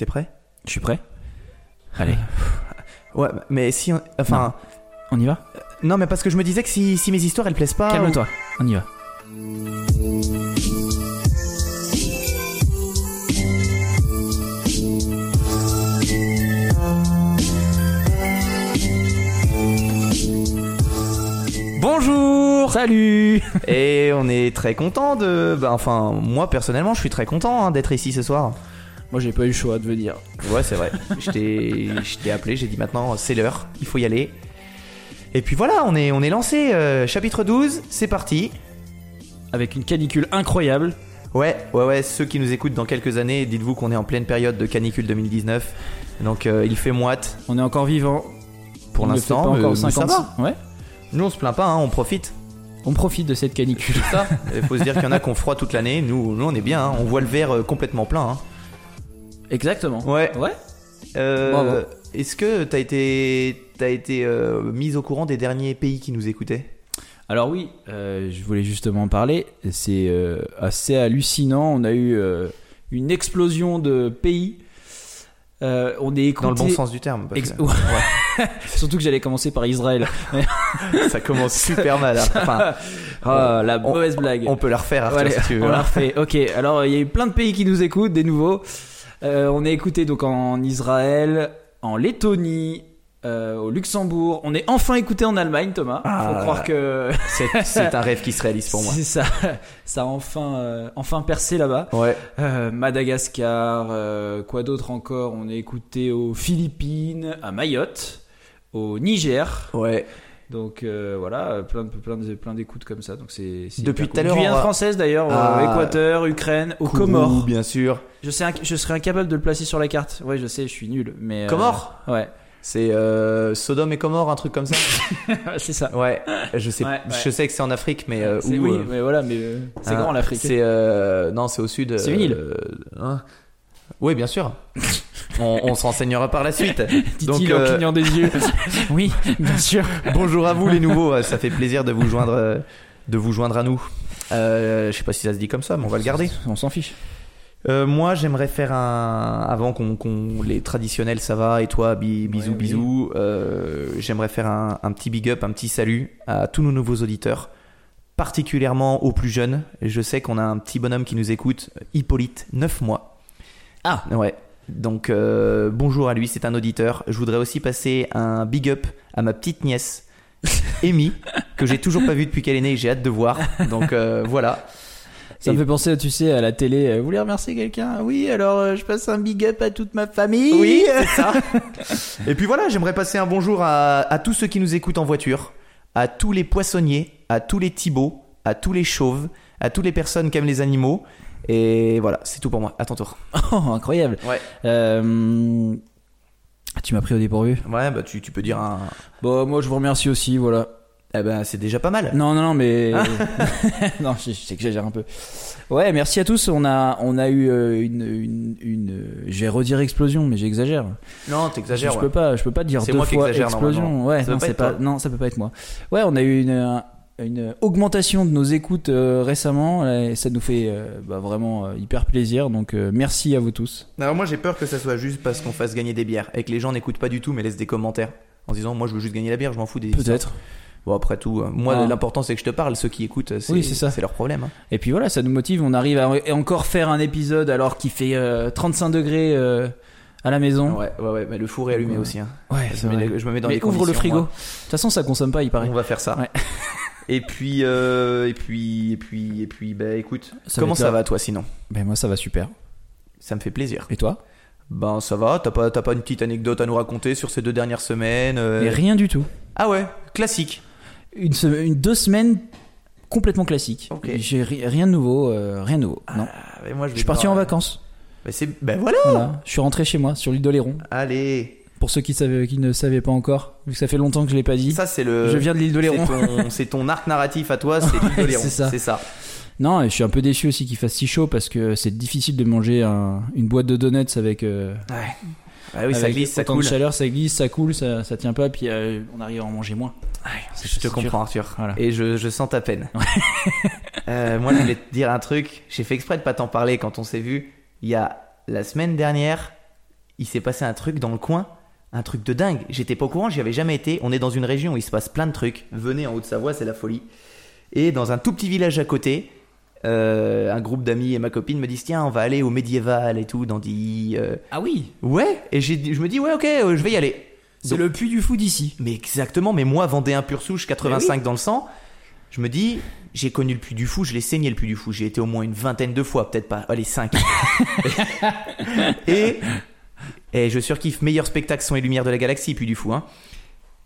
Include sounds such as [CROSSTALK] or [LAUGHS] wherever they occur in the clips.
T'es prêt? Je suis prêt. Allez, Ouais, mais si. on- Enfin. on y va? Non, mais parce que je me disais que si, si mes histoires elles plaisent pas. Calme-toi, on y va. Bonjour Salut Et on est très content de. Bah, enfin, moi personnellement, je suis très content hein, d'être ici ce soir. Moi j'ai pas eu le choix de venir. Ouais, c'est vrai. [LAUGHS] je t'ai appelé, j'ai dit maintenant, c'est l'heure, il faut y aller. Et puis voilà, on est, on est lancé. euh, chapitre 12, c'est parti. Avec une canicule incroyable. Ouais, ouais, ouais, ceux qui nous écoutent dans quelques années, dites-vous qu'on est en pleine période de canicule 2019. Donc euh, il fait moite On est encore vivant. pour l'instant. encore mais ça 50. va. Ouais. Nous on se plaint pas, hein, on profite. On profite de cette canicule. Ça, il faut se dire qu'il y en a qui ont froid toute l'année. Nous, nous on est bien, hein, on voit le verre euh, complètement plein. hein. Exactement. Ouais. Ouais. Euh. Est-ce que t'as été, t'as été euh, mise au courant des derniers pays qui nous écoutaient? Alors oui, euh, je voulais justement en parler. C'est euh, assez hallucinant. On a eu une explosion de pays. On est écouté. Dans le bon sens du terme. parce Ex- que- Ouais. [LAUGHS] Surtout que j'allais commencer par Israël. [LAUGHS] ça commence super mal. hein. Enfin, [LAUGHS] Ah, la on- mauvaise blague. on peut la refaire Arthur, si tu veux. on l'a refait. Ok, alors il y a eu plein de pays qui nous écoutent, des nouveaux. Euh, on est écouté donc en Israël, en Lettonie, euh, au Luxembourg. On est enfin écouté en Allemagne, Thomas. Ah. Faut croire que C'est- un rêve qui se réalise pour moi. c'est ça, ça a enfin, euh, enfin percé là-bas. Ouais. Euh, Madagascar, quoi d'autre encore? On est écouté aux Philippines, à Mayotte, au Niger. Ouais. Donc euh, voilà, plein de plein de plein d'écoutes comme ça. Donc c'est Depuis tout à l'heure, Guyane française d'ailleurs, Ah. euh, Équateur, Ukraine, aux Kourou, Comores. bien sûr. Je sais, je serais incapable de le placer sur la carte. Ouais, je sais, je suis nul. Mais euh, Comores Ouais, C'est euh, Sodome et Comores, un truc comme ça. [LAUGHS] c'est ça. Ouais. Je sais, Ouais, ouais. je sais que c'est en Afrique, mais euh, C'est- où oui, mais voilà, mais c'est hein, grand l'Afrique. C'est non, c'est au sud. C'est une île. hein. Oui, bien sûr. [LAUGHS] on, on se renseignera par la suite. Donc, Dit-il en euh, clignant des yeux. [LAUGHS] oui, bien sûr. bonjour à vous les nouveaux. Euh, Ça fait plaisir de vous joindre, euh, de vous joindre à nous. Euh, je sais pas si ça se dit comme ça, mais on va le garder. On s'en fiche. Euh, moi, j'aimerais faire un. Avant qu'on, les traditionnels, ça va. Et toi, bi- bisous, Ouais, oui. bisous. Euh, j'aimerais faire un, un petit big up, un petit salut à tous nos nouveaux auditeurs, particulièrement aux plus jeunes. Je sais qu'on a un petit bonhomme qui nous écoute, Hippolyte, 9 mois. Ah. Ouais. Donc euh, bonjour à lui, c'est un auditeur. Je voudrais aussi passer un big up à ma petite nièce, [LAUGHS] Amy, que j'ai toujours pas vue depuis qu'elle est née. et J'ai hâte de voir. Donc euh, voilà. Ça Et- me fait penser, tu sais, à la télé. euh, Vous voulez remercier quelqu'un? Oui, alors euh, je passe un big up à toute ma famille. Oui, c'est ça. [LAUGHS] Et puis voilà, j'aimerais passer un bonjour à, à tous ceux qui nous écoutent en voiture, à tous les poissonniers, à tous les Thibauts, à tous les chauves, à toutes les personnes qui aiment les animaux. Et voilà, c'est tout pour moi. À ton tour. Oh, incroyable. Ouais. Euh, Tu m'as pris au dépourvu. Ouais, bah tu, tu peux dire un. Bon, moi je vous remercie aussi, voilà. Eh ben, c'est déjà pas mal. Non, non, non, mais [LAUGHS] non, je, je sais que j'exagère un peu. Ouais, merci à tous. On a, on a eu euh, une, une, une, euh, je vais redire explosion, mais j'exagère. Non, Je, t'exagères. ouais. peux pas, je peux pas dire C'est deux moi qui fois exagère, explosion. Ouais, Ça non, c'est pas, toi. non, ça peut pas être moi. Ouais, on a eu une, une augmentation de nos écoutes euh, récemment, et ça nous fait euh, bah, vraiment euh, hyper plaisir. Donc merci à vous tous. Alors moi j'ai peur que ça soit juste parce qu'on fasse gagner des bières et que les gens n'écoutent pas du tout mais laissent des commentaires en se disant moi je veux juste gagner la bière, je m'en fous des. Peut-être. Bon après tout, moi Ah. l'important c'est que je te parle, ceux qui écoutent c'est Oui, c'est ça. c'est leur problème. hein. Et puis voilà, ça nous motive. On arrive à encore faire un épisode alors qu'il fait euh, 35 degrés à la maison. Ouais, ouais, ouais, mais le four est allumé Ouais. aussi. hein. Ouais, Je me, mets, je me mets dans Mais les ouvre le frigo. De toute façon, ça consomme pas, il paraît. On va faire ça. Ouais. [LAUGHS] Et puis, euh, et puis, et puis, et puis, bah écoute, Ça va comment ça va toi sinon? Ben moi, ça va super. Ça me fait plaisir. Et toi? Ben ça va, t'as pas, t'as pas une petite anecdote à nous raconter sur ces deux dernières semaines euh, Mais rien du tout. Ah ouais, classique. Une, semaine- une deux semaines complètement classiques. Ok. J'ai ri- rien de nouveau, euh, rien de nouveau. non. Ah, mais moi je suis parti devoir- en vacances. Ben, c'est, ben voilà. Voilà. Je suis rentré chez moi sur l'île d'Oléron. Allez, Pour ceux qui, savaient, qui ne savaient pas encore, vu que ça fait longtemps que je l'ai pas dit. ça c'est le. je viens de l'île d'Oléron. c'est ton arc narratif à toi, c'est [LAUGHS] l'île d'Oléron. c'est ça. C'est ça. Non, et je suis un peu déçu aussi qu'il fasse si chaud parce que c'est difficile de manger un- une boîte de donuts avec. euh, Ouais. Ah oui, ça avec glisse, ça coule. de chaleur, ça glisse, ça coule, ça, ça tient pas, puis euh, on arrive à en manger moins. Je te comprends, Arthur. Voilà. Et je, je sens ta peine. [LAUGHS] Euh, moi, je voulais te dire un truc. J'ai fait exprès de pas t'en parler quand on s'est vu. Il y a la semaine dernière, il s'est passé un truc dans le coin, un truc de dingue. J'étais pas au courant, j'y avais jamais été. On est dans une région où il se passe plein de trucs. Venez en Haute-Savoie, c'est la folie. Et dans un tout petit village à côté, euh, un groupe d'amis et ma copine me disent tiens, on va aller au médiéval et tout, d'Andy. euh, Ah oui, Ouais, et je me dis ouais, ok, euh, je vais y aller. c'est le puits du fou d'ici. Mais exactement, mais moi, Vendéen pur souche, 85 dans le sang, je me dis, j'ai connu le Puy du Fou, je l'ai saigné le Puy du Fou, j'ai été au moins une vingtaine de fois, peut-être pas, allez, 5. [LAUGHS] et, et je surkiffe, meilleur spectacle son et lumière de la galaxie, Puy du Fou. Hein.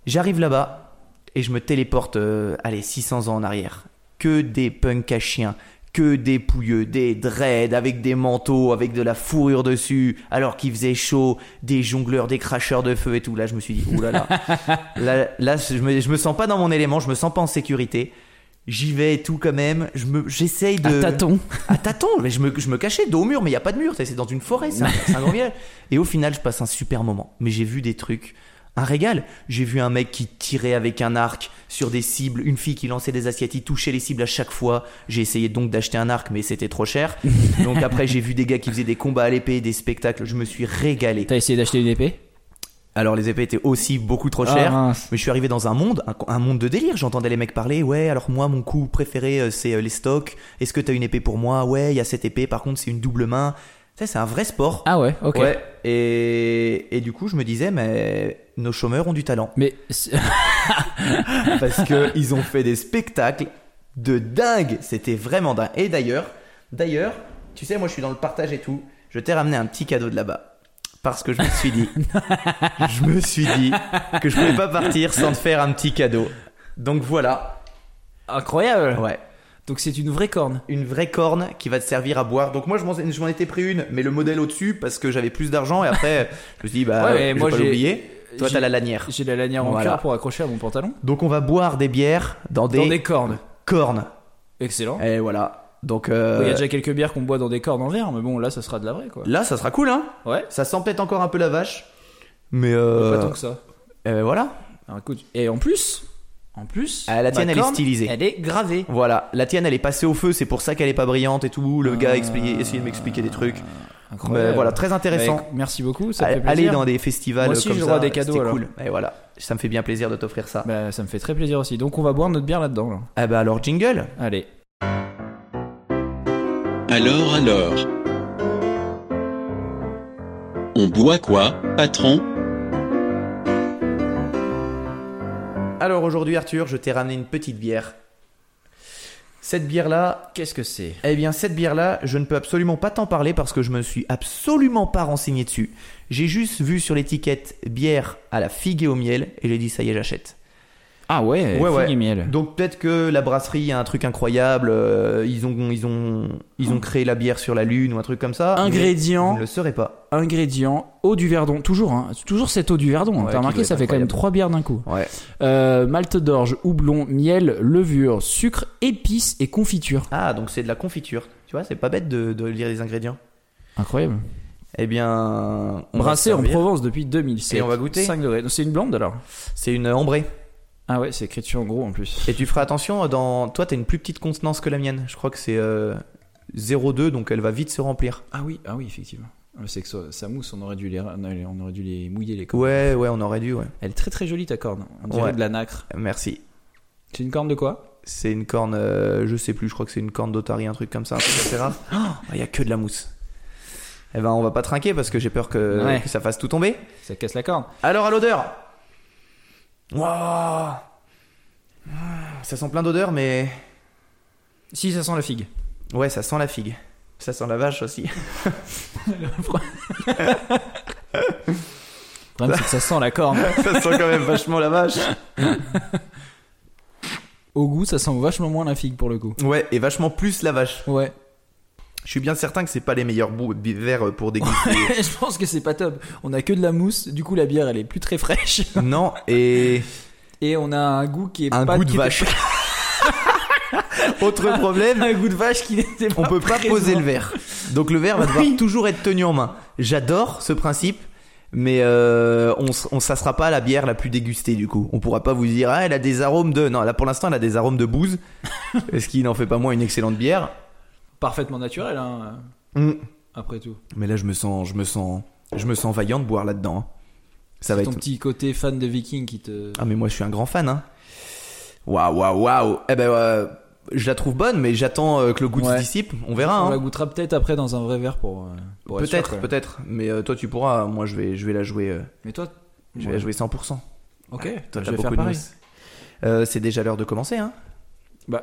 J'arrive là-bas et je me téléporte, euh, allez, 600 ans en arrière. Que des punks à chiens, que des pouilleux, des dreads avec des manteaux, avec de la fourrure dessus, alors qu'il faisait chaud, des jongleurs, des cracheurs de feu et tout. Là, je me suis dit, oulala. [LAUGHS] là, là, je me, je me sens pas dans mon élément, je me sens pas en sécurité. J'y vais et tout quand même. Je me, j'essaye de. À tâtons. À tâtons, mais je me, je me cachais dos au mur, mais il y a pas de mur, c'est dans une forêt, c'est un, [LAUGHS] c'est un grand village. Et au final, je passe un super moment. Mais j'ai vu des trucs, un régal. J'ai vu un mec qui tirait avec un arc sur des cibles, une fille qui lançait des assiettes, il touchait les cibles à chaque fois. J'ai essayé donc d'acheter un arc, mais c'était trop cher. [LAUGHS] Donc après, j'ai vu des gars qui faisaient des combats à l'épée, des spectacles. Je me suis régalé. T'as essayé d'acheter une épée? Alors les épées étaient aussi beaucoup trop Ah, chères. Mais je suis arrivé dans un monde, un, un monde de délire. J'entendais les mecs parler. Ouais, alors moi, mon coup préféré, euh, c'est euh, les stocks. Est-ce que t'as une épée pour moi? Ouais, il y a cette épée. Par contre, c'est une double main. Ça, c'est un vrai sport. Ah ouais, ok. Ouais. Et, et du coup, je me disais, mais nos chômeurs ont du talent. Mais [LAUGHS] Parce que ils ont fait des spectacles de dingue. C'était vraiment dingue. Et d'ailleurs, d'ailleurs, tu sais, moi, je suis dans le partage et tout. Je t'ai ramené un petit cadeau de là-bas. Parce que je me suis dit, [LAUGHS] je me suis dit que je pouvais pas partir sans te faire un petit cadeau. Donc voilà. incroyable. Ouais. Donc c'est une vraie corne. Une vraie corne qui va te servir à boire. Donc moi, je m'en, je m'en étais pris une, mais le modèle au-dessus parce que j'avais plus d'argent. Et après, [LAUGHS] je me suis dit, bah, Ouais, mais moi, pas j'ai- l'oublier. Toi, j'ai- t'as la lanière. J'ai la lanière en Voilà. cœur pour accrocher à mon pantalon. Donc on va boire des bières dans des, Dans des cornes. cornes. Excellent. Et voilà. Donc Il y euh, a déjà quelques bières qu'on boit dans des cornes en verre, mais bon, là, ça sera de la vraie, quoi. là, ça sera cool, hein. Ouais. Ça sent peut-être encore un peu la vache. Mais euh, Pas tant que ça. euh, voilà. Alors, écoute, et en plus, en plus, Ah, la tienne, elle est stylisée. Elle est gravée. Voilà. La tienne, elle est passée au feu. C'est pour ça qu'elle est pas brillante et tout. Le gars Ah. expliquait, essayait de m'expliquer des trucs. Incroyable. Mais voilà, très intéressant. merci beaucoup, ça Allez fait plaisir. dans des festivals Moi aussi, comme j'ai ça. des cadeaux, alors. cool. Et voilà. Ça me fait bien plaisir de t'offrir ça. Bah, ça me fait très plaisir aussi. Donc on va boire notre bière là-dedans. là. Ah bah alors jingle. Allez. Alors alors. On boit quoi, patron? Alors aujourd'hui Arthur, je t'ai ramené une petite bière. Cette bière là, Qu'est-ce que c'est? Eh bien, cette bière-là, je ne peux absolument pas t'en parler parce que je me suis absolument pas renseigné dessus. J'ai juste vu sur l'étiquette bière à la figue et au miel et j'ai dit ça y est, j'achète. Ah ouais, Ouais, figue ouais. et miel. Donc peut-être que la brasserie a un truc incroyable, euh, ils ont ils ont ils ont créé la bière sur la lune ou un truc comme ça. mais Ingrédient. Vous ne le saurez pas. Ingrédients, eau du Verdon. Toujours, hein. Toujours cette eau du Verdon. Ouais, T'as remarqué, ça fait quand même trois bières d'un coup. Ouais. Euh, malte d'orge, houblon, miel, levure, sucre, épices et confiture. Ah, donc c'est de la confiture. Tu vois, c'est pas bête de, de lire les ingrédients. Incroyable. Eh bien, on va Brassé en. Provence depuis 2007. Et on va goûter 5 degrés. Donc, C'est une blonde alors? C'est une ambrée. Ah ouais, c'est écrit dessus en gros en plus. Et tu feras attention, dans toi, t'as une plus petite contenance que la mienne. Je crois que c'est euh, 0,2, donc elle va vite se remplir. Ah oui, ah oui, effectivement. C'est que ça, ça mousse, on aurait dû les, on aurait dû les mouiller les cornes. Ouais, ouais, on aurait dû, ouais. Elle est très très jolie ta corne. On dirait Ouais. de la nacre. Merci. C'est une corne de quoi? C'est une corne, euh, je sais plus, je crois que c'est une corne d'otarie, un truc comme ça, un truc assez rare. [GASPS] Il y a que de la mousse. Eh ben, on va pas trinquer parce que j'ai peur que, Ouais. que ça fasse tout tomber. Ça casse la corne. Alors, à l'odeur Waouh Ça sent plein d'odeurs, mais. Si, ça sent la figue. Ouais, ça sent la figue. Ça sent la vache aussi. Le problème, c'est que ça sent la corne. [LAUGHS] ça sent quand même vachement la vache. Au goût, ça sent vachement moins la figue pour le coup. Ouais, et vachement plus la vache. Ouais. Je suis bien certain que c'est pas les meilleurs bouts de verre pour [LAUGHS] déguster. Je pense que c'est pas top. On a que de la mousse, du coup la bière elle est plus très fraîche. [LAUGHS] non, et Et on a un goût qui est un pas goût de vache. [LAUGHS] Autre problème, un goût de vache qui n'était pas on peut pas présent. poser le verre. Donc le verre va devoir Oui. toujours être tenu en main. J'adore ce principe, mais euh, on, s- on ça sera pas la bière la plus dégustée du coup. On pourra pas vous dire ah elle a des arômes de non là pour l'instant elle a des arômes de bouse, ce qui n'en fait pas moins une excellente bière. Parfaitement naturel hein, Mm. après tout. Mais là je me sens je me sens Je me sens vaillant de boire là-dedans. hein. Ça va ton être. petit côté fan de Viking qui te. Ah mais moi je suis un grand fan. Hein. Waouh waouh waouh. Eh ben euh, je la trouve bonne, mais j'attends euh, que le goût Ouais. se dissipe. On verra. On la goûtera peut-être après dans un vrai verre pour. euh, pour Peut-être, peut-être. Mais euh, toi tu pourras. Moi je vais, je vais la jouer. Mais toi. je vais Ouais. la jouer 100%. Ok. Toi je vais faire beaucoup pareil. Euh, c'est déjà l'heure de commencer. Hein. Bah,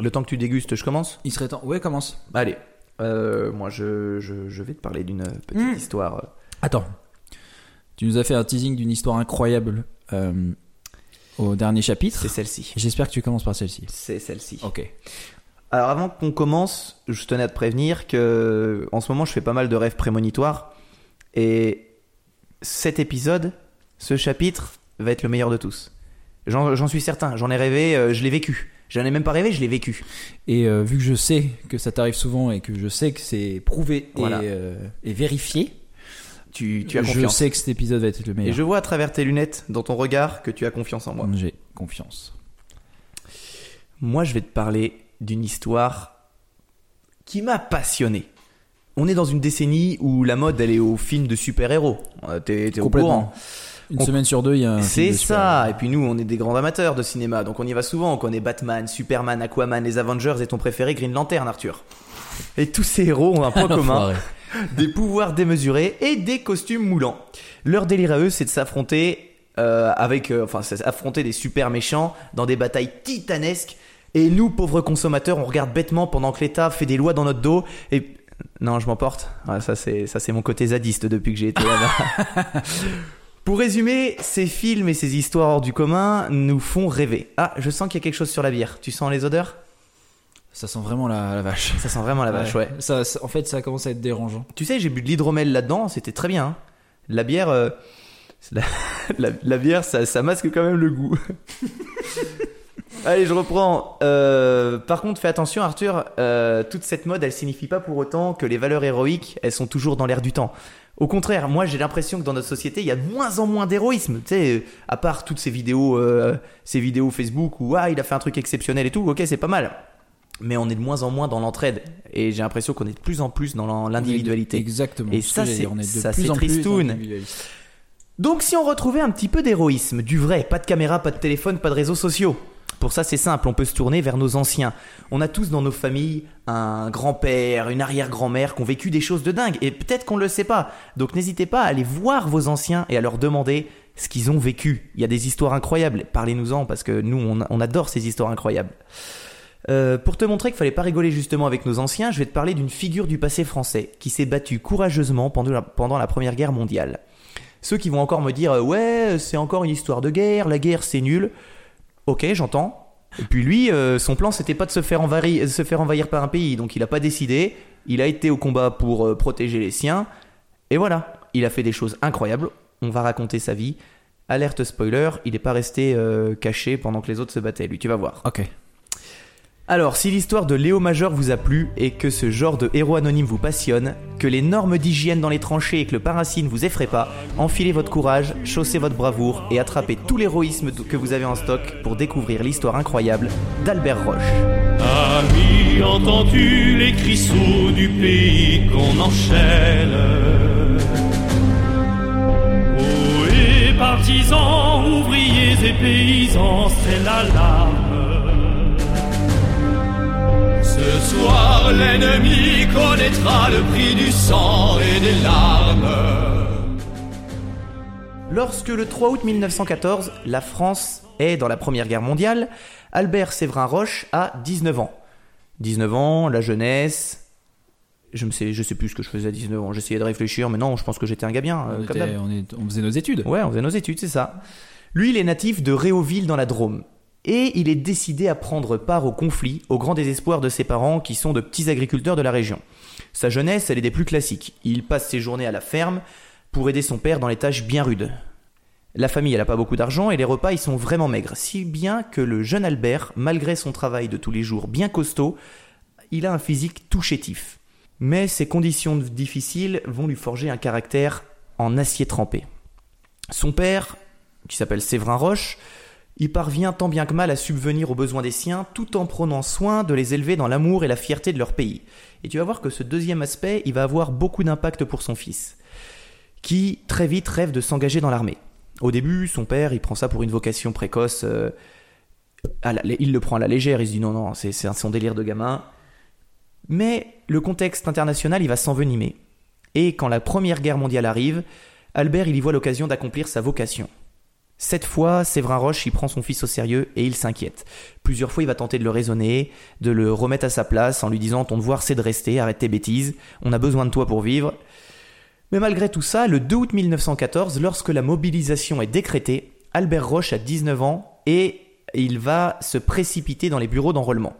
Le temps que tu dégustes, je commence? il serait temps. Ouais, commence. Allez. Euh, moi je, je, je vais te parler d'une petite Mm. histoire. Attends. Tu nous as fait un teasing d'une histoire incroyable euh, au dernier chapitre. C'est celle-ci. J'espère que tu commences par celle-ci. C'est celle-ci. Ok. Alors avant qu'on commence, je tenais à te prévenir que en ce moment je fais pas mal de rêves prémonitoires et cet épisode, ce chapitre va être le meilleur de tous. J'en j'en suis certain, j'en ai rêvé, euh, je l'ai vécu. J'en ai même pas rêvé, je l'ai vécu. Et euh, vu que je sais que ça t'arrive souvent et que je sais que c'est prouvé Voilà. et, euh, et vérifié, Tu, tu as je confiance. sais que cet épisode va être le Et meilleur. je vois à travers tes lunettes, dans ton regard, que tu as confiance en moi. J'ai confiance. Moi, je vais te parler d'une histoire qui m'a passionné. On est dans une décennie où la mode, elle est au film de super-héros. Euh, T'es t'es au courant. Une On- semaine sur deux, il y a un. C'est ça. Et puis nous, on est des grands amateurs de cinéma, donc on y va souvent. On connaît Batman, Superman, Aquaman, les Avengers et ton préféré Green Lantern, Arthur. Et tous ces héros ont un point [LAUGHS] commun, [LAUGHS] des pouvoirs démesurés et des costumes moulants. Leur délire à eux, c'est de s'affronter euh, avec, euh, enfin, affronter des super méchants dans des batailles titanesques. Et nous, pauvres consommateurs, on regarde bêtement pendant que l'État fait des lois dans notre dos. Et non, je m'emporte. Ouais, ça, c'est ça, c'est mon côté zadiste depuis que j'ai été là-bas. [LAUGHS] Pour résumer, ces films et ces histoires hors du commun nous font rêver. Ah, je sens qu'il y a quelque chose sur la bière. Tu sens les odeurs? Ça sent vraiment la, la vache. Ça sent vraiment la vache, ouais. Ça, ça- en fait, ça commence à être dérangeant. Tu sais, j'ai bu de l'hydromel là-dedans, c'était très bien. hein. La bière, euh, [LAUGHS] la, la- la bière, ça, ça masque quand même le goût. [LAUGHS] Allez, je reprends. Euh, par contre, fais attention, Arthur. euh, toute cette mode, elle signifie pas pour autant que les valeurs héroïques, elles sont toujours dans l'air du temps. Au contraire, moi, j'ai l'impression que dans notre société, il y a de moins en moins d'héroïsme. Tu sais, euh, à part toutes ces vidéos, euh, ces vidéos Facebook où ah, il a fait un truc exceptionnel et tout. Ok, c'est pas mal. Mais on est de moins en moins dans l'entraide. Et j'ai l'impression qu'on est de plus en plus dans l'individualité. Exactement. Et ça, c'est- ça, c'est tristoun. Donc si on retrouvait un petit peu d'héroïsme, du vrai, pas de caméra, pas de téléphone, pas de réseaux sociaux. Pour ça c'est simple, on peut se tourner vers nos anciens. On a tous dans nos familles un grand-père, une arrière-grand-mère qui ont vécu des choses de dingue et peut-être qu'on ne le sait pas. Donc n'hésitez pas à aller voir vos anciens et à leur demander ce qu'ils ont vécu. Il y a des histoires incroyables, parlez-nous-en parce que nous on, adore ces histoires incroyables. Euh, pour te montrer qu'il fallait pas rigoler justement avec nos anciens, je vais te parler d'une figure du passé français qui s'est battue courageusement pendant la, pendant la Première Guerre mondiale. Ceux qui vont encore me dire euh, ouais c'est encore une histoire de guerre, la guerre c'est nul. Ok j'entends. Et puis lui euh, son plan c'était pas de se faire, envahir, se faire envahir par un pays donc il a pas décidé. Il a été au combat pour euh, protéger les siens. Et voilà, il a fait des choses incroyables. On va raconter sa vie. Alerte spoiler, il n'est pas resté euh, caché pendant que les autres se battaient. Lui tu vas voir. Ok. Alors, si l'histoire de Léo Major vous a plu et que ce genre de héros anonyme vous passionne, que les normes d'hygiène dans les tranchées et que le paracine vous effraie pas, enfilez votre courage, chaussez votre bravoure et attrapez tout l'héroïsme que vous avez en stock pour découvrir l'histoire incroyable d'Albert Roche. Amis, entends-tu les crissaux du pays qu'on enchaîne? Oh, et partisans, ouvriers et paysans, c'est l'alarme. Ce soir, l'ennemi connaîtra le prix du sang et des larmes. Lorsque le 3 août 1914, la France est dans la Première Guerre mondiale, Albert Séverin Roche a 19 ans. 19 ans, la jeunesse. Je ne sais, je sais plus ce que je faisais à 19 ans. J'essayais de réfléchir, mais non, je pense que j'étais un gars bien. euh, on, comme était- d'hab. on est- on faisait nos études. Ouais, on faisait nos études, c'est ça. Lui, il est natif de Réauville dans la Drôme. Et il est décidé à prendre part au conflit, au grand désespoir de ses parents qui sont de petits agriculteurs de la région. Sa jeunesse, elle est des plus classiques. Il passe ses journées à la ferme pour aider son père dans les tâches bien rudes. La famille, elle a pas beaucoup d'argent et les repas, ils sont vraiment maigres. Si bien que le jeune Albert, malgré son travail de tous les jours bien costaud, il a un physique tout chétif. Mais ces conditions difficiles vont lui forger un caractère en acier trempé. Son père, qui s'appelle Séverin Roche, Il parvient tant bien que mal à subvenir aux besoins des siens tout en prenant soin de les élever dans l'amour et la fierté de leur pays. Et tu vas voir que ce deuxième aspect, il va avoir beaucoup d'impact pour son fils, qui très vite rêve de s'engager dans l'armée. Au début, son père, il prend ça pour une vocation précoce. euh, il le prend à la légère, il se dit non, non, c'est son délire de gamin. Mais le contexte international, il va s'envenimer. Et quand la Première Guerre mondiale arrive, Albert, il y voit l'occasion d'accomplir sa vocation. Cette fois, Séverin Roche, il prend son fils au sérieux et il s'inquiète. Plusieurs fois, il va tenter de le raisonner, de le remettre à sa place en lui disant Ton devoir, c'est de rester, arrête tes bêtises, on a besoin de toi pour vivre. Mais malgré tout ça, le 2 août 1914, lorsque la mobilisation est décrétée, Albert Roche a 19 ans et il va se précipiter dans les bureaux d'enrôlement.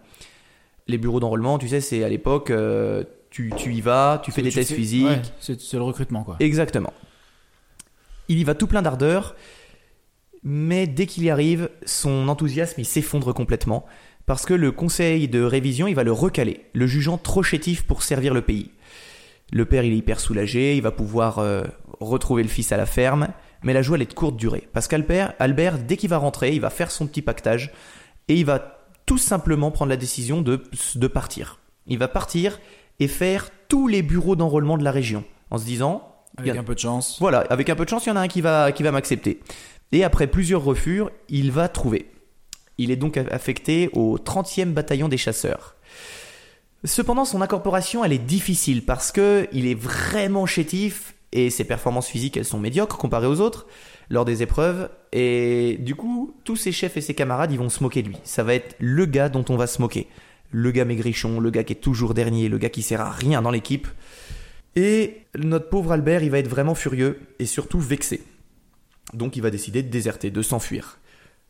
Les bureaux d'enrôlement, tu sais, c'est à l'époque, euh, tu, tu y vas, tu fais des Tu tests physiques, ouais, c'est le recrutement, quoi. Exactement. Il y va tout plein d'ardeur, mais dès qu'il y arrive, son enthousiasme il s'effondre complètement parce que le conseil de révision il va le recaler, le jugeant trop chétif pour servir le pays. Le père il est hyper soulagé, il va pouvoir euh, retrouver le fils à la ferme, mais la joie elle est de courte durée parce qu'Albert, Albert, dès qu'il va rentrer, il va faire son petit pactage et il va tout simplement prendre la décision de, de partir. Il va partir et faire tous les bureaux d'enrôlement de la région en se disant Avec a- un peu de chance. voilà, avec un peu de chance, il y en a un qui va, qui va m'accepter. Et après plusieurs refus, il va trouver. Il est donc affecté au 30e bataillon des chasseurs. Cependant, son incorporation, elle est difficile parce que il est vraiment chétif et ses performances physiques, elles sont médiocres comparées aux autres lors des épreuves. Et du coup, tous ses chefs et ses camarades, ils vont se moquer de lui. Ça va être le gars dont on va se moquer. Le gars maigrichon, le gars qui est toujours dernier, le gars qui sert à rien dans l'équipe. Et notre pauvre Albert, il va être vraiment furieux et surtout vexé. Donc il va décider de déserter, de s'enfuir.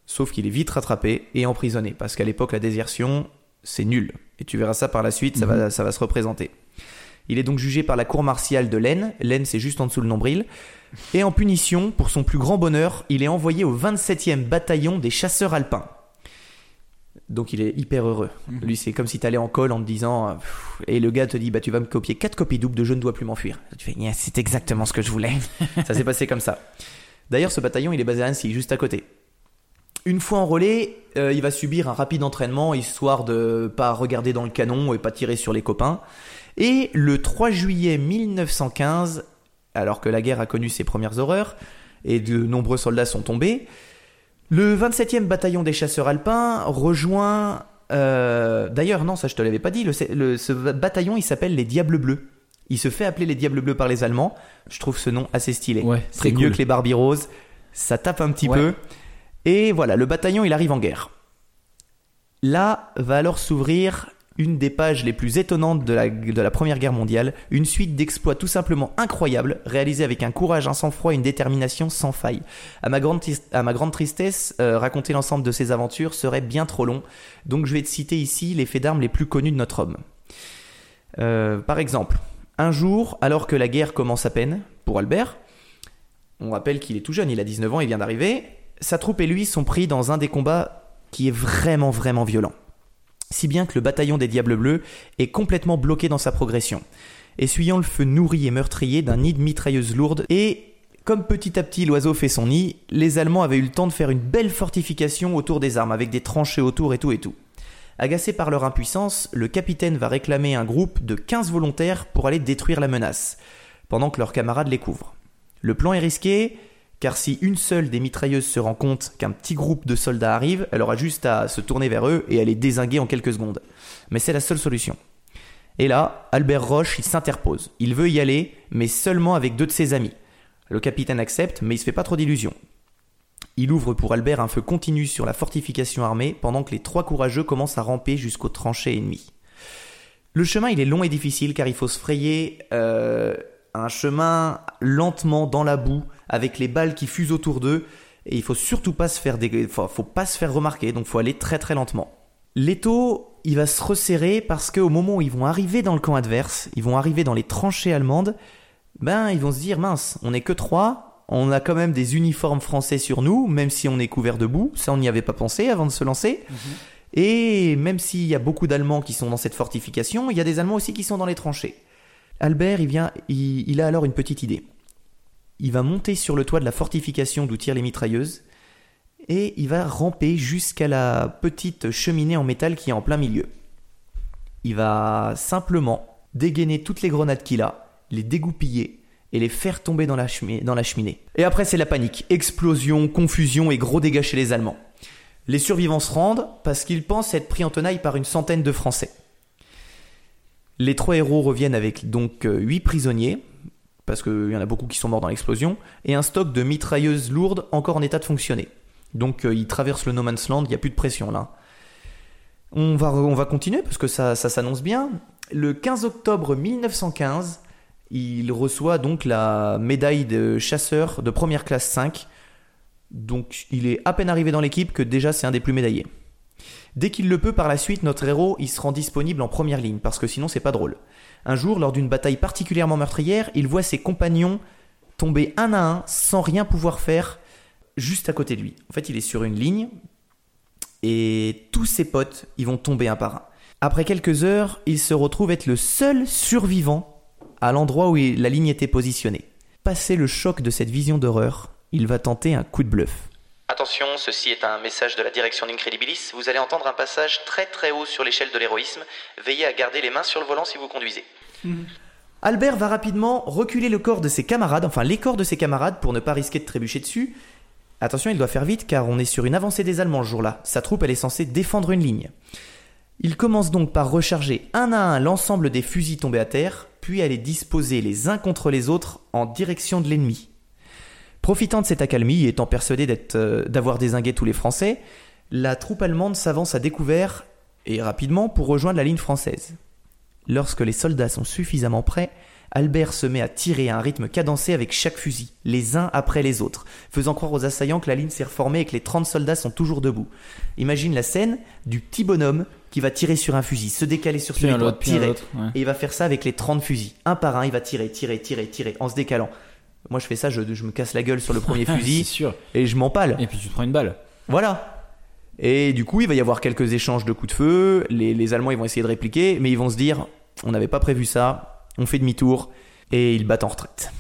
Sauf qu'il est vite rattrapé et emprisonné, parce qu'à l'époque, la désertion, c'est nul. Et tu verras ça par la suite, ça, va, ça va se représenter. Il est donc jugé par la cour martiale de l'Aisne, l'Aisne c'est juste en dessous le nombril, et en punition, pour son plus grand bonheur, il est envoyé au 27e bataillon des chasseurs alpins. Donc il est hyper heureux. Lui, c'est comme si t'allais en col en te disant, euh, pff, et le gars te dit, bah tu vas me copier quatre copies doubles de Je ne dois plus m'enfuir. Tu fais, c'est exactement ce que je voulais. [LAUGHS] ça s'est passé comme ça. D'ailleurs, ce bataillon, il est basé à Annecy, juste à côté. Une fois enrôlé, euh, il va subir un rapide entraînement histoire de pas regarder dans le canon et pas tirer sur les copains. Et le 3 juillet 1915, alors que la guerre a connu ses premières horreurs et de nombreux soldats sont tombés, le 27e bataillon des chasseurs alpins rejoint. euh, D'ailleurs, non, ça je te l'avais pas dit. Ce bataillon, il s'appelle les Diables Bleus. Il se fait appeler les Diables Bleus par les Allemands. Je trouve ce nom assez stylé. Ouais, c'est mieux cool. que les Barbie Roses. Ça tape un petit Ouais. peu. Et voilà, le bataillon, il arrive en guerre. Là va alors s'ouvrir une des pages les plus étonnantes de la, de la Première Guerre mondiale, une suite d'exploits tout simplement incroyables, réalisés avec un courage, un sang-froid et une détermination sans faille. À ma grande, à ma grande tristesse, euh, raconter l'ensemble de ces aventures serait bien trop long, donc je vais te citer ici les faits d'armes les plus connus de notre homme. Euh, par exemple, un jour, alors que la guerre commence à peine, pour Albert, on rappelle qu'il est tout jeune, il a 19 ans, il vient d'arriver, sa troupe et lui sont pris dans un des combats qui est vraiment vraiment violent. Si bien que le bataillon des Diables Bleus est complètement bloqué dans sa progression, essuyant le feu nourri et meurtrier d'un nid de mitrailleuses lourdes et comme petit à petit l'oiseau fait son nid, les Allemands avaient eu le temps de faire une belle fortification autour des armes avec des tranchées autour et tout et tout. Agacé par leur impuissance, le capitaine va réclamer un groupe de 15 volontaires pour aller détruire la menace, pendant que leurs camarades les couvrent. Le plan est risqué, car si une seule des mitrailleuses se rend compte qu'un petit groupe de soldats arrive, elle aura juste à se tourner vers eux et à les désinguer en quelques secondes. Mais c'est la seule solution. Et là, Albert Roche, s'interpose. Il veut y aller, mais seulement avec deux de ses amis. Le capitaine accepte, mais il se fait pas trop d'illusions. Il ouvre pour Albert un feu continu sur la fortification armée pendant que les trois courageux commencent à ramper jusqu'aux tranchées ennemies. Le chemin il est long et difficile car il faut se frayer euh, un chemin lentement dans la boue avec les balles qui fusent autour d'eux et il faut surtout pas se faire remarquer donc faut aller très très lentement. L'étau il va se resserrer parce qu'au moment où ils vont arriver dans le camp adverse, ils vont arriver dans les tranchées allemandes, ben ils vont se dire mince, on n'est que trois, on a quand même des uniformes français sur nous, même si on est couvert de boue, ça on n'y avait pas pensé avant de se lancer. Et même s'il y a beaucoup d'Allemands qui sont dans cette fortification, il y a des Allemands aussi qui sont dans les tranchées. Albert, il vient, il, il a alors une petite idée. Il va monter sur le toit de la fortification d'où tirent les mitrailleuses, et il va ramper jusqu'à la petite cheminée en métal qui est en plein milieu. Il va simplement dégainer toutes les grenades qu'il a, les dégoupiller et les faire tomber dans la, cheminée. Et après, c'est la panique. Explosion, confusion et gros dégâts chez les Allemands. Les survivants se rendent parce qu'ils pensent être pris en tenaille par une centaine de Français. Les trois héros reviennent avec donc euh, huit prisonniers, parce qu'il y en a beaucoup qui sont morts dans l'explosion, et un stock de mitrailleuses lourdes encore en état de fonctionner. Donc euh, ils traversent le No Man's Land, il n'y a plus de pression là. On va, on va continuer parce que ça, ça s'annonce bien. Le 15 octobre 1915, il reçoit donc la médaille de chasseur de première classe 5. Donc il est à peine arrivé dans l'équipe que déjà c'est un des plus médaillés. Dès qu'il le peut par la suite, notre héros il se rend disponible en première ligne parce que sinon c'est pas drôle. Un jour, lors d'une bataille particulièrement meurtrière, il voit ses compagnons tomber un à un sans rien pouvoir faire juste à côté de lui. En fait, il est sur une ligne et tous ses potes, ils vont tomber un par un. Après quelques heures, il se retrouve être le seul survivant à l'endroit où la ligne était positionnée. Passé le choc de cette vision d'horreur, il va tenter un coup de bluff. Attention, ceci est un message de la direction d'Incredibilis. Vous allez entendre un passage très très haut sur l'échelle de l'héroïsme. Veillez à garder les mains sur le volant si vous conduisez. Albert va rapidement reculer le corps de ses camarades, enfin les corps de ses camarades pour ne pas risquer de trébucher dessus. Attention, il doit faire vite car on est sur une avancée des Allemands ce jour-là. Sa troupe, elle est censée défendre une ligne. Il commence donc par recharger un à un l'ensemble des fusils tombés à terre, puis à les disposer les uns contre les autres en direction de l'ennemi. Profitant de cette accalmie et étant persuadé euh, d'avoir désingué tous les Français, la troupe allemande s'avance à découvert et rapidement pour rejoindre la ligne française. Lorsque les soldats sont suffisamment prêts, Albert se met à tirer à un rythme cadencé avec chaque fusil, les uns après les autres, faisant croire aux assaillants que la ligne s'est reformée et que les 30 soldats sont toujours debout. Imagine la scène du petit bonhomme qui va tirer sur un fusil, se décaler sur puis un tirer. ouais. Et il va faire ça avec les 30 fusils. Un par un, il va tirer, tirer, tirer, tirer, en se décalant. Moi, je fais ça, je, je me casse la gueule sur le [LAUGHS] premier C'est fusil sûr. et je m'empale. Et puis tu te prends une balle. Voilà. Et du coup, il va y avoir quelques échanges de coups de feu. Les, les Allemands, ils vont essayer de répliquer, mais ils vont se dire on n'avait pas prévu ça, on fait demi-tour, et ils battent en retraite.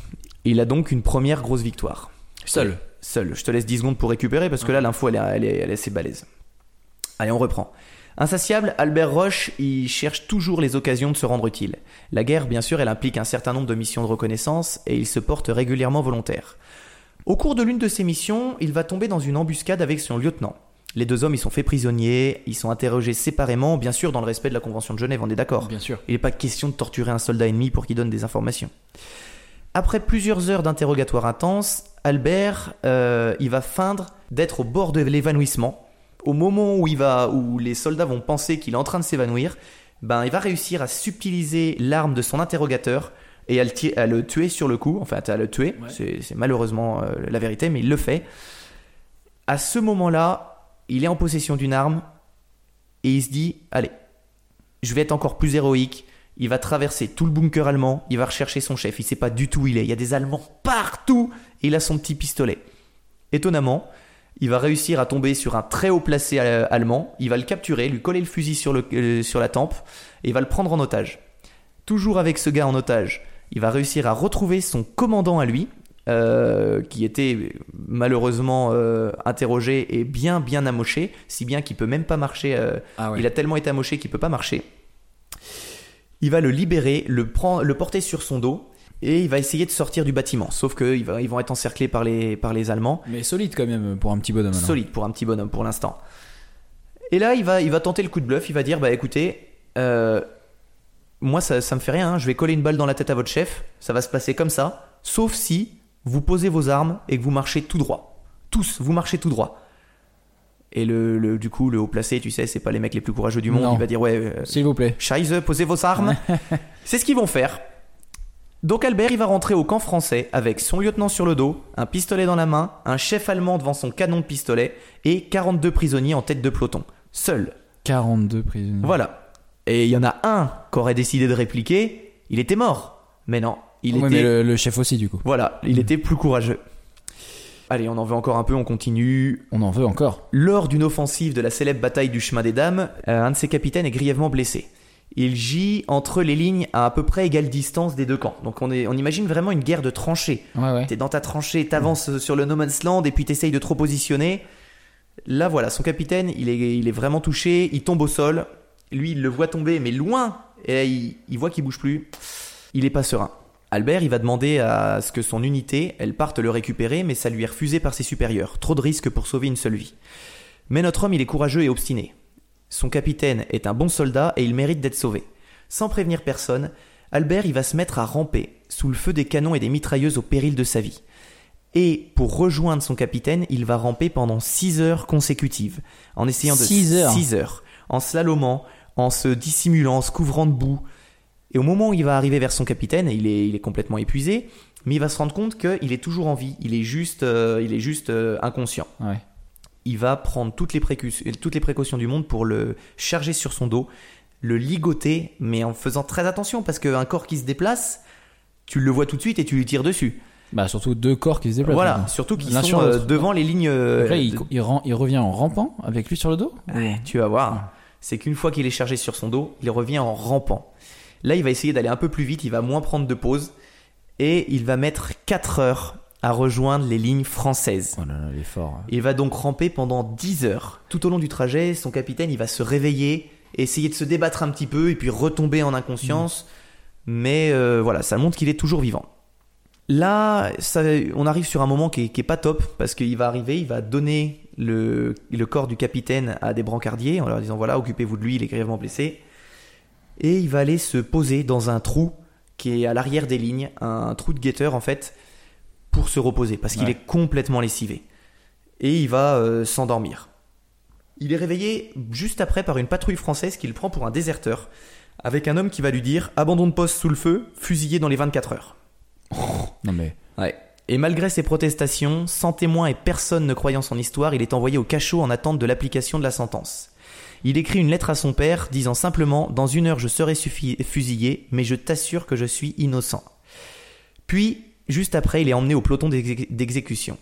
Il a donc une première grosse victoire. Seul. Seul. Je te laisse 10 secondes pour récupérer, parce que là, l'info, elle, elle est assez balèze. Allez, on reprend. Insatiable, Albert Roche, il cherche toujours les occasions de se rendre utile. La guerre, bien sûr, elle implique un certain nombre de missions de reconnaissance, et il se porte régulièrement volontaire. Au cours de l'une de ces missions, il va tomber dans une embuscade avec son lieutenant. Les deux hommes, ils sont faits prisonniers, ils sont interrogés séparément, bien sûr dans le respect de la Convention de Genève, on est d'accord. Bien sûr. Il n'est pas question de torturer un soldat ennemi pour qu'il donne des informations. Après plusieurs heures d'interrogatoire intense, Albert, euh, il va feindre d'être au bord de l'évanouissement. Au moment où, il va, où les soldats vont penser qu'il est en train de s'évanouir, ben, il va réussir à subtiliser l'arme de son interrogateur et à le, ti- à le tuer sur le coup. Enfin, à le tuer. Ouais. C'est malheureusement euh, la vérité, mais il le fait. À ce moment-là, il est en possession d'une arme et il se dit Allez, je vais être encore plus héroïque. Il va traverser tout le bunker allemand, il va rechercher son chef, il sait pas du tout où il est. Il y a des Allemands partout et il a son petit pistolet. Étonnamment, il va réussir à tomber sur un très haut placé euh, allemand, il va le capturer, lui coller le fusil sur, le- euh, sur la tempe et il va le prendre en otage. Toujours avec ce gars en otage, il va réussir à retrouver son commandant à lui, euh, qui était malheureusement euh, interrogé et bien bien amoché, si bien qu'il peut même pas marcher. euh, Ah ouais. Il a tellement été amoché qu'il peut pas marcher. Il va le libérer, le, prend- le porter sur son dos et il va essayer de sortir du bâtiment. Sauf qu'ils ils vont être encerclés par les, par les Allemands. Mais solide quand même pour un petit bonhomme. alors. Solide pour un petit bonhomme pour l'instant. Et là, il va, il va tenter le coup de bluff. Il va dire Bah écoutez, euh, moi ça, ça me fait rien. hein. Je vais coller une balle dans la tête à votre chef. Ça va se passer comme ça. Sauf si vous posez vos armes et que vous marchez tout droit. Tous, vous marchez tout droit. Et le, le- du coup, le haut placé, tu sais, c'est pas les mecs les plus courageux du monde. Non. Il va dire Ouais, euh, S'il vous plaît. Scheiße, posez vos armes. [LAUGHS] C'est ce qu'ils vont faire. Donc Albert, il va rentrer au camp français avec son lieutenant sur le dos, un pistolet dans la main, un chef allemand devant son canon de pistolet et 42 prisonniers en tête de peloton. Seul. 42 prisonniers. Voilà. Et il y en a un qui aurait décidé de répliquer, il était mort. Mais non, il Ouais, était... mais le, le chef aussi du coup. Voilà, il était plus courageux. Allez, on en veut encore un peu, on continue. On en veut encore. Lors d'une offensive de la célèbre bataille du chemin des dames, euh, un de ses capitaines est grièvement blessé. Il gît entre les lignes à à peu près égale distance des deux camps. Donc on, est, on imagine vraiment une guerre de tranchées. Ouais ouais. T'es dans ta tranchée, t'avances sur le no man's land et puis t'essayes de trop positionner. Là, voilà, son capitaine, il est, il est vraiment touché, il tombe au sol. Lui, il le voit tomber, mais loin, et là, il, il voit qu'il bouge plus. Il est pas serein. Albert, il va demander à ce que son unité, elle parte le récupérer, mais ça lui est refusé par ses supérieurs. Trop de risques pour sauver une seule vie. Mais notre homme, il est courageux et obstiné. Son capitaine est un bon soldat et il mérite d'être sauvé. Sans prévenir personne, Albert, il va se mettre à ramper sous le feu des canons et des mitrailleuses au péril de sa vie. Et pour rejoindre son capitaine, il va ramper pendant 6 heures consécutives, en essayant de Six heures. six heures, en slalomant, en se dissimulant, en se couvrant de boue. Et au moment où il va arriver vers son capitaine, il est, il est complètement épuisé, mais il va se rendre compte qu'il est toujours en vie, il est juste, euh, il est juste euh, inconscient. Ouais. Il va prendre toutes les, précautions, toutes les précautions du monde pour le charger sur son dos, le ligoter, mais en faisant très attention, parce qu'un corps qui se déplace, tu le vois tout de suite et tu lui tires dessus. Bah surtout deux corps qui se déplacent. Voilà, surtout L'un sont euh, devant les lignes. euh, là, il, de- il, ren- il revient en rampant avec lui sur le dos? Ouais, tu vas voir. C'est qu'une fois qu'il est chargé sur son dos, il revient en rampant. Là, il va essayer d'aller un peu plus vite, il va moins prendre de pause. Et il va mettre 4 heures à rejoindre les lignes françaises. Oh là là, il est fort. Il va donc ramper pendant 10 heures. Tout au long du trajet, son capitaine, il va se réveiller, essayer de se débattre un petit peu et puis retomber en inconscience. Mais euh, voilà, ça montre qu'il est toujours vivant. Là, ça- on arrive sur un moment qui est, qui est pas top parce qu'il va arriver, il va donner le, le corps du capitaine à des brancardiers en leur disant voilà, occupez-vous de lui, il est grièvement blessé. Et il va aller se poser dans un trou qui est à l'arrière des lignes, un trou de guetteur en fait, pour se reposer parce qu'il Ouais. est complètement lessivé et il va euh, s'endormir. Il est réveillé juste après par une patrouille française qui le prend pour un déserteur, avec un homme qui va lui dire abandon de poste sous le feu, fusillé dans les 24 heures. [LAUGHS] Non mais. Ouais. Et malgré ses protestations, sans témoin et personne ne croyant son histoire, il est envoyé au cachot en attente de l'application de la sentence. Il écrit une lettre à son père disant simplement Dans une heure je serai fusillé, mais je t'assure que je suis innocent. Puis, juste après, il est emmené au peloton d'exé- d'exécution.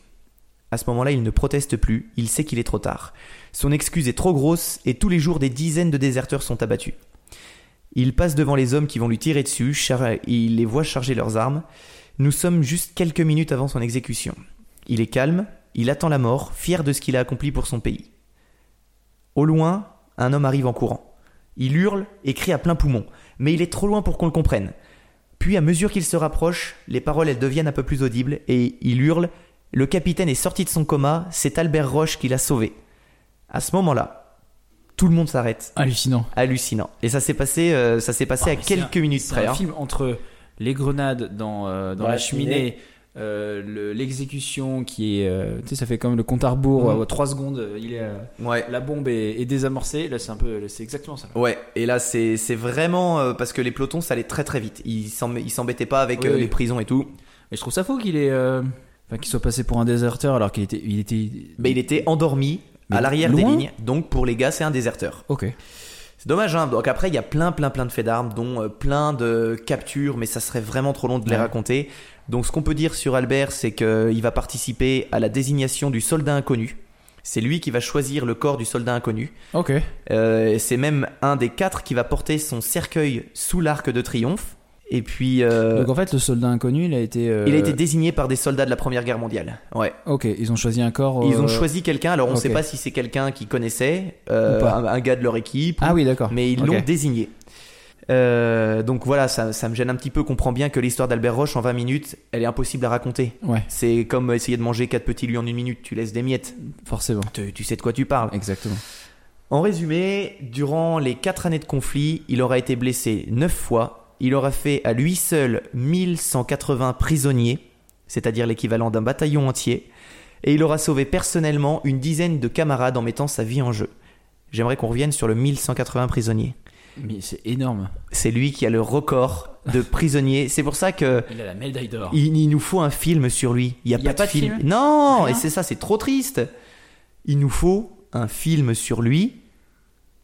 À ce moment-là, il ne proteste plus, il sait qu'il est trop tard. Son excuse est trop grosse et tous les jours des dizaines de déserteurs sont abattus. Il passe devant les hommes qui vont lui tirer dessus, il les voit charger leurs armes. Nous sommes juste quelques minutes avant son exécution. Il est calme, il attend la mort, fier de ce qu'il a accompli pour son pays. Au loin, un homme arrive en courant. Il hurle et crie à plein poumon, mais il est trop loin pour qu'on le comprenne. Puis, à mesure qu'il se rapproche, les paroles elles deviennent un peu plus audibles et il hurle Le capitaine est sorti de son coma, c'est Albert Roche qui l'a sauvé. À ce moment-là, tout le monde s'arrête. Hallucinant. Hallucinant. Et ça s'est passé, euh, ça s'est passé Ah, à c'est quelques un- minutes C'est près. un hein. film entre les grenades dans, euh, dans Dans la la cheminée. Euh, le- l'exécution qui est. euh, tu sais, ça fait comme le compte à rebours, Mhm. 3 secondes, euh, il est, Ouais. la bombe est, est désamorcée. Là, c'est un peu. C'est exactement ça. Ouais, et là c'est vraiment parce que les pelotons ça allait très très vite. Ils s'em- ils s'embêtaient pas avec Oui, oui. les prisons et tout. Mais je trouve ça faux qu'il est. Enfin, qu'il soit passé pour un déserteur alors qu'il était. Il était. Il était endormi Mais à l'arrière des lignes, donc pour les gars c'est un déserteur. Ok. C'est dommage, hein. Donc après il y a plein plein plein de faits d'armes, dont plein de captures, mais ça serait vraiment trop long de les Ouais. raconter. Donc ce qu'on peut dire sur Albert, c'est qu'il va participer à la désignation du soldat inconnu. C'est lui qui va choisir le corps du soldat inconnu. Ok. Euh, c'est même un des quatre qui va porter son cercueil sous l'arc de triomphe. Et puis euh, Donc en fait, le soldat inconnu, il a été. euh, il a été désigné par des soldats de la Première Guerre mondiale. Ouais. Ok, ils ont choisi un corps. Ils ont euh, choisi quelqu'un. Alors on ne sait pas si c'est quelqu'un qu'ils connaissaient, euh, Ou pas. un, un gars de leur équipe, Ah oui, d'accord. mais ils l'ont désigné. Euh, donc voilà, ça, ça me gêne un petit peu. Comprends bien que l'histoire d'Albert Roche en 20 minutes, elle est impossible à raconter. Ouais, C'est comme essayer de manger quatre petits lui en une minute. Tu laisses des miettes. forcément. Tu, tu sais de quoi tu parles. Exactement. En résumé, durant les 4 années de conflit, il aura été blessé 9 fois. Il aura fait à lui seul 1180 prisonniers, c'est-à-dire l'équivalent d'un bataillon entier. Et il aura sauvé personnellement une dizaine de camarades en mettant sa vie en jeu. J'aimerais qu'on revienne sur le 1180 prisonniers. Mais c'est énorme. C'est lui qui a le record de [LAUGHS] prisonniers. C'est pour ça que Il a la médaille d'or. il, il nous faut un film sur lui. Il n'y a, Il y a pas, pas de de film. film Non, et c'est ça, c'est trop triste. Il nous faut un film sur lui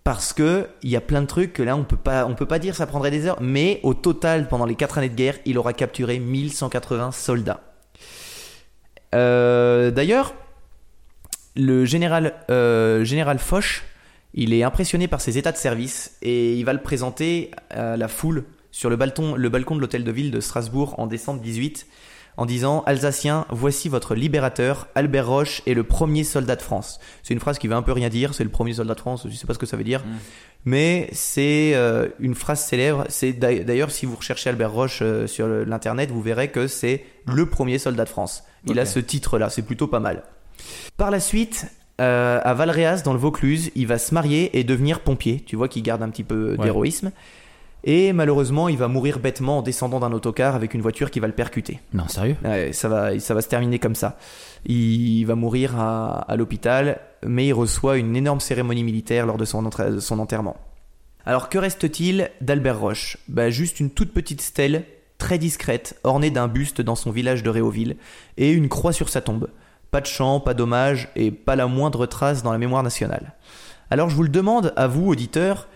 parce que il y a plein de trucs que là on peut pas, on peut pas dire ça prendrait des heures. Mais au total, pendant les 4 années de guerre, il aura capturé 1180 soldats. Euh, D'ailleurs, le général, euh, général Foch, il est impressionné par ses états de service et il va le présenter à la foule sur le balcon, le balcon de l'hôtel de ville de Strasbourg en décembre 18 en disant Alsaciens, voici votre libérateur, Albert Roche est le premier soldat de France. C'est une phrase qui veut un peu rien dire, c'est le premier soldat de France, je sais pas ce que ça veut dire, mais c'est euh, une phrase célèbre. C'est d'ailleurs si vous recherchez Albert Roche euh, sur l'internet, vous verrez que c'est le premier soldat de France. Il a ce titre-là, c'est plutôt pas mal. Par la suite, euh, à Valréas, dans le Vaucluse, il va se marier et devenir pompier. Tu vois qu'il garde un petit peu Ouais. d'héroïsme. Et malheureusement, il va mourir bêtement en descendant d'un autocar avec une voiture qui va le percuter. Non, sérieux? Ouais, ça, va, ça va se terminer comme ça. Il va mourir à, à l'hôpital, mais il reçoit une énorme cérémonie militaire lors de son, de son enterrement. Alors que reste-t-il d'Albert Roche? Bah, Juste une toute petite stèle, très discrète, ornée d'un buste dans son village de Réauville, et une croix sur sa tombe. Pas de chant, pas d'hommage, et pas la moindre trace dans la mémoire nationale. Alors je vous le demande, à vous, auditeurs,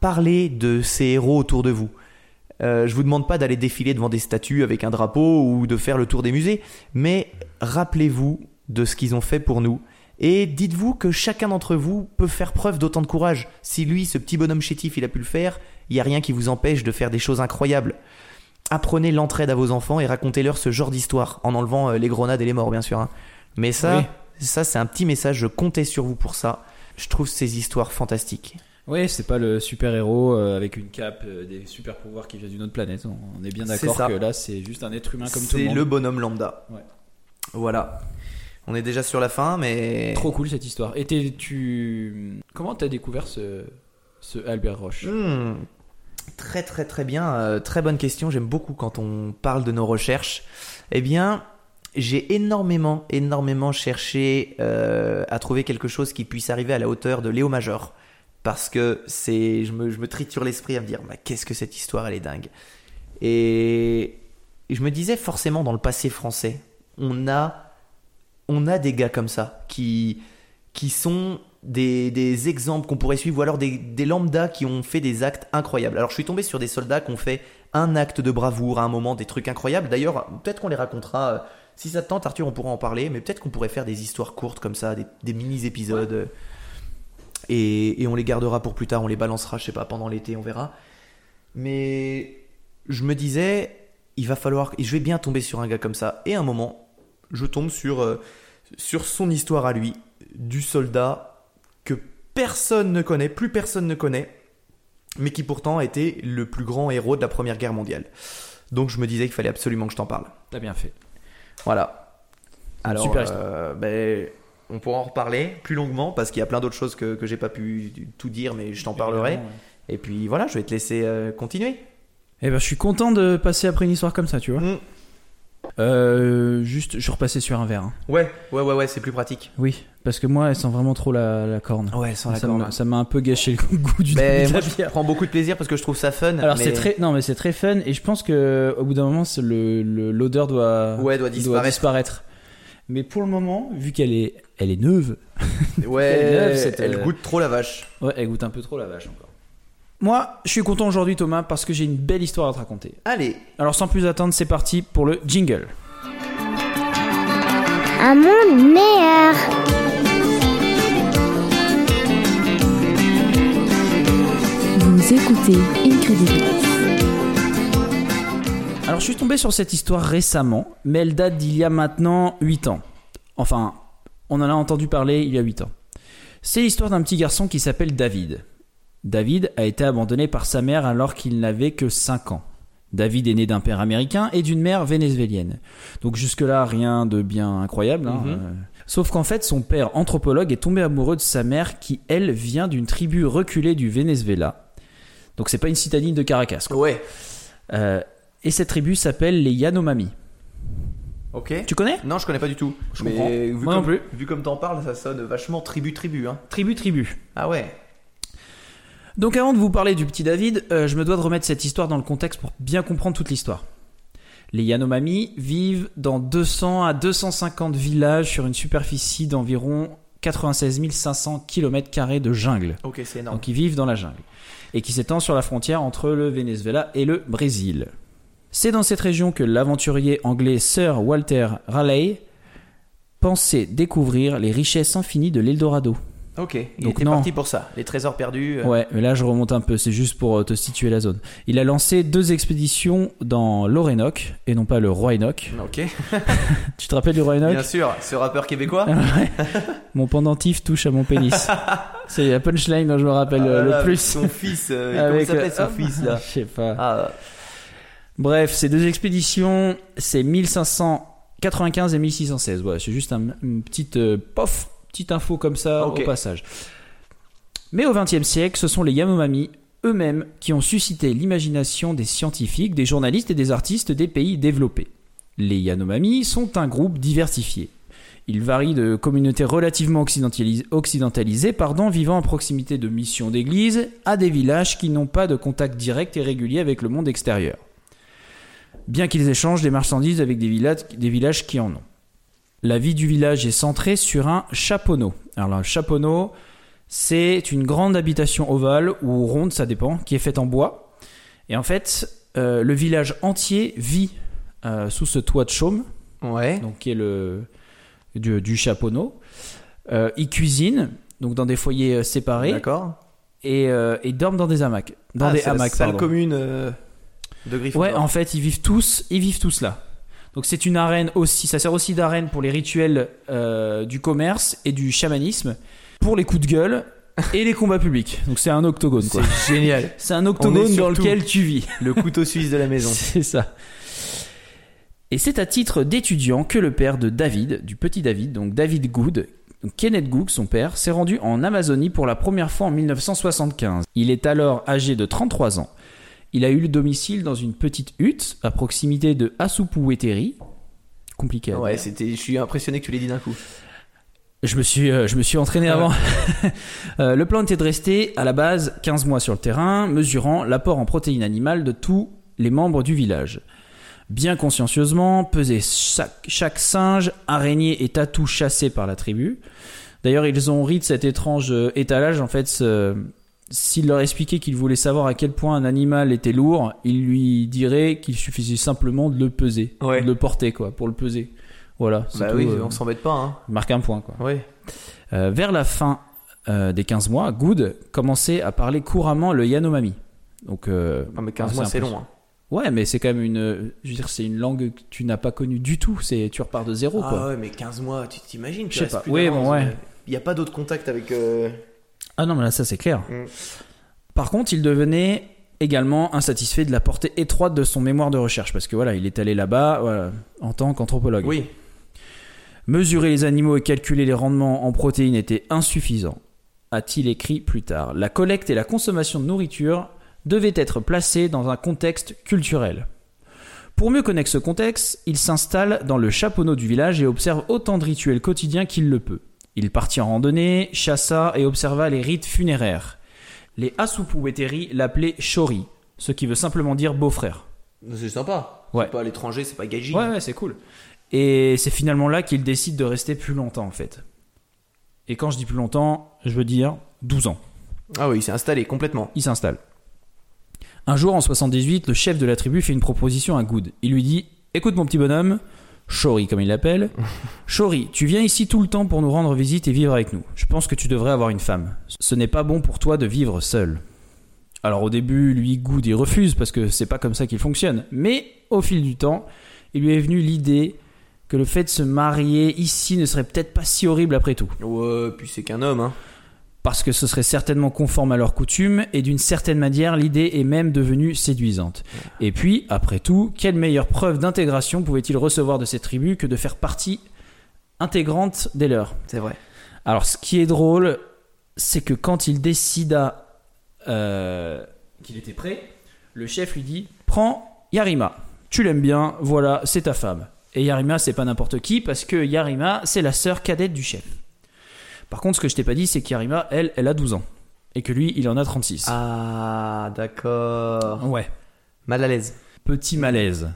parlez de ces héros autour de vous. Euh, je vous demande pas d'aller défiler devant des statues avec un drapeau ou de faire le tour des musées, mais rappelez-vous de ce qu'ils ont fait pour nous. Et dites-vous que chacun d'entre vous peut faire preuve d'autant de courage. Si lui, ce petit bonhomme chétif, il a pu le faire, il n'y a rien qui vous empêche de faire des choses incroyables. Apprenez l'entraide à vos enfants et racontez-leur ce genre d'histoire, en enlevant euh, les grenades et les morts, bien sûr. hein. Mais ça, ça c'est un petit message, je comptais sur vous pour ça. Je trouve ces histoires fantastiques. Oui, c'est pas le super héros avec une cape, euh, des super pouvoirs qui vient d'une autre planète. On est bien C'est d'accord que là, c'est juste un être humain comme tout le C'est monde. le bonhomme lambda. Ouais. Voilà. On est déjà sur la fin, mais. Trop cool cette histoire. Et tu, comment t'as découvert ce, ce Albert Roche? Hmm. Très très très bien, Euh, très bonne question. J'aime beaucoup quand on parle de nos recherches. Eh bien, j'ai énormément énormément cherché euh, à trouver quelque chose qui puisse arriver à la hauteur de Léo Major, parce que c'est, je me, je me triture l'esprit à me dire, bah, qu'est-ce que cette histoire, elle est dingue. Et je me disais forcément dans le passé français, on a, on a des gars comme ça qui, qui sont des, des exemples qu'on pourrait suivre, ou alors des, des lambdas qui ont fait des actes incroyables. Alors je suis tombé sur des soldats qui ont fait un acte de bravoure à un moment, des trucs incroyables. D'ailleurs, peut-être qu'on les racontera. euh, Si ça te tente, Arthur, on pourra en parler, mais peut-être qu'on pourrait faire des histoires courtes comme ça, des, des mini-épisodes. euh, Et, et on les gardera pour plus tard, on les balancera, je sais pas, pendant l'été, on verra. Mais je me disais, il va falloir, et je vais bien tomber sur un gars comme ça. Et à un moment, je tombe sur, euh, sur son histoire à lui, du soldat personne ne connaît, plus personne ne connaît, mais qui pourtant a été le plus grand héros de la Première Guerre mondiale. Donc je me disais qu'il fallait absolument que je t'en parle. T'as bien fait. Voilà. Alors, Super histoire. euh, ben, on pourra en reparler plus longuement parce qu'il y a plein d'autres choses que, que j'ai pas pu tout dire, mais je t'en parlerai. Ouais. Et puis voilà, je vais te laisser euh, continuer. Eh ben, je suis content de passer après une histoire comme ça, tu vois. Mm. Euh, juste, je repassais sur un verre. hein. Ouais, ouais, ouais, ouais, c'est plus pratique. Oui, parce que moi, elle sent vraiment trop la, la corne. Ouais, sans la ça corne. ça m'a un peu gâché le goût du Mais de moi, la je bière. prends beaucoup de plaisir parce que je trouve ça fun. Alors mais- c'est très, non mais c'est très fun et je pense que au bout d'un moment, c'est le le- l'odeur doit Ouais, doit disparaître. disparaître. Mais pour le moment, vu qu'elle est, elle est neuve, [LAUGHS] Ouais, Elle est neuve, cette, elle euh, goûte trop la vache. ouais, elle goûte un peu trop la vache encore. Moi, je suis content aujourd'hui, Thomas, parce que j'ai une belle histoire à te raconter. Allez, Alors sans plus attendre, c'est parti pour le jingle. Un monde meilleur. Vous écoutez Incredible. Alors je suis tombé sur cette histoire récemment, mais elle date d'il y a maintenant 8 ans. Enfin, on en a entendu parler il y a 8 ans. C'est l'histoire d'un petit garçon qui s'appelle David. David a été abandonné par sa mère alors qu'il n'avait que 5 ans. David est né d'un père américain et d'une mère vénézuélienne. Donc jusque-là, rien de bien incroyable. hein, Mhm. euh. Sauf qu'en fait, son père anthropologue est tombé amoureux de sa mère qui, elle, vient d'une tribu reculée du Venezuela. Donc c'est pas une citadine de Caracas. quoi. ouais, Euh, et cette tribu s'appelle les Yanomami. ok. Tu connais? Non, je connais pas du tout. Je Mais comprends. Vu Moi comme, non plus. Vu comme t'en parles, ça sonne vachement tribu-tribu. Hein. Tribu, tribu. Ah ouais. Donc avant de vous parler du petit David, euh, je me dois de remettre cette histoire dans le contexte pour bien comprendre toute l'histoire. Les Yanomami vivent dans 200 à 250 villages sur une superficie d'environ 96 500 km de jungle. Ok, c'est énorme. Donc ils vivent dans la jungle. Et qui s'étend sur la frontière entre le Venezuela et le Brésil. C'est dans cette région que l'aventurier anglais Sir Walter Raleigh pensait découvrir les richesses infinies de l'Eldorado. Ok. Il Donc était non. parti pour ça. Les trésors perdus. euh, Ouais, mais là je remonte un peu, c'est juste pour euh, te situer la zone. Il a lancé deux expéditions dans l'Orénoque et non pas le Roi Enoch. Ok. [LAUGHS] Tu te rappelles du Roi Enoch Bien sûr. Ce rappeur québécois. [LAUGHS] Mon pendentif touche à mon pénis. [LAUGHS] c'est la punchline dont je me rappelle euh, Ah, le là, plus. Son fils. euh, comment s'appelle euh, son hop, fils là Je sais pas. Ah. Bref, ces deux expéditions, c'est 1595 et 1616. Voilà, c'est juste un- une petite euh, pof, petite info comme ça au passage. Mais au XXe siècle, ce sont les Yanomami eux-mêmes qui ont suscité l'imagination des scientifiques, des journalistes et des artistes des pays développés. Les Yanomami sont un groupe diversifié. Ils varient de communautés relativement occidentalis- occidentalisées, pardon, vivant à proximité de missions d'église, à des villages qui n'ont pas de contact direct et régulier avec le monde extérieur. Bien qu'ils échangent des marchandises avec des villages, des villages qui en ont. La vie du village est centrée sur un chaponneau. Alors un chaponneau, c'est une grande habitation ovale ou ronde, ça dépend, qui est faite en bois. Et en fait, euh, le village entier vit euh, sous ce toit de chaume, Ouais. donc qui est le du, du chaponneau. Euh, ils cuisinent, donc dans des foyers séparés, D'accord. et, et dorment dans des hamacs. Dans Ah, des c'est la hamacs, salle pardon. commune de Gryffondor. Ouais, en fait, ils vivent tous, ils vivent tous là. Donc c'est une arène aussi, ça sert aussi d'arène pour les rituels euh, du commerce et du chamanisme, pour les coups de gueule et les combats publics. Donc c'est un octogone quoi. C'est génial. [LAUGHS] C'est un octogone dans lequel tu vis. [LAUGHS] Le couteau suisse de la maison. C'est ça. Et c'est à titre d'étudiant que le père de David, du petit David, donc David Good, donc Kenneth Good, son père, s'est rendu en Amazonie pour la première fois en 1975. Il est alors âgé de 33 ans. Il a eu le domicile dans une petite hutte à proximité de Asupuweteri. Compliqué. à Ouais, dire. c'était. Je suis impressionné que tu l'aies dit d'un coup. Je me suis, euh, je me suis entraîné avant. [LAUGHS] Euh, le plan était de rester à la base 15 mois sur le terrain, mesurant l'apport en protéines animales de tous les membres du village. Bien consciencieusement, peser chaque, chaque singe, araignée et tatou chassé par la tribu. D'ailleurs, ils ont ri de cet étrange euh, étalage. En fait, ce- s'il leur expliquait qu'il voulait savoir à quel point un animal était lourd, il lui dirait qu'il suffisait simplement de le peser, Ouais. de le porter, quoi, pour le peser. Voilà. Bah tout, oui, euh, on s'embête pas, hein. marque un point, quoi. Ouais. Euh, vers la fin euh, des 15 mois, Good commençait à parler couramment le Yanomami. Donc, Non, mais 15 ah, mois, c'est long. hein. Ouais, mais c'est quand même une. Je veux dire, c'est une langue que tu n'as pas connue du tout. C'est tu repars de zéro, Ah quoi. ouais, mais 15 mois, tu t'imagines Je sais pas. Oui, bon, ouais. Il n'y a pas d'autre contact avec. Ah non, mais là, ça c'est clair. Mm. Par contre, il devenait également insatisfait de la portée étroite de son mémoire de recherche, parce que voilà, il est allé là-bas voilà, en tant qu'anthropologue. Oui. Mesurer les animaux et calculer les rendements en protéines était insuffisant, a-t-il écrit plus tard. La collecte et la consommation de nourriture devaient être placées dans un contexte culturel. Pour mieux connaître ce contexte, il s'installe dans le chaponneau du village et observe autant de rituels quotidiens qu'il le peut. Il partit en randonnée, chassa et observa les rites funéraires. Les Asupuweteri l'appelaient Shori, ce qui veut simplement dire beau-frère. C'est sympa. Ouais. C'est pas à l'étranger, c'est pas gaji. Ouais, ouais, c'est cool. Et c'est finalement là qu'il décide de rester plus longtemps, en fait. Et quand je dis plus longtemps, je veux dire 12 ans. Ah oui, il s'est installé complètement. Il s'installe. Un jour, en 78, le chef de la tribu fait une proposition à Good. Il lui dit Écoute, mon petit bonhomme, Shori, comme il l'appelle, [LAUGHS] Shori, tu viens ici tout le temps pour nous rendre visite et vivre avec nous. Je pense que tu devrais avoir une femme. Ce n'est pas bon pour toi de vivre seul. Alors au début, lui, Good, il refuse parce que c'est pas comme ça qu'il fonctionne. Mais au fil du temps, il lui est venu l'idée que le fait de se marier ici ne serait peut-être pas si horrible après tout Ouais, puis c'est qu'un homme, hein. Parce que ce serait certainement conforme à leurs coutumes et d'une certaine manière l'idée est même devenue séduisante. Et puis, après tout, quelle meilleure preuve d'intégration pouvait-il recevoir de cette tribu que de faire partie intégrante des leurs? C'est vrai. Alors ce qui est drôle, c'est que quand il décida euh, qu'il était prêt, le chef lui dit Prends Yarima, tu l'aimes bien, voilà, c'est ta femme. Et Yarima, c'est pas n'importe qui, parce que Yarima, c'est la sœur cadette du chef. Par contre, ce que je t'ai pas dit, c'est qu'Yarima, elle, elle a 12 ans. Et que lui, il en a 36. Ah, d'accord. Ouais. Mal à l'aise. Petit malaise.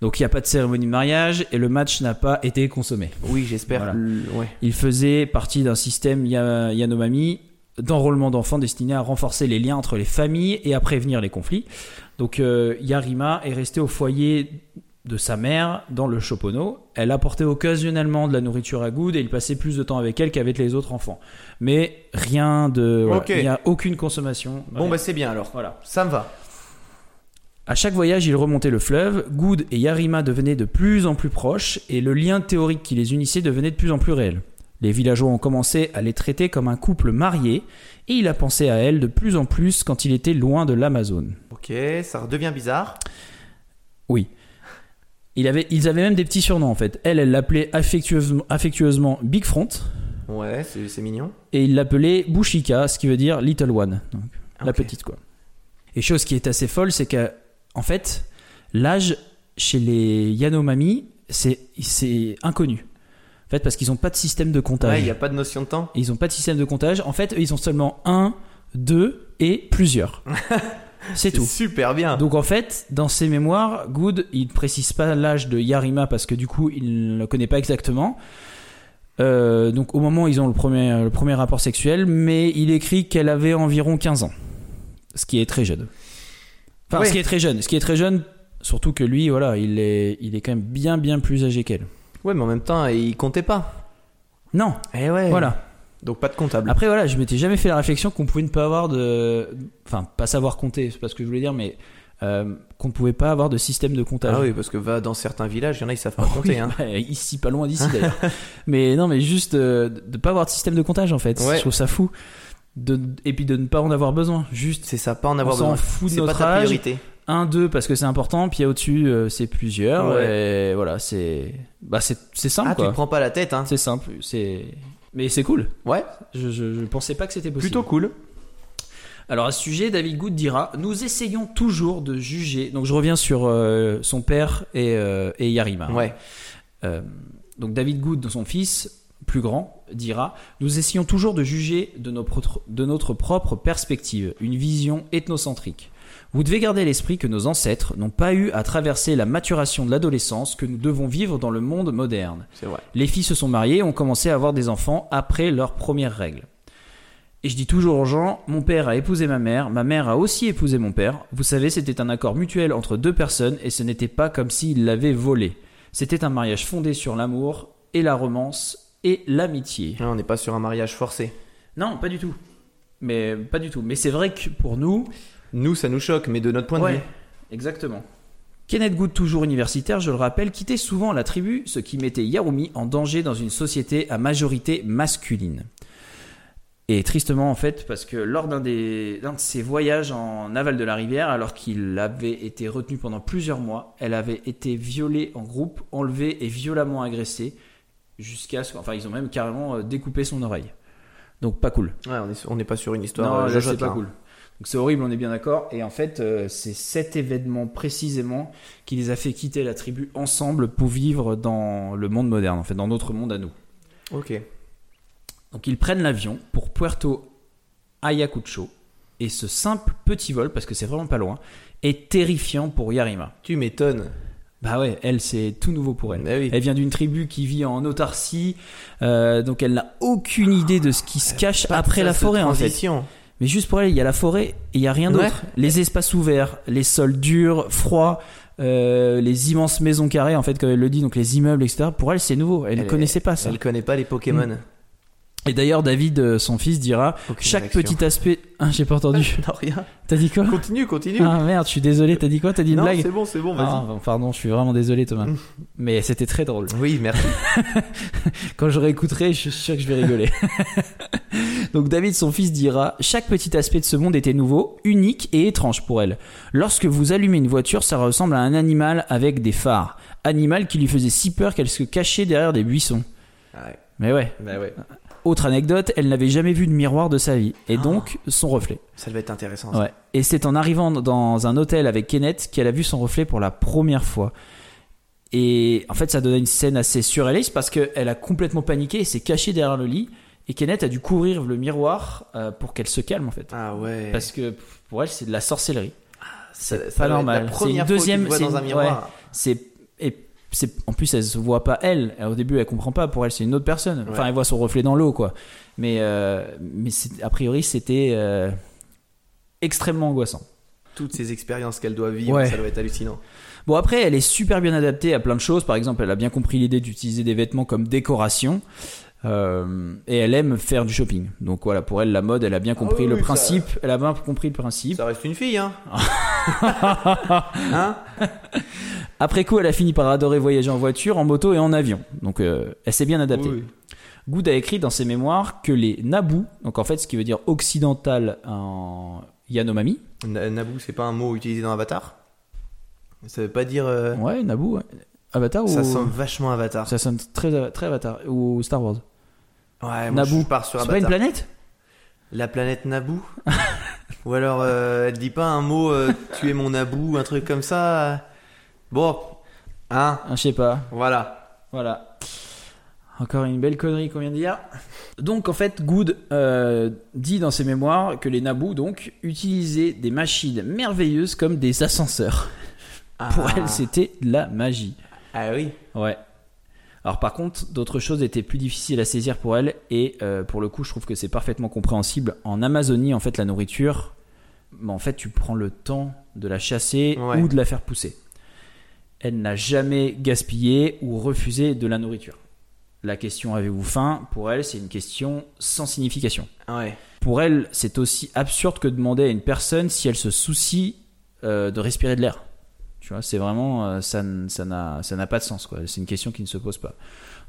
Donc il n'y a pas de cérémonie de mariage et le match n'a pas été consommé. Oui, j'espère. Voilà. l- Ouais. Il faisait partie d'un système Ya- Yanomami d'enrôlement d'enfants destiné à renforcer les liens entre les familles et à prévenir les conflits. Donc euh, Yarima est resté au foyer de sa mère dans le Chopono. Elle apportait occasionnellement de la nourriture à Good et il passait plus de temps avec elle qu'avec les autres enfants. Mais rien de. voilà, Ok. Il n'y a aucune consommation. Bon, bah c'est bien alors. Voilà. Ça me va. À chaque voyage, ils remontaient le fleuve. Good et Yarima devenaient de plus en plus proches et le lien théorique qui les unissait devenait de plus en plus réel. Les villageois ont commencé à les traiter comme un couple marié et il a pensé à elle de plus en plus quand il était loin de l'Amazone. Ok, ça redevient bizarre. Oui. Il avait, ils avaient même des petits surnoms en fait. Elle, elle l'appelait affectueusement, affectueusement Big Front Ouais, c'est mignon. et il l'appelait Bushika, ce qui veut dire Little One. Donc, la petite quoi. Et chose qui est assez folle, c'est que en fait, l'âge chez les Yanomami, c'est c'est inconnu. En fait, parce qu'ils n'ont pas de système de Ouais, comptage. il n'y a pas de notion de temps. Ils n'ont pas de système de comptage. En fait, ils ont seulement un, deux et plusieurs. [LAUGHS] [LAUGHS] c'est tout. super bien. Donc en fait, dans ses mémoires, Good, il précise pas l'âge de Yarima parce que du coup, il ne le connaît pas exactement. Euh, donc au moment où ils ont le premier, le premier rapport sexuel, mais il écrit qu'elle avait environ 15 ans. Ce qui est très jeune. Enfin, Ouais. ce qui est très jeune. Ce qui est très jeune, surtout que lui, voilà, il est, il est quand même bien, bien plus âgé qu'elle. Ouais, mais en même temps, il comptait pas. Non, Eh ouais. voilà. Donc pas de comptable. Après, voilà, je m'étais jamais fait la réflexion qu'on pouvait ne pas avoir de. Enfin, pas savoir compter, c'est pas ce que je voulais dire, mais euh, qu'on ne pouvait pas avoir de système de comptage. Ah oui, parce que va dans certains villages, il y en a, ils savent pas [LAUGHS] Oh compter. oui, Hein. bah, ici, pas loin d'ici d'ailleurs. [LAUGHS] mais non, mais juste euh, de pas avoir de système de comptage en fait. Ouais. Je trouve ça fou. De, et puis de ne pas en avoir besoin. Juste C'est ça, pas en avoir On s'en besoin. fout de C'est pas notre âge. un, deux parce que c'est important, puis au-dessus euh, c'est plusieurs. Ouais. Et voilà, c'est bah c'est c'est simple Ah, tu te prends pas la tête, hein. C'est simple, c'est mais c'est cool. Ouais, Je, je, je pensais pas que c'était possible. plutôt cool. Alors à ce sujet, David Good dira Nous essayons toujours de juger. Donc je reviens sur euh, son père et, euh, et Yarima. Ouais. Euh, donc David Good, son fils, plus grand, dira Nous essayons toujours de juger de notre, de notre propre perspective, une vision ethnocentrique. Vous devez garder à l'esprit que nos ancêtres n'ont pas eu à traverser la maturation de l'adolescence que nous devons vivre dans le monde moderne. C'est vrai. Les filles se sont mariées et ont commencé à avoir des enfants après leurs premières règles. Et je dis toujours aux gens, mon père a épousé ma mère, ma mère a aussi épousé mon père. Vous savez, c'était un accord mutuel entre deux personnes et ce n'était pas comme s'ils l'avaient volé. C'était un mariage fondé sur l'amour et la romance et l'amitié. Là, on n'est pas sur un mariage forcé. Non, pas du tout. Mais pas du tout. Mais c'est vrai que pour nous, Nous, ça nous choque, mais de notre point de Ouais, vue. exactement. Kenneth Good, toujours universitaire, je le rappelle, quittait souvent la tribu, ce qui mettait Yarumi en danger dans une société à majorité masculine. Et tristement, en fait, parce que lors d'un des- d'un de ses voyages en aval de la rivière, alors qu'il avait été retenu pendant plusieurs mois, elle avait été violée en groupe, enlevée et violemment agressée, jusqu'à ce Enfin, ils ont même carrément euh, découpé son oreille. Donc, pas cool. Ouais, on est- on n'est pas sur une histoire. Non, euh, là, c'est pas là. cool. Donc c'est horrible, on est bien d'accord. Et en fait, euh, c'est cet événement précisément qui les a fait quitter la tribu ensemble pour vivre dans le monde moderne, en fait, dans notre monde à nous. Ok. Donc ils prennent l'avion pour Puerto Ayacucho. Et ce simple petit vol, parce que c'est vraiment pas loin, est terrifiant pour Yarima. Tu m'étonnes. Bah ouais, elle, c'est tout nouveau pour elle. Oui. Elle vient d'une tribu qui vit en autarcie, euh, donc elle n'a aucune idée de ce qui se cache après la forêt en fait. Mais juste pour elle, il y a la forêt et il y a rien Ouais. d'autre. Les espaces ouverts, les sols durs, froids, euh, les immenses maisons carrées, en fait, comme elle le dit, donc les immeubles, etc. Pour elle, c'est nouveau. Elle ne connaissait pas ça. Elle connaît pas les Pokémon. Et d'ailleurs, David, euh, son fils, dira Aucune chaque réaction. petit aspect. Ah, j'ai pas entendu. [LAUGHS] Non, rien. T'as dit quoi? Continue, continue. Ah merde, je suis désolé. T'as dit quoi? T'as dit une non, blague? c'est bon, c'est bon, vas-y. Ah, pardon, je suis vraiment désolé, Thomas. Mais c'était très drôle. Oui, merci. [LAUGHS] Quand je réécouterai, je suis sûr que je vais rigoler. [LAUGHS] Donc David, son fils, dira Chaque petit aspect de ce monde était nouveau, unique et étrange pour elle. Lorsque vous allumez une voiture, ça ressemble à un animal avec des phares. Animal qui lui faisait si peur qu'elle se cachait derrière des buissons. Ouais. Mais ouais. Bah ouais. Autre anecdote, elle n'avait jamais vu de miroir de sa vie. Et donc, son reflet. Ça devait être intéressant. ça. Ouais. Et c'est en arrivant dans un hôtel avec Kenneth qu'elle a vu son reflet pour la première fois. Et en fait, ça donnait une scène assez surréaliste parce qu'elle a complètement paniqué et s'est cachée derrière le lit. Et Kenneth a dû couvrir le miroir euh, pour qu'elle se calme en fait. Ah ouais. Parce que pour elle, c'est de la sorcellerie. Ça- c'est ça pas doit être normal. La C'est première une fois deuxième- que tu vois c'est dans un une- miroir. C'est en plus elle se voit pas elle. Au début, elle comprend pas. Pour elle, c'est une autre personne. Enfin, Ouais. elle voit son reflet dans l'eau quoi. Mais euh, mais a priori, c'était euh, extrêmement angoissant. toutes ces expériences qu'elle doit vivre, Ouais. ça doit être hallucinant. Bon après, elle est super bien adaptée à plein de choses. Par exemple, elle a bien compris l'idée d'utiliser des vêtements comme décoration. Euh, et elle aime faire du shopping. Donc voilà, pour elle, la mode, elle a bien compris oui, le oui, ça- principe. Elle a bien compris le principe. Ça reste une fille, hein [LAUGHS] Hein Après coup, elle a fini par adorer voyager en voiture, en moto et en avion. Donc euh, elle s'est bien adaptée. Oui. Good a écrit dans ses mémoires que les Naboo, donc en fait ce qui veut dire occidental en Yanomami, Na- Naboo, c'est pas un mot utilisé dans Avatar? Ça veut pas dire. euh, ouais, Naboo, ouais. Avatar Ça ou sonne vachement Avatar. ça sonne très très Avatar ou Star Wars. Ouais, moi, Naboo. je pars sur C'est pas Avatar. une planète? La planète Naboo [LAUGHS] Ou alors, euh, elle dit pas un mot, euh, tu es mon Naboo, un truc comme ça Bon, hein, Ah, Je sais pas. voilà. Voilà. Encore une belle connerie qu'on vient de dire. Donc en fait, Good euh, dit dans ses mémoires que les Naboo donc utilisaient des machines merveilleuses comme des ascenseurs. Pour Ah. elle, c'était de la magie. Ah oui? Ouais. Alors par contre, d'autres choses étaient plus difficiles à saisir pour elle et euh, pour le coup, je trouve que c'est parfaitement compréhensible. En Amazonie, en fait, la nourriture, bah, en fait, tu prends le temps de la chasser Ouais. ou de la faire pousser. Elle n'a jamais gaspillé ou refusé de la nourriture. La question avez-vous faim? Pour elle, c'est une question sans signification. Ouais. Pour elle, c'est aussi absurde que de demander à une personne si elle se soucie euh, de respirer de l'air. Tu vois, c'est vraiment euh, ça, ça n'a pas de sens quoi. C'est une question qui ne se pose pas.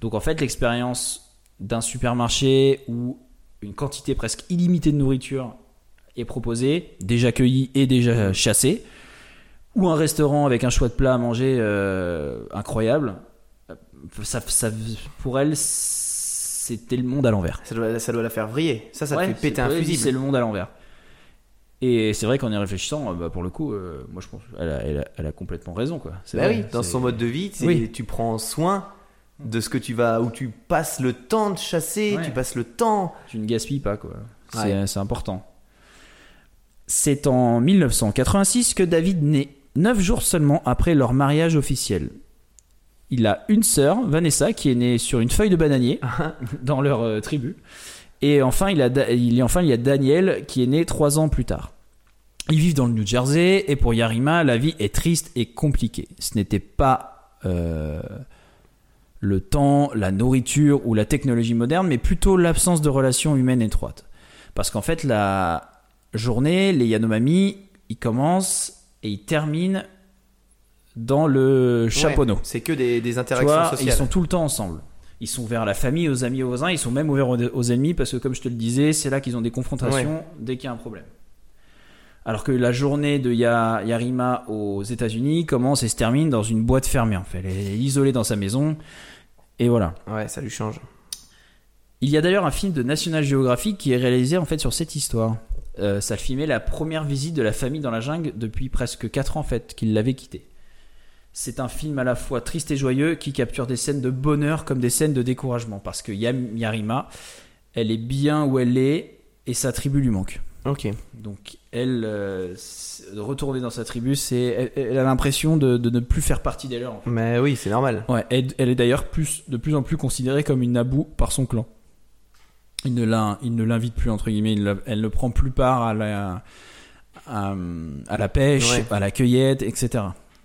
Donc en fait, l'expérience d'un supermarché où une quantité presque illimitée de nourriture est proposée, déjà cueillie et déjà chassée, ou un restaurant avec un choix de plats à manger euh, incroyable, euh, ça, ça, pour elle, c'était le monde à l'envers. Ça doit, ça doit la faire vriller. Ça, ça Ouais, te fait péter un fusible. C'est le monde à l'envers. Et c'est vrai qu'en y réfléchissant, euh, bah, pour le coup, euh, moi je pense qu'elle a, elle a, elle a complètement raison. Quoi. C'est Bah vrai, oui, dans son mode de vie, Oui. tu prends soin de ce que tu vas, où tu passes le temps de chasser, Ouais. tu passes le temps. Tu ne gaspilles pas, quoi. C'est Ouais. c'est important. C'est en 1986 que David naît, neuf jours seulement après leur mariage officiel. Il a une sœur, Vanessa, qui est née sur une feuille de bananier [LAUGHS] dans leur euh, tribu. Et enfin il, a, Da- il, y a- enfin, il y a Daniel, qui est né trois ans plus tard. Ils vivent dans le New Jersey, et pour Yarima, la vie est triste et compliquée. Ce n'était pas euh, le temps, la nourriture ou la technologie moderne, mais plutôt l'absence de relations humaines étroites. Parce qu'en fait, la journée, les Yanomami, ils commencent et ils terminent dans le chaponneau. Ouais, c'est que des, interactions vois, sociales. ils sont tout le temps ensemble. Ils sont vers la famille, aux amis, aux voisins. Ils sont même ouverts aux, aux ennemis parce que, comme je te le disais, c'est là qu'ils ont des confrontations dès qu'il y a un problème. Alors que la journée de Ya- Yarima aux États-Unis commence et se termine dans une boîte fermée. En fait, elle est isolée dans sa maison. Et voilà. Ouais, ça lui change. Il y a d'ailleurs un film de National Geographic qui est réalisé en fait sur cette histoire. Euh, ça filmait la première visite de la famille dans la jungle depuis presque 4 ans en fait qu'il l'avait quitté. C'est un film à la fois triste et joyeux qui capture des scènes de bonheur comme des scènes de découragement parce que Yam- Yarima, elle est bien où elle est et sa tribu lui manque. Ok. Donc elle, euh, retourner dans sa tribu, c'est, elle, elle a l'impression de, de ne plus faire partie des leurs. en fait. Mais oui, c'est normal. Ouais, elle, elle est d'ailleurs plus, de plus en plus considérée comme une Naboo par son clan. Il ne, l'in- il ne l'invite plus, entre guillemets, il elle ne prend plus part à la, à, à la pêche, Ouais. à la cueillette, etc.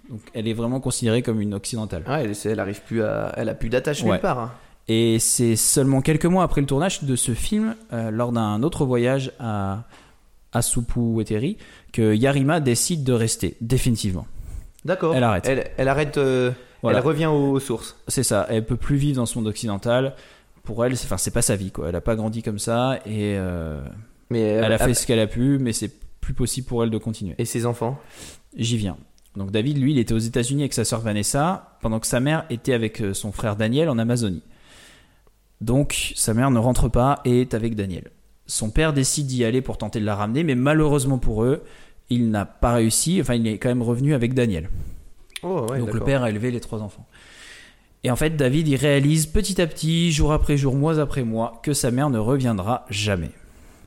Donc elle est vraiment considérée comme une occidentale. Ouais, elle, elle arrive plus à, elle a plus d'attache Ouais. nulle part. hein. Et c'est seulement quelques mois après le tournage de ce film, euh, lors d'un autre voyage à, à Supuweteri, que Yarima décide de rester, définitivement. D'accord. Elle arrête. Elle, elle arrête. euh, Voilà. Elle revient aux sources. C'est ça, elle peut plus vivre dans ce monde occidental. Pour elle, c'est, enfin, c'est pas sa vie, quoi. Elle a pas grandi comme ça et euh, Mais elle a fait ce qu'elle a pu, mais c'est plus possible pour elle de continuer. Et ses enfants? J'y viens. Donc David, lui, il était aux États-Unis avec sa sœur Vanessa, pendant que sa mère était avec euh, son frère Daniel en Amazonie. Donc sa mère ne rentre pas et est avec Daniel. Son père décide d'y aller pour tenter de la ramener, mais malheureusement pour eux, il n'a pas réussi. Enfin, il est quand même revenu avec Daniel. Oh ouais. Donc le père a élevé les trois enfants. Et en fait, David, il réalise petit à petit, jour après jour, mois après mois, que sa mère ne reviendra jamais.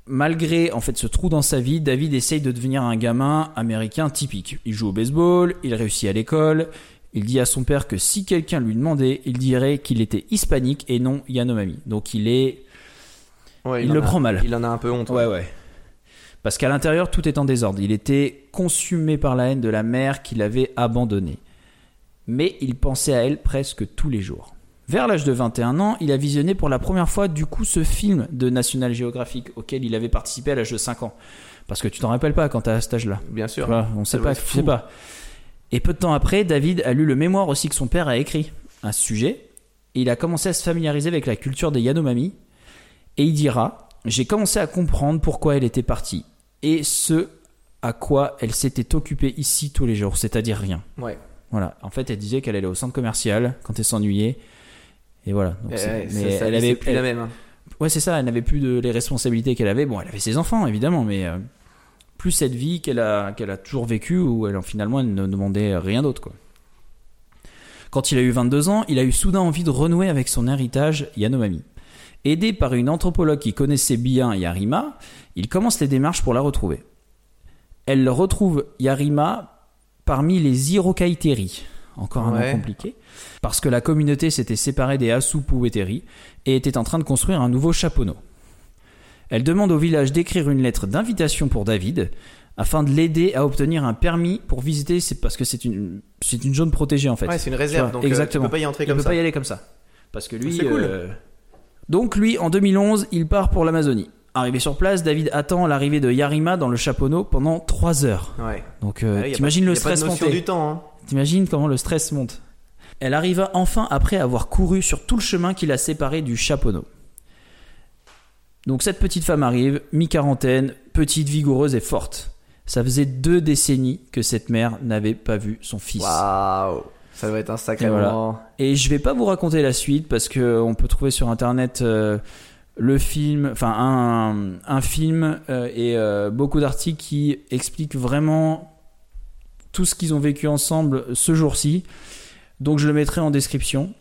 Malgré en fait ce trou dans sa vie, David essaye de devenir un gamin américain typique. Il joue au baseball, il réussit à l'école. Il dit à son père que si quelqu'un lui demandait, il dirait qu'il était hispanique et non Yanomami. Donc il est, Ouais, il le a- prend mal. Il en a un peu honte. Ouais, ouais. Parce qu'à l'intérieur, tout est en désordre. Il était consumé par la haine de la mère qu'il avait abandonnée. Mais il pensait à elle presque tous les jours. Vers l'âge de 21 ans, il a visionné pour la première fois du coup ce film de National Geographic auquel il avait participé à l'âge de 5 ans. Parce que tu t'en rappelles pas quand t'as à cet âge-là. Bien Tu sûr. vois, on sait pas, tu sais pas. Et peu de temps après, David a lu le mémoire aussi que son père a écrit à ce sujet. Et il a commencé à se familiariser avec la culture des Yanomami. Et il dira J'ai commencé à comprendre pourquoi elle était partie. Et ce à quoi elle s'était occupée ici tous les jours, c'est-à-dire rien. Ouais. Voilà. En fait, elle disait qu'elle allait au centre commercial quand elle s'ennuyait. Et voilà. Donc, Eh ouais, mais ça- elle avait, plus elle- la même. hein. Ouais, c'est ça, elle n'avait plus de les responsabilités qu'elle avait. Bon, elle avait ses enfants, évidemment, mais euh, plus cette vie qu'elle a, qu'elle a toujours vécue, où elle, finalement, elle ne demandait rien d'autre. Quoi. Quand il a eu 22 ans, il a eu soudain envie de renouer avec son héritage Yanomami. Aidé par une anthropologue qui connaissait bien Yarima, il commence les démarches pour la retrouver. Elle retrouve Yarima parmi les Irokaiteri, encore un Ouais. nom compliqué, parce que la communauté s'était séparée des Asupuweteri et était en train de construire un nouveau chaponneau. Elle demande au village d'écrire une lettre d'invitation pour David afin de l'aider à obtenir un permis pour visiter, c'est parce que c'est une, c'est une zone protégée en fait. Ouais, c'est une Tu réserve, vois, donc euh, exactement. tu peux pas y entrer Il comme peut ça. pas y aller comme ça. Parce que lui. C'est cool. euh, Donc lui, en 2011, il part pour l'Amazonie. Arrivé sur place, David attend l'arrivée de Yarima dans le chaponneau pendant 3 heures. Ouais. Donc euh, Ah, t'imagines le y a pas de notion du temps. hein. T'imagines comment le stress monte. Elle arriva enfin après avoir couru sur tout le chemin qui l'a séparé du chaponneau. Donc cette petite femme arrive, mi-quarantaine, petite, vigoureuse et forte. Ça faisait deux décennies que cette mère n'avait pas vu son fils. Waouh. Ça doit être un sacré Et voilà. moment. Et je vais pas vous raconter la suite parce que on peut trouver sur internet euh, le film, enfin un, un film euh, et euh, beaucoup d'articles qui expliquent vraiment tout ce qu'ils ont vécu ensemble ce jour-ci. Donc je le mettrai en description.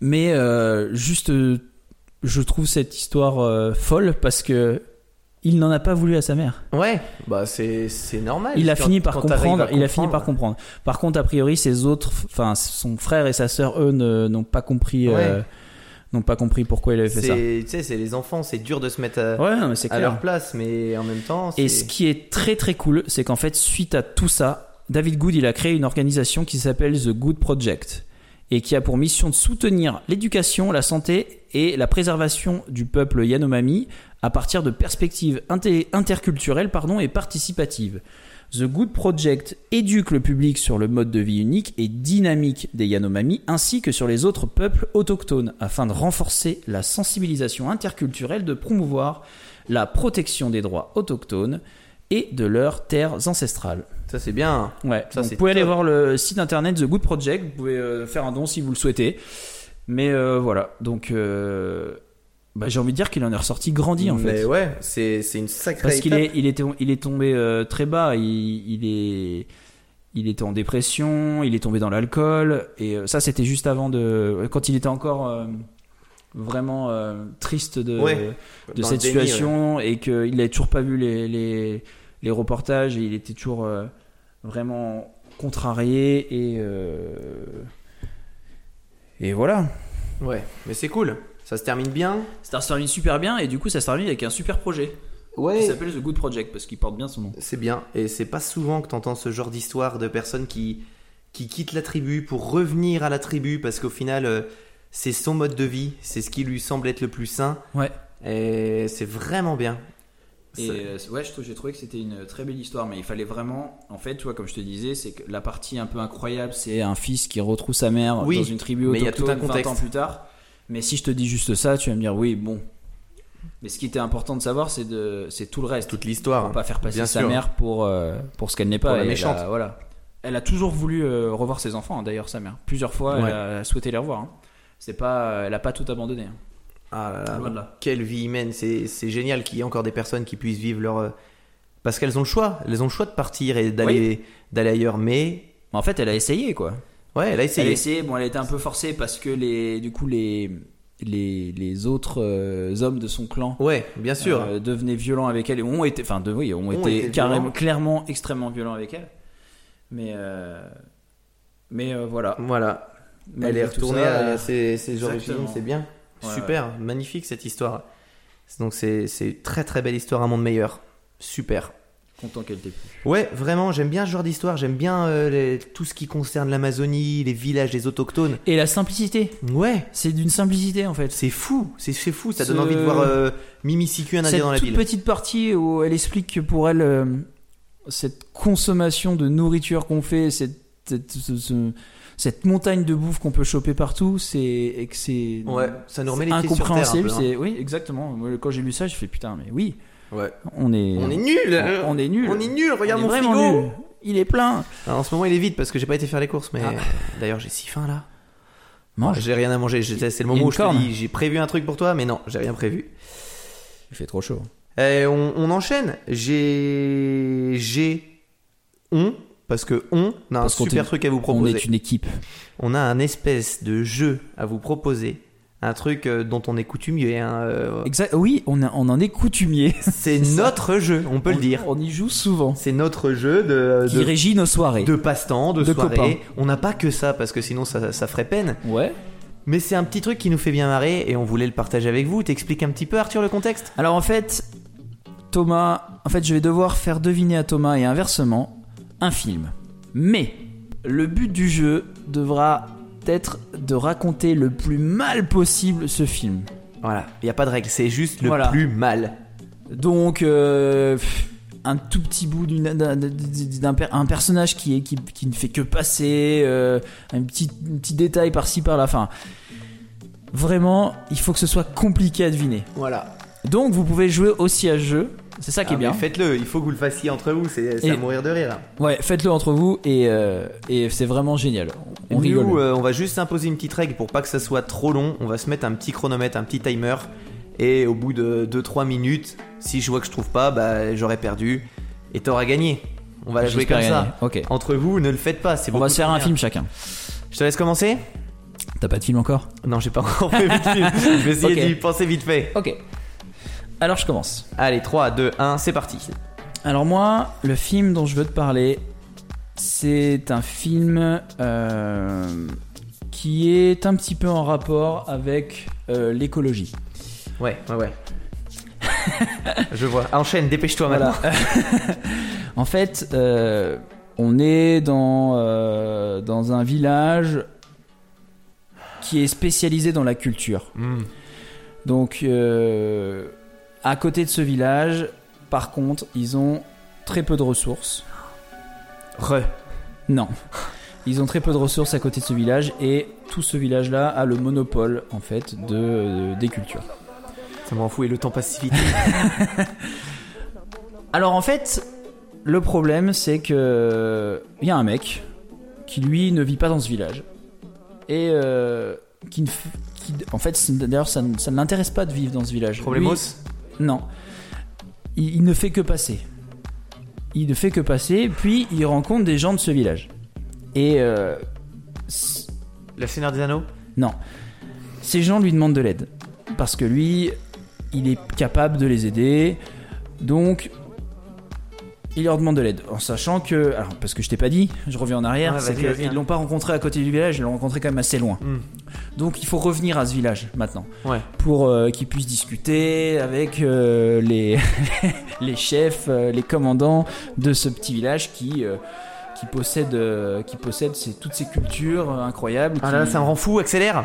Mais euh, juste, euh, je trouve cette histoire euh, folle parce que il n'en a pas voulu à sa mère. Ouais, bah c'est c'est normal. Il a fini par comprendre. Il a fini par comprendre. Par contre, a priori, ses autres, enfin, son frère et sa sœur, eux, n'ont pas compris, Ouais. N'ont pas compris pourquoi il avait fait ça. C'est tu sais, c'est les enfants, c'est dur de se mettre à, Ouais, non, leur place, mais en même temps. Et ce qui est très très cool, c'est qu'en fait, suite à tout ça, David Good, il a créé une organisation qui s'appelle The Good Project et qui a pour mission de soutenir l'éducation, la santé et la préservation du peuple Yanomami à partir de perspectives inter- interculturelles pardon, et participatives. The Good Project éduque le public sur le mode de vie unique et dynamique des Yanomami ainsi que sur les autres peuples autochtones afin de renforcer la sensibilisation interculturelle, de promouvoir la protection des droits autochtones et de leurs terres ancestrales. Ça c'est bien. Ouais, Ça, donc c'est vous pouvez aller voir le site internet The Good Project, vous pouvez euh, faire un don si vous le souhaitez. Mais euh, voilà, donc euh, bah, j'ai envie de dire qu'il en est ressorti grandi en mais fait. ouais, c'est c'est une sacrée. Parce qu'il étape. est, il était, il est tombé euh, très bas. Il, il est, il était en dépression. Il est tombé dans l'alcool. Et euh, ça, c'était juste avant de, quand il était encore euh, vraiment triste de, Ouais, de cette déni, ouais. situation et qu'il n'avait toujours pas vu les, les, les reportages et il était toujours vraiment contrarié et et voilà. Ouais, mais c'est cool. Ça se termine bien. Ça se termine super bien et du coup ça se termine avec un super projet qui Ouais. s'appelle The Good Project parce qu'il porte bien son nom. C'est bien. Et c'est pas souvent que t'entends ce genre d'histoire de personnes qui, qui quittent la tribu pour revenir à la tribu parce qu'au final, euh, c'est son mode de vie, c'est ce qui lui semble être le plus sain. Ouais. Et c'est vraiment bien. Et euh, ouais, j'ai trouvé que c'était une très belle histoire, mais il fallait vraiment, en fait, tu vois, comme je te disais, c'est que la partie un peu incroyable, c'est un fils qui retrouve sa mère Oui, dans une tribu mais il y a autochtone tout un 20 contexte. ans plus tard. Mais si je te dis juste ça, tu vas me dire oui, bon. Mais ce qui était important de savoir, c'est de, c'est tout le reste. toute l'histoire. Pour pas faire passer Bien sa sûr. mère pour euh, pour ce qu'elle n'est pas. Pour la Et elle méchante. a- voilà. Elle a toujours voulu euh, revoir ses enfants, hein, d'ailleurs sa mère. Plusieurs fois, Ouais. elle a souhaité les revoir. hein. C'est pas, elle a pas tout abandonné. hein. Ah là là, quelle vie humaine. C'est c'est génial qu'il y ait encore des personnes qui puissent vivre leur. euh, Parce qu'elles ont le choix. Elles ont le choix de partir et d'aller d'aller ailleurs. Mais en fait, elle a essayé quoi. Ouais, elle a Elle a essayé. essayé, bon, elle a été un peu forcée parce que les, du coup, les, les, les autres euh, hommes de son clan Ouais, bien sûr. euh, devenaient violents avec elle et ont été, enfin, de, oui, ont, été, été carrément, clairement extrêmement violents avec elle. Mais, euh, mais euh, voilà. Voilà. Elle est retournée ça, à ses, ses origines, c'est bien. Ouais, Super, magnifique cette histoire. Donc c'est c'est une très très belle histoire, un monde meilleur. Super. Content qu'elle t'ait plu. Ouais, vraiment, j'aime bien ce genre d'histoire. J'aime bien euh, les- tout ce qui concerne l'Amazonie, les villages des autochtones. Et la simplicité. Ouais, C'est d'une simplicité en fait. c'est fou, c'est fou. Ça Ce- donne envie de voir euh, Mimi Siku, un indien Cette dans la toute ville. petite partie où elle explique que pour elle, euh, cette consommation de nourriture qu'on fait, cette, cette, ce- ce- cette montagne de bouffe qu'on peut choper partout, c'est et que c'est Ouais, ça nous remet les pieds sur terre. un incompréhensible. peu, hein. c'est oui, exactement. Quand j'ai lu ça, j'ai fait putain, mais oui, Ouais. on est On est nul. on, on est nul. On est nul. Regarde On est mon frigo. nul. Il est plein. Alors, en ce moment, il est vide parce que j'ai pas été faire les courses, mais Ah. d'ailleurs, j'ai si faim là. Mange. J'ai rien à manger. C'est le moment où je te dis, j'ai prévu un truc pour toi, mais non, j'ai rien prévu. Il fait trop chaud. Eh, on, on enchaîne. J'ai, j'ai, on, parce que on a un Parce super truc à vous On proposer. est une équipe. On a un espèce de jeu à vous proposer. Un truc euh, dont on est coutumier. hein, euh, Exact. Oui, on, a- on en est coutumier. [LAUGHS] c'est ça. notre jeu, on peut le dire. On y joue souvent. C'est notre jeu de, Qui de, régit nos soirées. de passe-temps, de, De soirée. copains. On n'a pas que ça parce que sinon ça, ça ferait peine. Ouais. Mais c'est un petit truc qui nous fait bien marrer et on voulait le partager avec vous. T'expliques un petit peu, Arthur, le contexte? Alors en fait, Thomas, en fait, je vais devoir faire deviner à Thomas et inversement un film. Mais le but du jeu devra être de raconter le plus mal possible ce film. Voilà, il n'y a pas de règle, c'est juste le Voilà. plus mal. Donc euh, un tout petit bout d'un un personnage qui est qui, qui ne fait que passer, euh, un petit un petit détail par-ci par-là. Enfin, vraiment, il faut que ce soit compliqué à deviner. Voilà. Donc vous pouvez jouer aussi à ce jeu. C'est ça qui Ah, est bien. mais Faites-le, il faut que vous le fassiez entre vous, c'est à mourir de rire. Ouais, faites-le entre vous et, euh, et c'est vraiment génial. On Nous, rigole. euh, on va juste imposer une petite règle pour pas que ça soit trop long. On va se mettre un petit chronomètre, un petit timer. Et au bout de 2-3 minutes, si je vois que je trouve pas, bah, j'aurai perdu. Et t'auras gagné. On va la jouer comme gagner. ça. Entre vous, ne le faites pas. c'est On va se faire un bien. film chacun. Je te laisse commencer T'as pas de film encore? Non, j'ai pas encore [LAUGHS] fait vite film. Je vais essayer Ok. d'y penser vite fait. Ok. Alors je commence. Allez, 3, 2, 1, c'est parti. Alors moi, le film dont je veux te parler, c'est un film euh, qui est un petit peu en rapport avec euh, l'écologie. Ouais, ouais, ouais. [LAUGHS] je vois. Enchaîne, dépêche-toi Voilà. maintenant. [LAUGHS] en fait, euh, on est dans, dans un village qui est spécialisé dans la culture. Hmm. Donc, euh, à côté de ce village, par contre, ils ont très peu de ressources. Re. Non. Ils ont très peu de ressources à côté de ce village et tout ce village-là a le monopole en fait de, de- des cultures. Ça m'en fout et le temps passe si vite. [LAUGHS] Alors en fait, le problème c'est que il y a un mec qui lui ne vit pas dans ce village et euh, qui, ne f- qui- en fait d'ailleurs ça, ne- ça ne l'intéresse pas de vivre dans ce village. Problemos Lui- Non. Il, il ne fait que passer. Il ne fait que passer, puis il rencontre des gens de ce village. Et euh, Le Seigneur des Anneaux non, ces gens lui demandent de l'aide parce que lui, il est capable de les aider. Donc, il leur demande de l'aide en sachant que, alors parce que je t'ai pas dit, je reviens en arrière, Ouais, c'est qu'ils hein. l'ont pas rencontré à côté du village, ils l'ont rencontré quand même assez loin. Hmm. Donc il faut revenir à ce village maintenant Ouais. pour euh, qu'ils puissent discuter avec euh, les, [LAUGHS] les chefs, euh, les commandants de ce petit village qui, euh, qui possède, qui possède toutes ces cultures incroyables. Ah là, ça me rend fou, accélère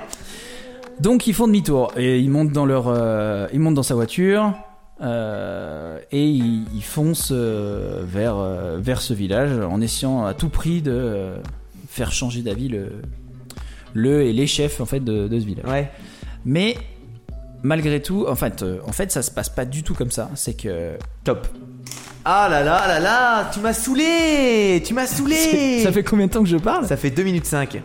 Donc ils font demi-tour et ils montent dans leur, euh, ils montent dans sa voiture euh, et ils, ils foncent euh, vers euh, vers ce village en essayant à tout prix de faire changer d'avis le le et les chefs en fait de, de ce village. Ouais. Mais malgré tout, en fait, en fait, ça se passe pas du tout comme ça. C'est que Top. Ah là là là là, tu m'as saoulé Tu m'as saoulé [LAUGHS] ça fait combien de temps que je parle? Ça fait 2 minutes 5.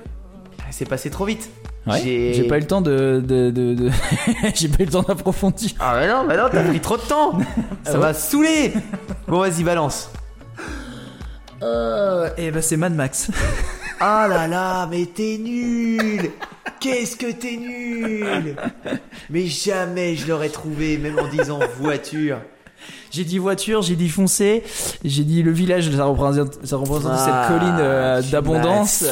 C'est passé trop vite. Ouais, j'ai- pas eu le temps de, de, de- de- [LAUGHS] j'ai pas eu le temps d'approfondir. Ah bah non, bah non, t'as pris trop de temps [LAUGHS] Ça ouais. m'a saoulé Bon vas-y, balance. et ben c'est Mad Max. Ah là là, mais t'es nul Qu'est-ce que t'es nul Mais jamais je l'aurais trouvé, même en disant voiture. J'ai dit voiture, j'ai dit foncé, j'ai dit le village, ça représente, ça représente Ah, cette colline euh, d'abondance.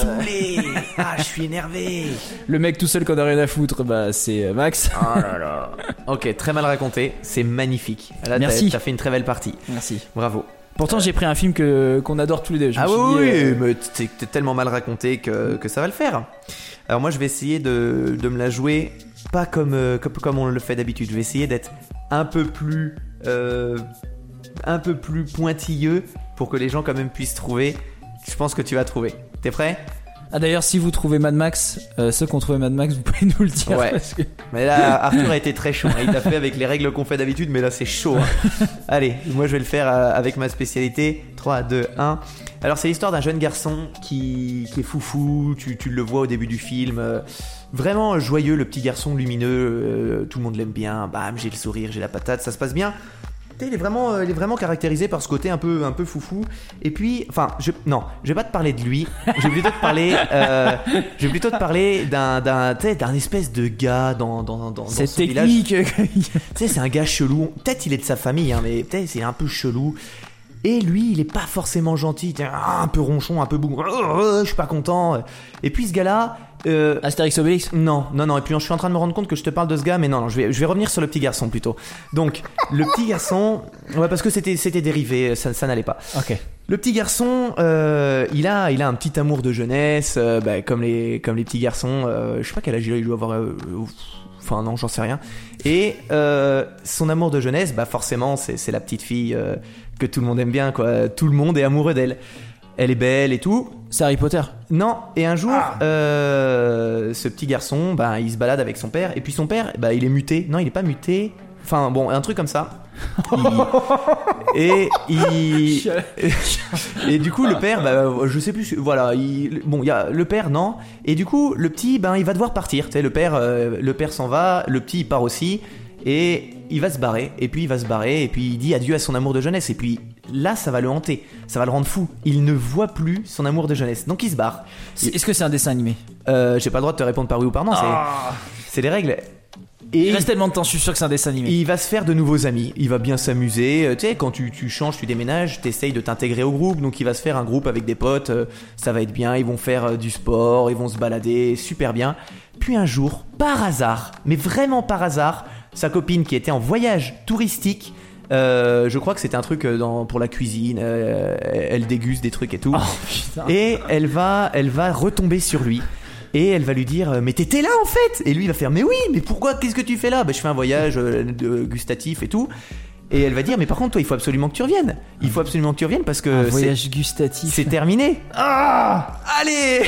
Ah, je suis énervé Le mec tout seul qu'on a rien à foutre, bah c'est euh, Max. Oh là là Ok, très mal raconté. C'est magnifique. Là, Merci. T'as fait une très belle partie. Merci. Bravo. Pourtant, j'ai pris un film que qu'on adore tous les deux. Je Ah oui, dit, euh, mais t'es t'es tellement mal raconté que, que ça va le faire. Alors moi je vais essayer de, de me la jouer pas comme, comme, comme on le fait d'habitude. Je vais essayer d'être un peu plus euh, un peu plus pointilleux pour que les gens quand même puissent trouver. Je pense que tu vas trouver. T'es prêt? Ah d'ailleurs, si vous trouvez Mad Max, euh, ceux qui ont trouvé Mad Max, vous pouvez nous le dire. Ouais. parce que- Mais là Arthur a été très chaud. hein. Il l'a fait avec les règles qu'on fait d'habitude, mais là c'est chaud. hein. [LAUGHS] Allez, moi je vais le faire euh, avec ma spécialité. 3, 2, 1. Alors c'est l'histoire d'un jeune garçon qui, qui est foufou, tu, tu le vois au début du film. Vraiment joyeux, le petit garçon lumineux, euh, tout le monde l'aime bien. Bam, j'ai le sourire, j'ai la patate, ça se passe bien. Il est, vraiment, euh, il est vraiment caractérisé par ce côté un peu, un peu foufou. Et puis, enfin, je, non, je vais pas te parler de lui. Je vais plutôt te parler, euh, je vais plutôt te parler d'un, d'un, d'un espèce de gars dans, dans, dans, dans Cette son village. technique. Tu sais, c'est un gars chelou. Peut-être il est de sa famille, hein, mais peut-être c'est un peu chelou. Et lui, il est pas forcément gentil. Un peu ronchon, un peu bougre. Je suis pas content. Et puis ce gars-là. Euh, Astérix Obélix? non, non, non. Et puis je suis en train de me rendre compte que je te parle de ce gars, mais non, non je, vais, je vais revenir sur le petit garçon plutôt. Donc, le petit garçon. Ouais, parce que c'était, c'était dérivé, ça, ça n'allait pas. Ok. Le petit garçon, euh, il a, il a un petit amour de jeunesse, euh, bah, comme les, comme les petits garçons. euh, je sais pas quel âge il doit avoir. euh, euh, Enfin non, j'en sais rien. Et euh, son amour de jeunesse, bah forcément, c'est c'est la petite fille euh, que tout le monde aime bien, quoi. Tout le monde est amoureux d'elle. Elle est belle et tout. C'est Harry Potter. Non, et un jour, euh, ce petit garçon, bah, il se balade avec son père, et puis son père, bah, il est muté. Non, il est pas muté. Enfin, bon, un truc comme ça. [LAUGHS] Il- Et il... [LAUGHS] et du coup, le père, bah, je sais plus, voilà, il... bon, il y a le père, non. Et du coup, le petit, ben, il va devoir partir. Tu sais, le père, euh, le père s'en va, le petit, il part aussi, et il va se barrer. Et puis il va se barrer, et puis il dit adieu à son amour de jeunesse. Et puis là, ça va le hanter, ça va le rendre fou. Il ne voit plus son amour de jeunesse, donc il se barre. Est-ce que c'est un dessin animé Euh, J'ai pas le droit de te répondre par oui ou par non. c'est- C'est les règles. Et Il reste tellement de temps, je suis sûr que c'est un dessin animé. il va se faire de nouveaux amis. Il va bien s'amuser. Euh, Tu sais, quand tu, tu changes, tu déménages, t'essayes de t'intégrer au groupe. Donc il va se faire un groupe avec des potes. euh, Ça va être bien. Ils vont faire euh, du sport. Ils vont se balader. Super bien. Puis un jour, par hasard, mais vraiment par hasard, sa copine qui était en voyage touristique. Euh, je crois que c'était un truc euh, dans, pour la cuisine. euh, elle déguste des trucs et tout. Oh. Et elle va, elle va retomber sur lui. Et elle va lui dire euh, mais t'étais là en fait et lui il va faire mais oui mais pourquoi qu'est-ce que tu fais là? Bah, je fais un voyage euh, gustatif et tout et elle va dire mais par contre toi il faut absolument que tu reviennes il faut absolument que tu reviennes parce que c'est- voyage gustatif. c'est terminé ah allez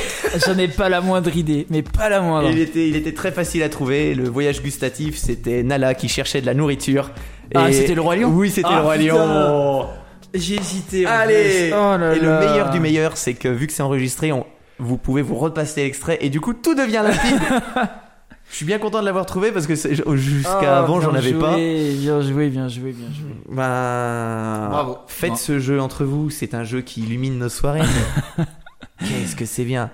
J'en ai pas la moindre idée, mais pas la moindre. Il était il était très facile à trouver le voyage gustatif c'était Nala qui cherchait de la nourriture Ah, Et- c'était le Roi Lion oui c'était Ah, le roi lion J'ai hésité. en Allez. Oh là Et le meilleur du meilleur, c'est que vu que c'est enregistré, on- vous pouvez vous repasser l'extrait et du coup tout devient limpide. [LAUGHS] Je suis bien content de l'avoir trouvé parce que c'est- jusqu'à Oh, avant j'en avais pas. joué, Bien joué, bien joué, bien joué. Bah, Bravo. Faites Non. ce jeu entre vous, c'est un jeu qui illumine nos soirées. [LAUGHS] Qu'est-ce que c'est bien.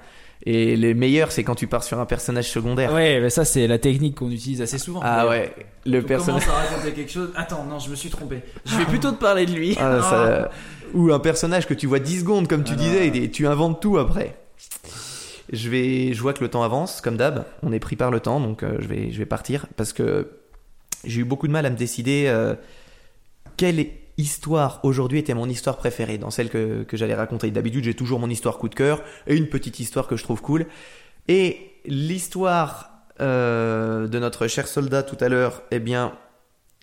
Et le meilleur, c'est quand tu pars sur un personnage secondaire. Ouais, mais ça c'est la technique qu'on utilise assez souvent. Ah ouais, le On personnage. commence à raconter quelque chose. Attends, non, je me suis trompé. Je vais plutôt te parler de lui. Ah, ça- Ou un personnage que tu vois 10 secondes, comme tu Ah. disais, et tu inventes tout après. Je vais, je vois que le temps avance, comme d'hab. On est pris par le temps, donc euh, je vais, je vais partir parce que j'ai eu beaucoup de mal à me décider euh, quelle histoire aujourd'hui était mon histoire préférée dans celle que, que j'allais raconter. D'habitude, j'ai toujours mon histoire coup de cœur et une petite histoire que je trouve cool. Et l'histoire euh, de notre cher soldat tout à l'heure, eh bien,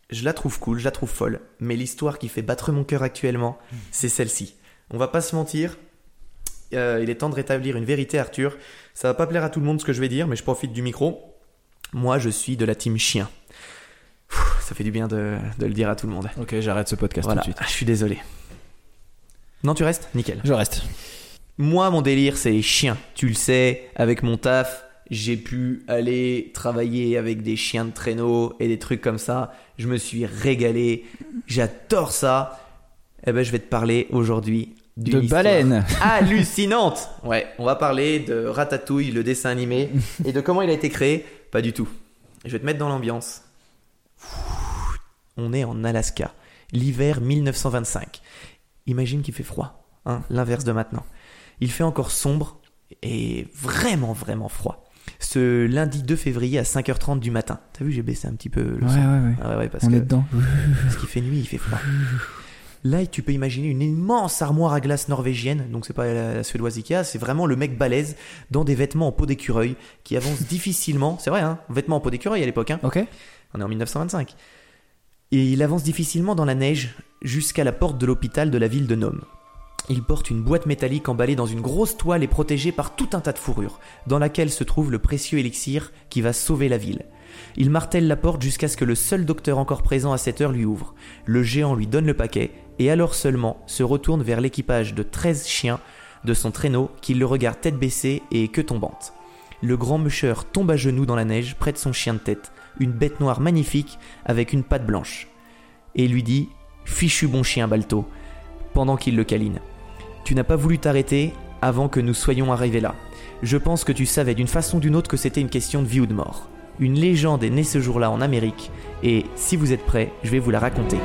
je la trouve cool, je la trouve folle. Mais l'histoire qui fait battre mon cœur actuellement, c'est celle-ci. On va pas se mentir. euh, il est temps de rétablir une vérité, Arthur. Ça va pas plaire à tout le monde ce que je vais dire, mais je profite du micro. Moi, je suis de la team chien. Ça fait du bien de, de le dire à tout le monde. Ok, j'arrête ce podcast Voilà, tout de suite. Je suis désolé. Non, tu restes? Nickel. Je reste. Moi, mon délire, c'est les chiens. Tu le sais, avec mon taf, j'ai pu aller travailler avec des chiens de traîneau et des trucs comme ça. Je me suis régalé. J'adore ça. Eh ben, je vais te parler aujourd'hui De baleine. [LAUGHS] hallucinante. Ouais, on va parler de Ratatouille, le dessin animé, et de comment il a été créé. Pas du tout. Je vais te mettre dans l'ambiance. On est en Alaska, l'hiver 1925. Imagine qu'il fait froid, hein, l'inverse de maintenant. Il fait encore sombre et vraiment, vraiment froid. Ce lundi 2 février à 5h30 du matin. T'as vu, j'ai baissé un petit peu le Ouais, son. ouais, ouais. Ah ouais, parce On que est dedans. parce qu'il fait nuit, il fait froid. Là, tu peux imaginer une immense armoire à glace norvégienne, donc c'est pas la, suédoise Ikea, c'est vraiment le mec balèze dans des vêtements en peau d'écureuil qui avance difficilement. C'est vrai, hein, vêtements en peau d'écureuil à l'époque, hein. Ok. On est en 1925. Et il avance difficilement dans la neige jusqu'à la porte de l'hôpital de la ville de Nome. Il porte une boîte métallique emballée dans une grosse toile et protégée par tout un tas de fourrures, dans laquelle se trouve le précieux élixir qui va sauver la ville. Il martèle la porte jusqu'à ce que le seul docteur encore présent à cette heure lui ouvre. Le géant lui donne le paquet et alors seulement se retourne vers l'équipage de 13 chiens de son traîneau qui le regarde tête baissée et queue tombante. Le grand musher tombe à genoux dans la neige près de son chien de tête, une bête noire magnifique avec une patte blanche. Et lui dit Fichu bon chien, Balto, pendant qu'il le câline. Tu n'as pas voulu t'arrêter avant que nous soyons arrivés là. Je pense que tu savais d'une façon ou d'une autre que c'était une question de vie ou de mort. Une légende est née ce jour-là en Amérique, et si vous êtes prêts, je vais vous la raconter.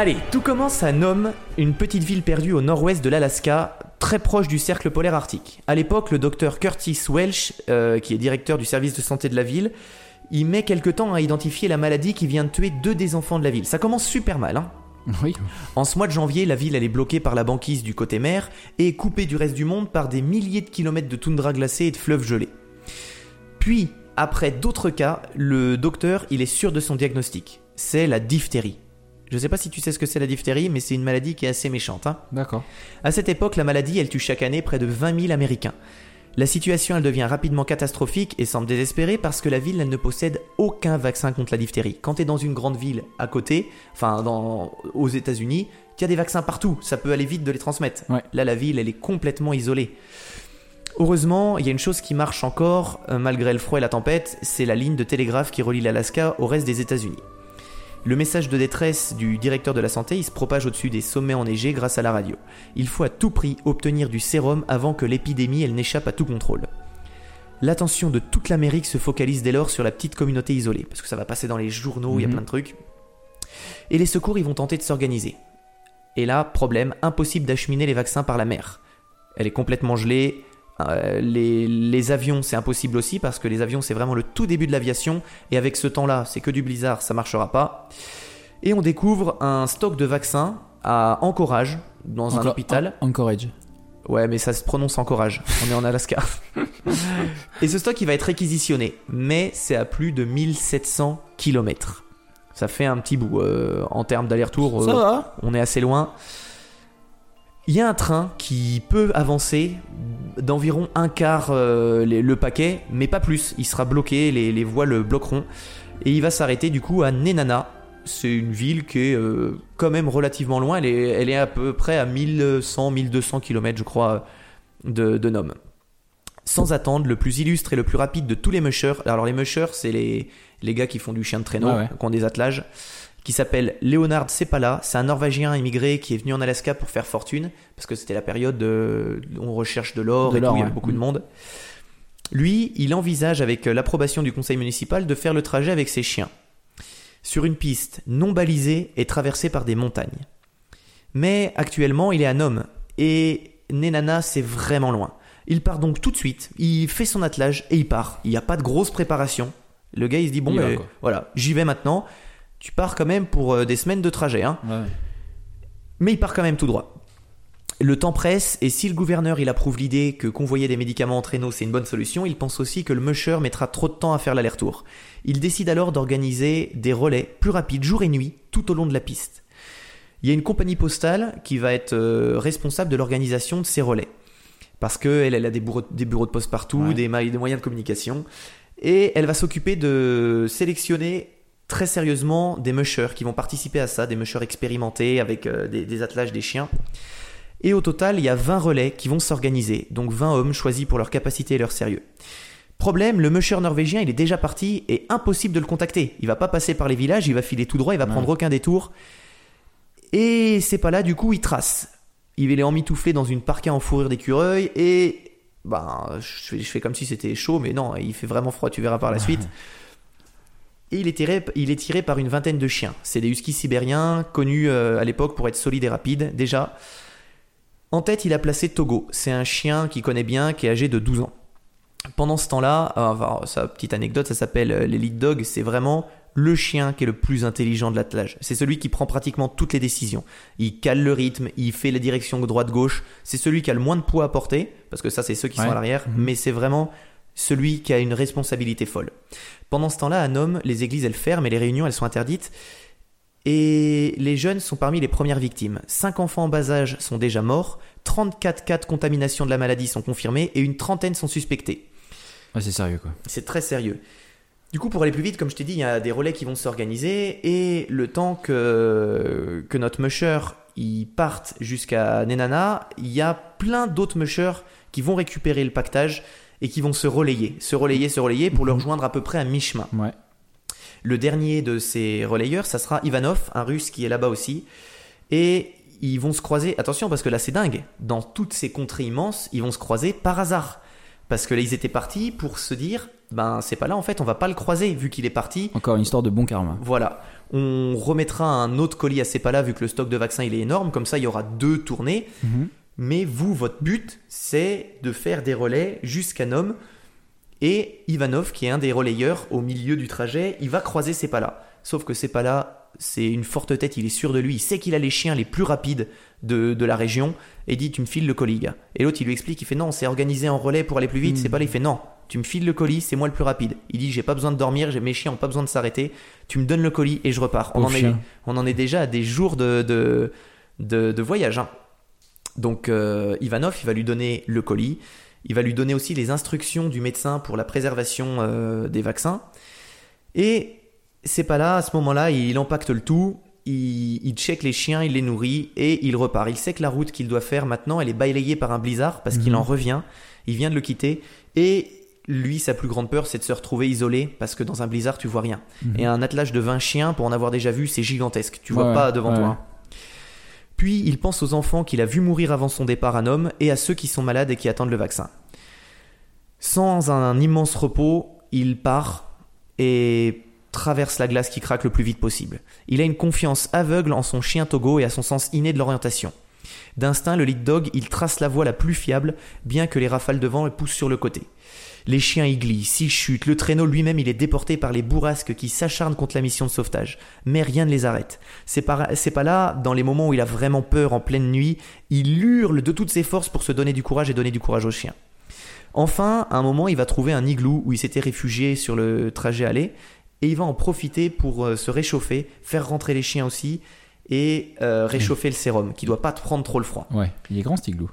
Allez, tout commence à Nome, une petite ville perdue au nord-ouest de l'Alaska, très proche du cercle polaire arctique. À l'époque, le docteur Curtis Welch, euh, qui est directeur du service de santé de la ville, il met quelque temps à identifier la maladie qui vient de tuer deux des enfants de la ville. Ça commence super mal, hein [LAUGHS] Oui. En ce mois de janvier, la ville elle est bloquée par la banquise du côté mer et coupée du reste du monde par des milliers de kilomètres de toundra glacée et de fleuves gelés. Puis, après d'autres cas, le docteur il est sûr de son diagnostic. C'est la diphtérie. Je sais pas si tu sais ce que c'est la diphtérie, mais c'est une maladie qui est assez méchante. Hein. D'accord. À cette époque, la maladie, elle tue chaque année près de 20 000 Américains. La situation, elle devient rapidement catastrophique et semble désespérée parce que la ville, elle ne possède aucun vaccin contre la diphtérie. Quand tu es dans une grande ville à côté, enfin dans, aux États-Unis, il y a des vaccins partout, ça peut aller vite de les transmettre. Ouais. Là, la ville, elle est complètement isolée. Heureusement, il y a une chose qui marche encore, euh, malgré le froid et la tempête, c'est la ligne de télégraphe qui relie l'Alaska au reste des États-Unis. Le message de détresse du directeur de la santé, il se propage au-dessus des sommets enneigés grâce à la radio. Il faut à tout prix obtenir du sérum avant que l'épidémie elle n'échappe à tout contrôle. L'attention de toute l'Amérique se focalise dès lors sur la petite communauté isolée, parce que ça va passer dans les journaux, il y a Mhm. plein de trucs. Et les secours, ils vont tenter de s'organiser. Et là, problème, impossible d'acheminer les vaccins par la mer. Elle est complètement gelée. Euh, les, les avions, c'est impossible aussi parce que les avions, c'est vraiment le tout début de l'aviation. Et avec ce temps-là, c'est que du blizzard, ça marchera pas. Et on découvre un stock de vaccins à Anchorage, dans un hôpital. Anchorage. Ouais, mais ça se prononce Anchorage. On est en Alaska. [LAUGHS] Et ce stock, il va être réquisitionné. Mais c'est à plus de 1700 km. Ça fait un petit bout. euh, en termes d'aller-retour, Ça euh, va on est assez loin. Il y a un train qui peut avancer d'environ un quart euh, les- le paquet, mais pas plus. Il sera bloqué, les, les voies le bloqueront. Et il va s'arrêter du coup à Nenana. C'est une ville qui est euh, quand même relativement loin. Elle est, elle est à peu près à 1100-1200 km, je crois, de, de Nome. Sans attendre, le plus illustre et le plus rapide de tous les mushers. Alors les mushers, c'est les, les gars qui font du chien de traîneau, Ouais, ouais. qui ont des attelages qui s'appelle Leonard Sepala. C'est un Norvégien immigré qui est venu en Alaska pour faire fortune, parce que c'était la période de, où on recherche de l'or et tout, il y avait beaucoup de Mm. monde. Lui, il envisage avec euh, l'approbation du conseil municipal de faire le trajet avec ses chiens, sur une piste non balisée et traversée par des montagnes. Mais actuellement, il est un homme, et Nenana, c'est vraiment loin. Il part donc tout de suite, il fait son attelage et il part. Il n'y a pas de grosse préparation. Le gars, il se dit, bon, ben, voilà, j'y vais maintenant. Tu pars quand même pour euh, des semaines de trajet, hein. Ouais. Mais il part quand même tout droit. Le temps presse et si le gouverneur il approuve l'idée que convoyer des médicaments en traîneau c'est une bonne solution, il pense aussi que le musher mettra trop de temps à faire l'aller-retour. Il décide alors d'organiser des relais plus rapides jour et nuit tout au long de la piste. Il y a une compagnie postale qui va être euh, responsable de l'organisation de ces relais. Parce qu'elle elle a des bureaux, des bureaux de poste partout, Ouais. des, ma- des moyens de communication. Et elle va s'occuper de sélectionner très sérieusement des mushers qui vont participer à ça, des mushers expérimentés avec euh, des, des attelages des chiens. Et au total, il y a 20 relais qui vont s'organiser, donc 20 hommes choisis pour leur capacité et leur sérieux. Problème, le musher norvégien, il est déjà parti et impossible de le contacter. Il va pas passer par les villages, il va filer tout droit, il va Ouais. prendre aucun détour. Et c'est pas là, du coup, il trace. Il est emmitouflé dans une parka en fourrure d'écureuil et ben, je fais, je fais comme si c'était chaud, mais non, il fait vraiment froid, tu verras par la suite. Et il est, tiré, il est tiré par une vingtaine de chiens. C'est des huskies sibériens, connus euh, à l'époque pour être solides et rapides, déjà. En tête, il a placé Togo. C'est un chien qu'il connaît bien, qui est âgé de 12 ans. Pendant ce temps-là, euh, enfin, sa petite anecdote, ça s'appelle euh, l'Elite Dog. C'est vraiment le chien qui est le plus intelligent de l'attelage. C'est celui qui prend pratiquement toutes les décisions. Il cale le rythme, il fait les directions droite-gauche. C'est celui qui a le moins de poids à porter, parce que ça, c'est ceux qui Ouais. sont à l'arrière, mais c'est vraiment celui qui a une responsabilité folle. Pendant ce temps-là, à Nome, les églises, elles ferment et les réunions, elles sont interdites. Et les jeunes sont parmi les premières victimes. 5 enfants en bas âge sont déjà morts, 34 cas de contamination de la maladie sont confirmés et une trentaine sont suspectés. Ouais, c'est sérieux quoi. C'est très sérieux. Du coup, pour aller plus vite, comme je t'ai dit, il y a des relais qui vont s'organiser et le temps que, que notre musher il parte jusqu'à Nenana, il y a plein d'autres mushers qui vont récupérer le pactage et qui vont se relayer, se relayer, se relayer pour le rejoindre à peu près à mi-chemin. Ouais. Le dernier de ces relayeurs, ça sera Ivanov, un russe qui est là-bas aussi. Et ils vont se croiser, attention parce que là c'est dingue, dans toutes ces contrées immenses, ils vont se croiser par hasard. Parce que là ils étaient partis pour se dire, ben c'est pas là en fait, on va pas le croiser vu qu'il est parti. Encore une histoire de bon karma. Voilà, on remettra un autre colis à Cepala vu que le stock de vaccins il est énorme, comme ça il y aura deux tournées. Mais vous, votre but, c'est de faire des relais jusqu'à Nome. Et Ivanov, qui est un des relayeurs au milieu du trajet, il va croiser Cepala. Sauf que Cepala, c'est une forte tête, il est sûr de lui, il sait qu'il a les chiens les plus rapides de, de la région. Et dit Tu me files le colis, gars. Et l'autre, il lui explique Il fait Non, c'est organisé en relais pour aller plus vite. Cepala, il fait Non, tu me files le colis, c'est moi le plus rapide. Il dit J'ai pas besoin de dormir, j'ai- mes chiens ont pas besoin de s'arrêter. Tu me donnes le colis et je repars. On en, est, on en est déjà à des jours de, de, de, de voyage. hein. Donc euh, Ivanov, il va lui donner le colis, il va lui donner aussi les instructions du médecin pour la préservation euh, des vaccins. Et c'est pas là, à ce moment-là, il impacte le tout, il, il check les chiens, il les nourrit et il repart. Il sait que la route qu'il doit faire maintenant, elle est balayée par un blizzard parce qu'il Mhm. en revient, il vient de le quitter et lui, sa plus grande peur, c'est de se retrouver isolé parce que dans un blizzard, tu vois rien. Et un attelage de 20 chiens, pour en avoir déjà vu, c'est gigantesque. Tu vois pas devant ouais. toi. hein. Puis il pense aux enfants qu'il a vus mourir avant son départ à Nome et à ceux qui sont malades et qui attendent le vaccin. Sans un immense repos, il part et traverse la glace qui craque le plus vite possible. Il a une confiance aveugle en son chien Togo et à son sens inné de l'orientation. D'instinct, le lead dog, il trace la voie la plus fiable, bien que les rafales de vent le poussent sur le côté. Les chiens y glissent, ils chutent, le traîneau lui-même il est déporté par les bourrasques qui s'acharnent contre la mission de sauvetage. Mais rien ne les arrête. C'est pas, pas là, dans les moments où il a vraiment peur en pleine nuit, il hurle de toutes ses forces pour se donner du courage et donner du courage aux chiens. Enfin, à un moment, il va trouver un igloo où il s'était réfugié sur le trajet aller, et il va en profiter pour euh, se réchauffer, faire rentrer les chiens aussi, et euh, réchauffer le sérum, qui doit pas prendre trop le froid. Ouais, il est grand cet igloo.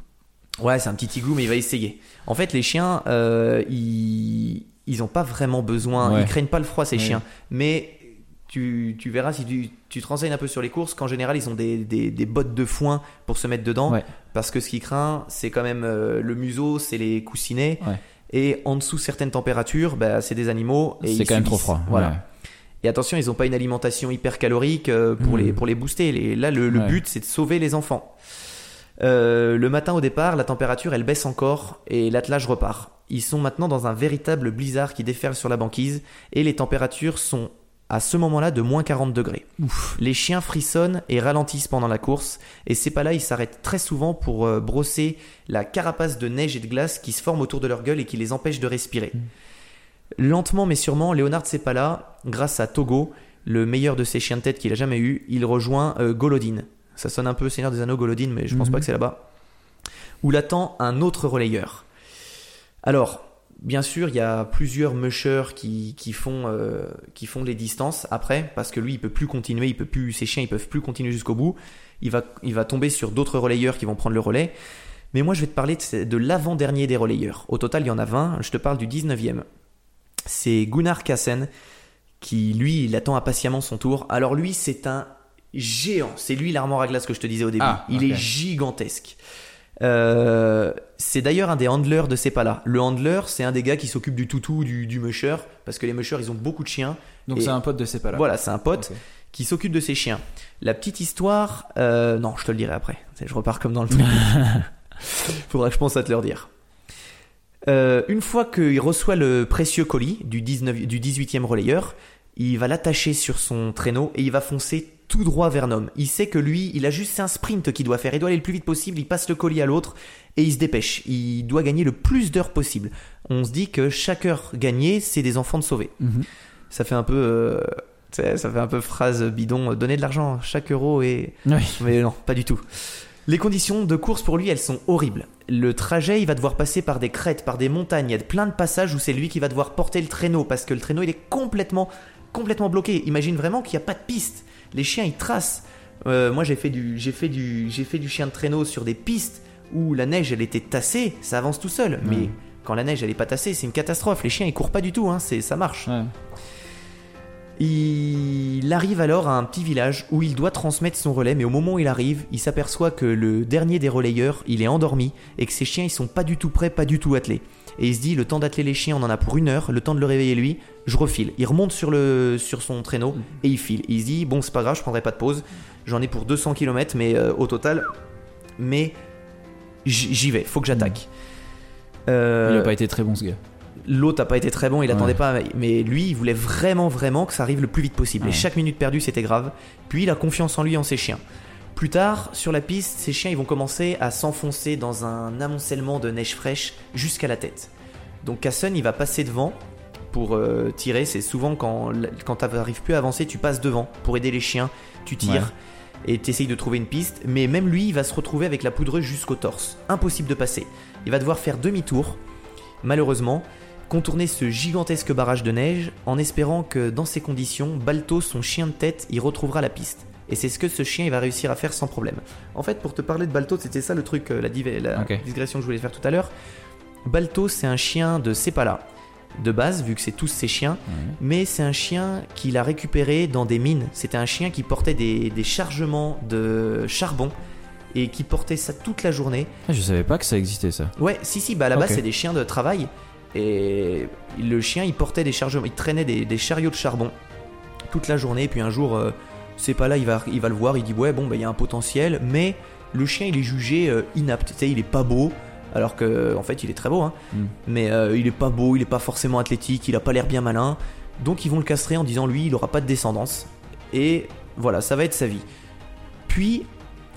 Ouais, c'est un petit igloo, mais il va essayer. En fait, les chiens, euh, ils, ils ont pas vraiment besoin, Ouais. ils craignent pas le froid, ces Ouais. chiens. Mais tu, tu verras si tu, tu te renseignes un peu sur les courses, qu'en général, ils ont des, des, des bottes de foin pour se mettre dedans. Ouais. Parce que ce qui craint, c'est quand même euh, le museau, c'est les coussinets. Ouais. Et en dessous certaines températures, bah, c'est des animaux. et C'est quand même trop froid. Voilà. Et attention, ils n'ont pas une alimentation hyper calorique euh, pour, Mhm. les, pour les booster. Les- là, le, le but, c'est de sauver les enfants. Euh, le matin au départ, la température, elle baisse encore et l'attelage repart. Ils sont maintenant dans un véritable blizzard qui déferle sur la banquise et les températures sont à ce moment-là de moins 40 degrés. Les chiens frissonnent et ralentissent pendant la course et c'est pas là, ils s'arrêtent très souvent pour euh, brosser la carapace de neige et de glace qui se forme autour de leur gueule et qui les empêche de respirer. Lentement mais sûrement, Léonard Sepala, grâce à Togo, le meilleur de ses chiens de tête qu'il a jamais eu, il rejoint euh, Golodine. Ça sonne un peu Seigneur des Anneaux Golodine, mais je pense Mhm. pas que c'est là-bas. Où l'attend un autre relayeur. Alors, bien sûr, il y a plusieurs mushers qui, qui font, euh, qui font les distances après, parce que lui, il peut plus continuer, il peut plus, ses chiens, ils peuvent plus continuer jusqu'au bout. Il va, il va tomber sur d'autres relayeurs qui vont prendre le relais. Mais moi, je vais te parler de, de l'avant-dernier des relayeurs. Au total, il y en a 20. Je te parle du 19e. C'est Gunnar Kassen qui, lui, il attend impatiemment son tour. Alors, lui, c'est un géant. C'est lui l'armoire à glace que je te disais au début. Ah, il est gigantesque. Euh, c'est d'ailleurs un des handlers de Sepala. Le handler, c'est un des gars qui s'occupe du toutou, du, du musher, parce que les mushers, ils ont beaucoup de chiens. Donc c'est un pote de Sepala. Voilà, c'est un pote qui s'occupe de ses chiens. La petite histoire, euh, non, je te le dirai après. Je repars comme dans le truc. [LAUGHS] Faudra que je pense à te le dire. Euh, une fois qu'il reçoit le précieux colis du, 19, du 18e relayeur, il va l'attacher sur son traîneau et il va foncer tout droit vers Nom. Il sait que lui, il a juste c'est un sprint qu'il doit faire. Il doit aller le plus vite possible. Il passe le colis à l'autre et il se dépêche. Il doit gagner le plus d'heures possible. On se dit que chaque heure gagnée, c'est des enfants de sauver. Mhm. Ça fait un peu, euh, ça fait un peu phrase bidon. euh, Donner de l'argent, chaque euro et Oui. mais non, pas du tout. Les conditions de course pour lui, elles sont horribles. Le trajet, il va devoir passer par des crêtes, par des montagnes. Il y a plein de passages où c'est lui qui va devoir porter le traîneau parce que le traîneau, il est complètement, complètement bloqué. Imagine vraiment qu'il n'y a pas de piste. Les chiens, ils tracent. Euh, moi, j'ai fait du, j'ai fait du, j'ai fait du chien de traîneau sur des pistes où la neige, elle était tassée. Ça avance tout seul. Mais quand la neige, elle est pas tassée, c'est une catastrophe. Les chiens, ils courent pas du tout. Hein. C'est, ça marche. Ouais. Il arrive alors à un petit village où il doit transmettre son relais, mais au moment où il arrive, il s'aperçoit que le dernier des relayeurs, il est endormi et que ses chiens, ils sont pas du tout prêts, pas du tout attelés. Et il se dit, le temps d'atteler les chiens, on en a pour une heure, le temps de le réveiller lui, je refile. Il remonte sur, le, sur son traîneau et il file. Il se dit, bon, c'est pas grave, je prendrai pas de pause, j'en ai pour 200 km, mais euh, au total, mais j'y vais, faut que j'attaque. Euh, Il a pas été très bon ce gars. L'autre a pas été très bon, il Ouais. attendait pas, mais lui, il voulait vraiment, vraiment que ça arrive le plus vite possible. Ouais. Et chaque minute perdue, c'était grave. Puis il a confiance en lui, en ses chiens. Plus tard, sur la piste, ces chiens ils vont commencer à s'enfoncer dans un amoncellement de neige fraîche jusqu'à la tête. Donc Casson, il va passer devant pour euh, tirer. C'est souvent quand, quand tu n'arrives plus à avancer, tu passes devant pour aider les chiens, tu tires et tu essayes de trouver une piste. Mais même lui, il va se retrouver avec la poudreuse jusqu'au torse. Impossible de passer. Il va devoir faire demi-tour, malheureusement, contourner ce gigantesque barrage de neige en espérant que dans ces conditions, Balto, son chien de tête, y retrouvera la piste. Et c'est ce que ce chien il va réussir à faire sans problème. En fait, pour te parler de Balto, c'était ça le truc, euh, la, digression que je voulais faire tout à l'heure. Balto, c'est un chien de Sepala, de base, vu que c'est tous ses chiens, mais c'est un chien qu'il a récupéré dans des mines. C'était un chien qui portait des, des chargements de charbon et qui portait ça toute la journée. Ah, je savais pas que ça existait ça. Ouais, si, si, bah à la base, c'est des chiens de travail. Et le chien, il portait des chargements, il traînait des, des chariots de charbon toute la journée. Et puis un jour, euh, c'est pas là, il va, il va le voir, il dit Ouais, bon, bah il y a un potentiel, mais le chien, il est jugé euh, inapte. Tu sais, il est pas beau, alors que, en fait, il est très beau, hein. Mm. Mais euh, il est pas beau, il est pas forcément athlétique, il a pas l'air bien malin. Donc ils vont le castrer en disant Lui, il aura pas de descendance. Et voilà, ça va être sa vie. Puis,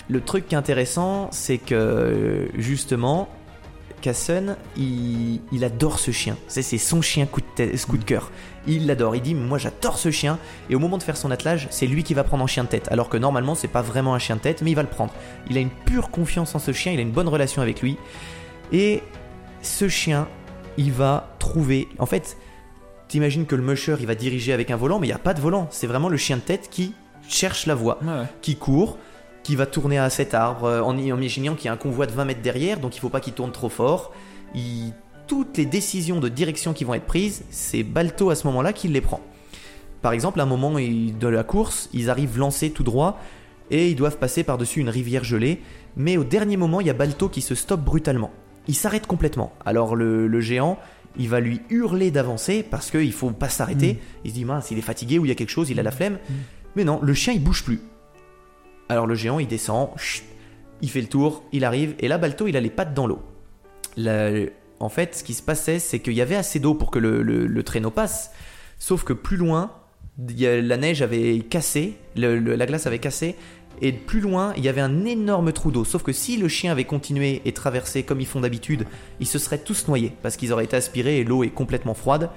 le truc qui est intéressant, c'est que justement, Casson, il, il adore ce chien. C'est c'est son chien coup de, tête- coup de cœur. Il l'adore. Il dit Moi, j'adore ce chien. Et au moment de faire son attelage, c'est lui qui va prendre en chien de tête. Alors que normalement, c'est pas vraiment un chien de tête, mais il va le prendre. Il a une pure confiance en ce chien. Il a une bonne relation avec lui. Et ce chien, il va trouver. En fait, t'imagines que le musher, il va diriger avec un volant, mais il n'y a pas de volant. C'est vraiment le chien de tête qui cherche la voie Ouais. qui court, qui va tourner à cet arbre euh, en, imaginant qu'il y a un convoi de 20 mètres derrière, donc il faut pas qu'il tourne trop fort. Il- toutes les décisions de direction qui vont être prises, c'est Balto à ce moment-là qui les prend. Par exemple, à un moment il- de la course, ils arrivent lancés tout droit et ils doivent passer par-dessus une rivière gelée, mais au dernier moment, il y a Balto qui se stoppe brutalement. Il s'arrête complètement. Alors le, le géant, il va lui hurler d'avancer parce qu'il faut pas s'arrêter. Il se dit mince, il est fatigué ou il y a quelque chose, il a la flemme. Mais non, le chien il bouge plus. Alors le géant il descend, chut, il fait le tour, il arrive, et là Balto il a les pattes dans l'eau. En fait, ce qui se passait, c'est qu'il y avait assez d'eau pour que le, le- le traîneau passe, sauf que plus loin, la neige avait cassé, le- la glace avait cassé, et plus loin, il y avait un énorme trou d'eau. Sauf que si le chien avait continué et traversé comme ils font d'habitude, ils se seraient tous noyés, parce qu'ils auraient été aspirés et l'eau est complètement froide.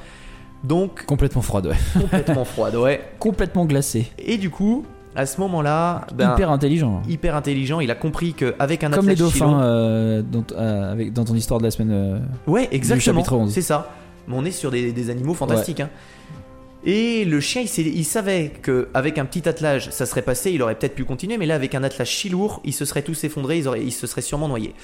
Donc, Complètement froide, ouais. complètement froide, ouais. [LAUGHS] Complètement glacé. Et du coup, à ce moment-là, ben, Hyper intelligent. hyper intelligent, il a compris qu'avec un Comme les dauphins euh, dans, euh, avec, dans ton histoire de la semaine. euh, Ouais, exactement. chapitre 11. C'est ça. Mais on est sur des, des animaux fantastiques. hein. Et le chien, il, savait qu'avec un petit attelage, ça serait passé, il aurait peut-être pu continuer, mais là, avec un attelage si lourd, ils se seraient tous effondrés, ils, auraient, ils se seraient sûrement noyés.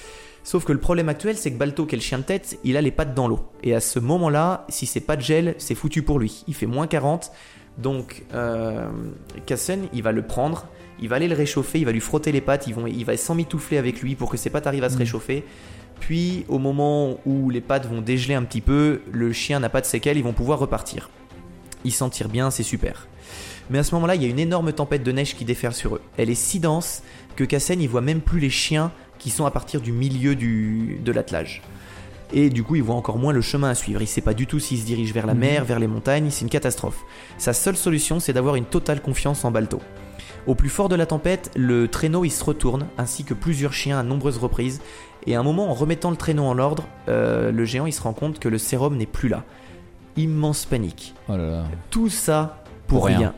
Sauf que le problème actuel, c'est que Balto, qui est le chien de tête, il a les pattes dans l'eau. Et à ce moment-là, si c'est pas de gel, c'est foutu pour lui. Il fait moins 40. Donc, euh, Cassen, il va le prendre, Il va aller le réchauffer, il va lui frotter les pattes, ils vont, il va s'emmitoufler avec lui pour que ses pattes arrivent à se réchauffer. Puis au moment où les pattes vont dégeler un petit peu, le chien n'a pas de séquelles, ils vont pouvoir repartir. Ils s'en tirent bien, c'est super. Mais à ce moment-là, il y a une énorme tempête de neige qui déferle sur eux. Elle est si dense que Kassen, il voit même plus les chiens qui sont à partir du milieu du, de l'attelage. Et du coup, il voit encore moins le chemin à suivre. Il sait pas du tout s'il se dirige vers la mer, vers les montagnes, c'est une catastrophe. Sa seule solution, c'est d'avoir une totale confiance en Balto. Au plus fort de la tempête, le traîneau il se retourne, ainsi que plusieurs chiens à nombreuses reprises. Et à un moment, en remettant le traîneau en ordre, euh, le géant il se rend compte que le sérum n'est plus là. Immense panique. Oh là là. Tout ça pour, Pour rien. rien.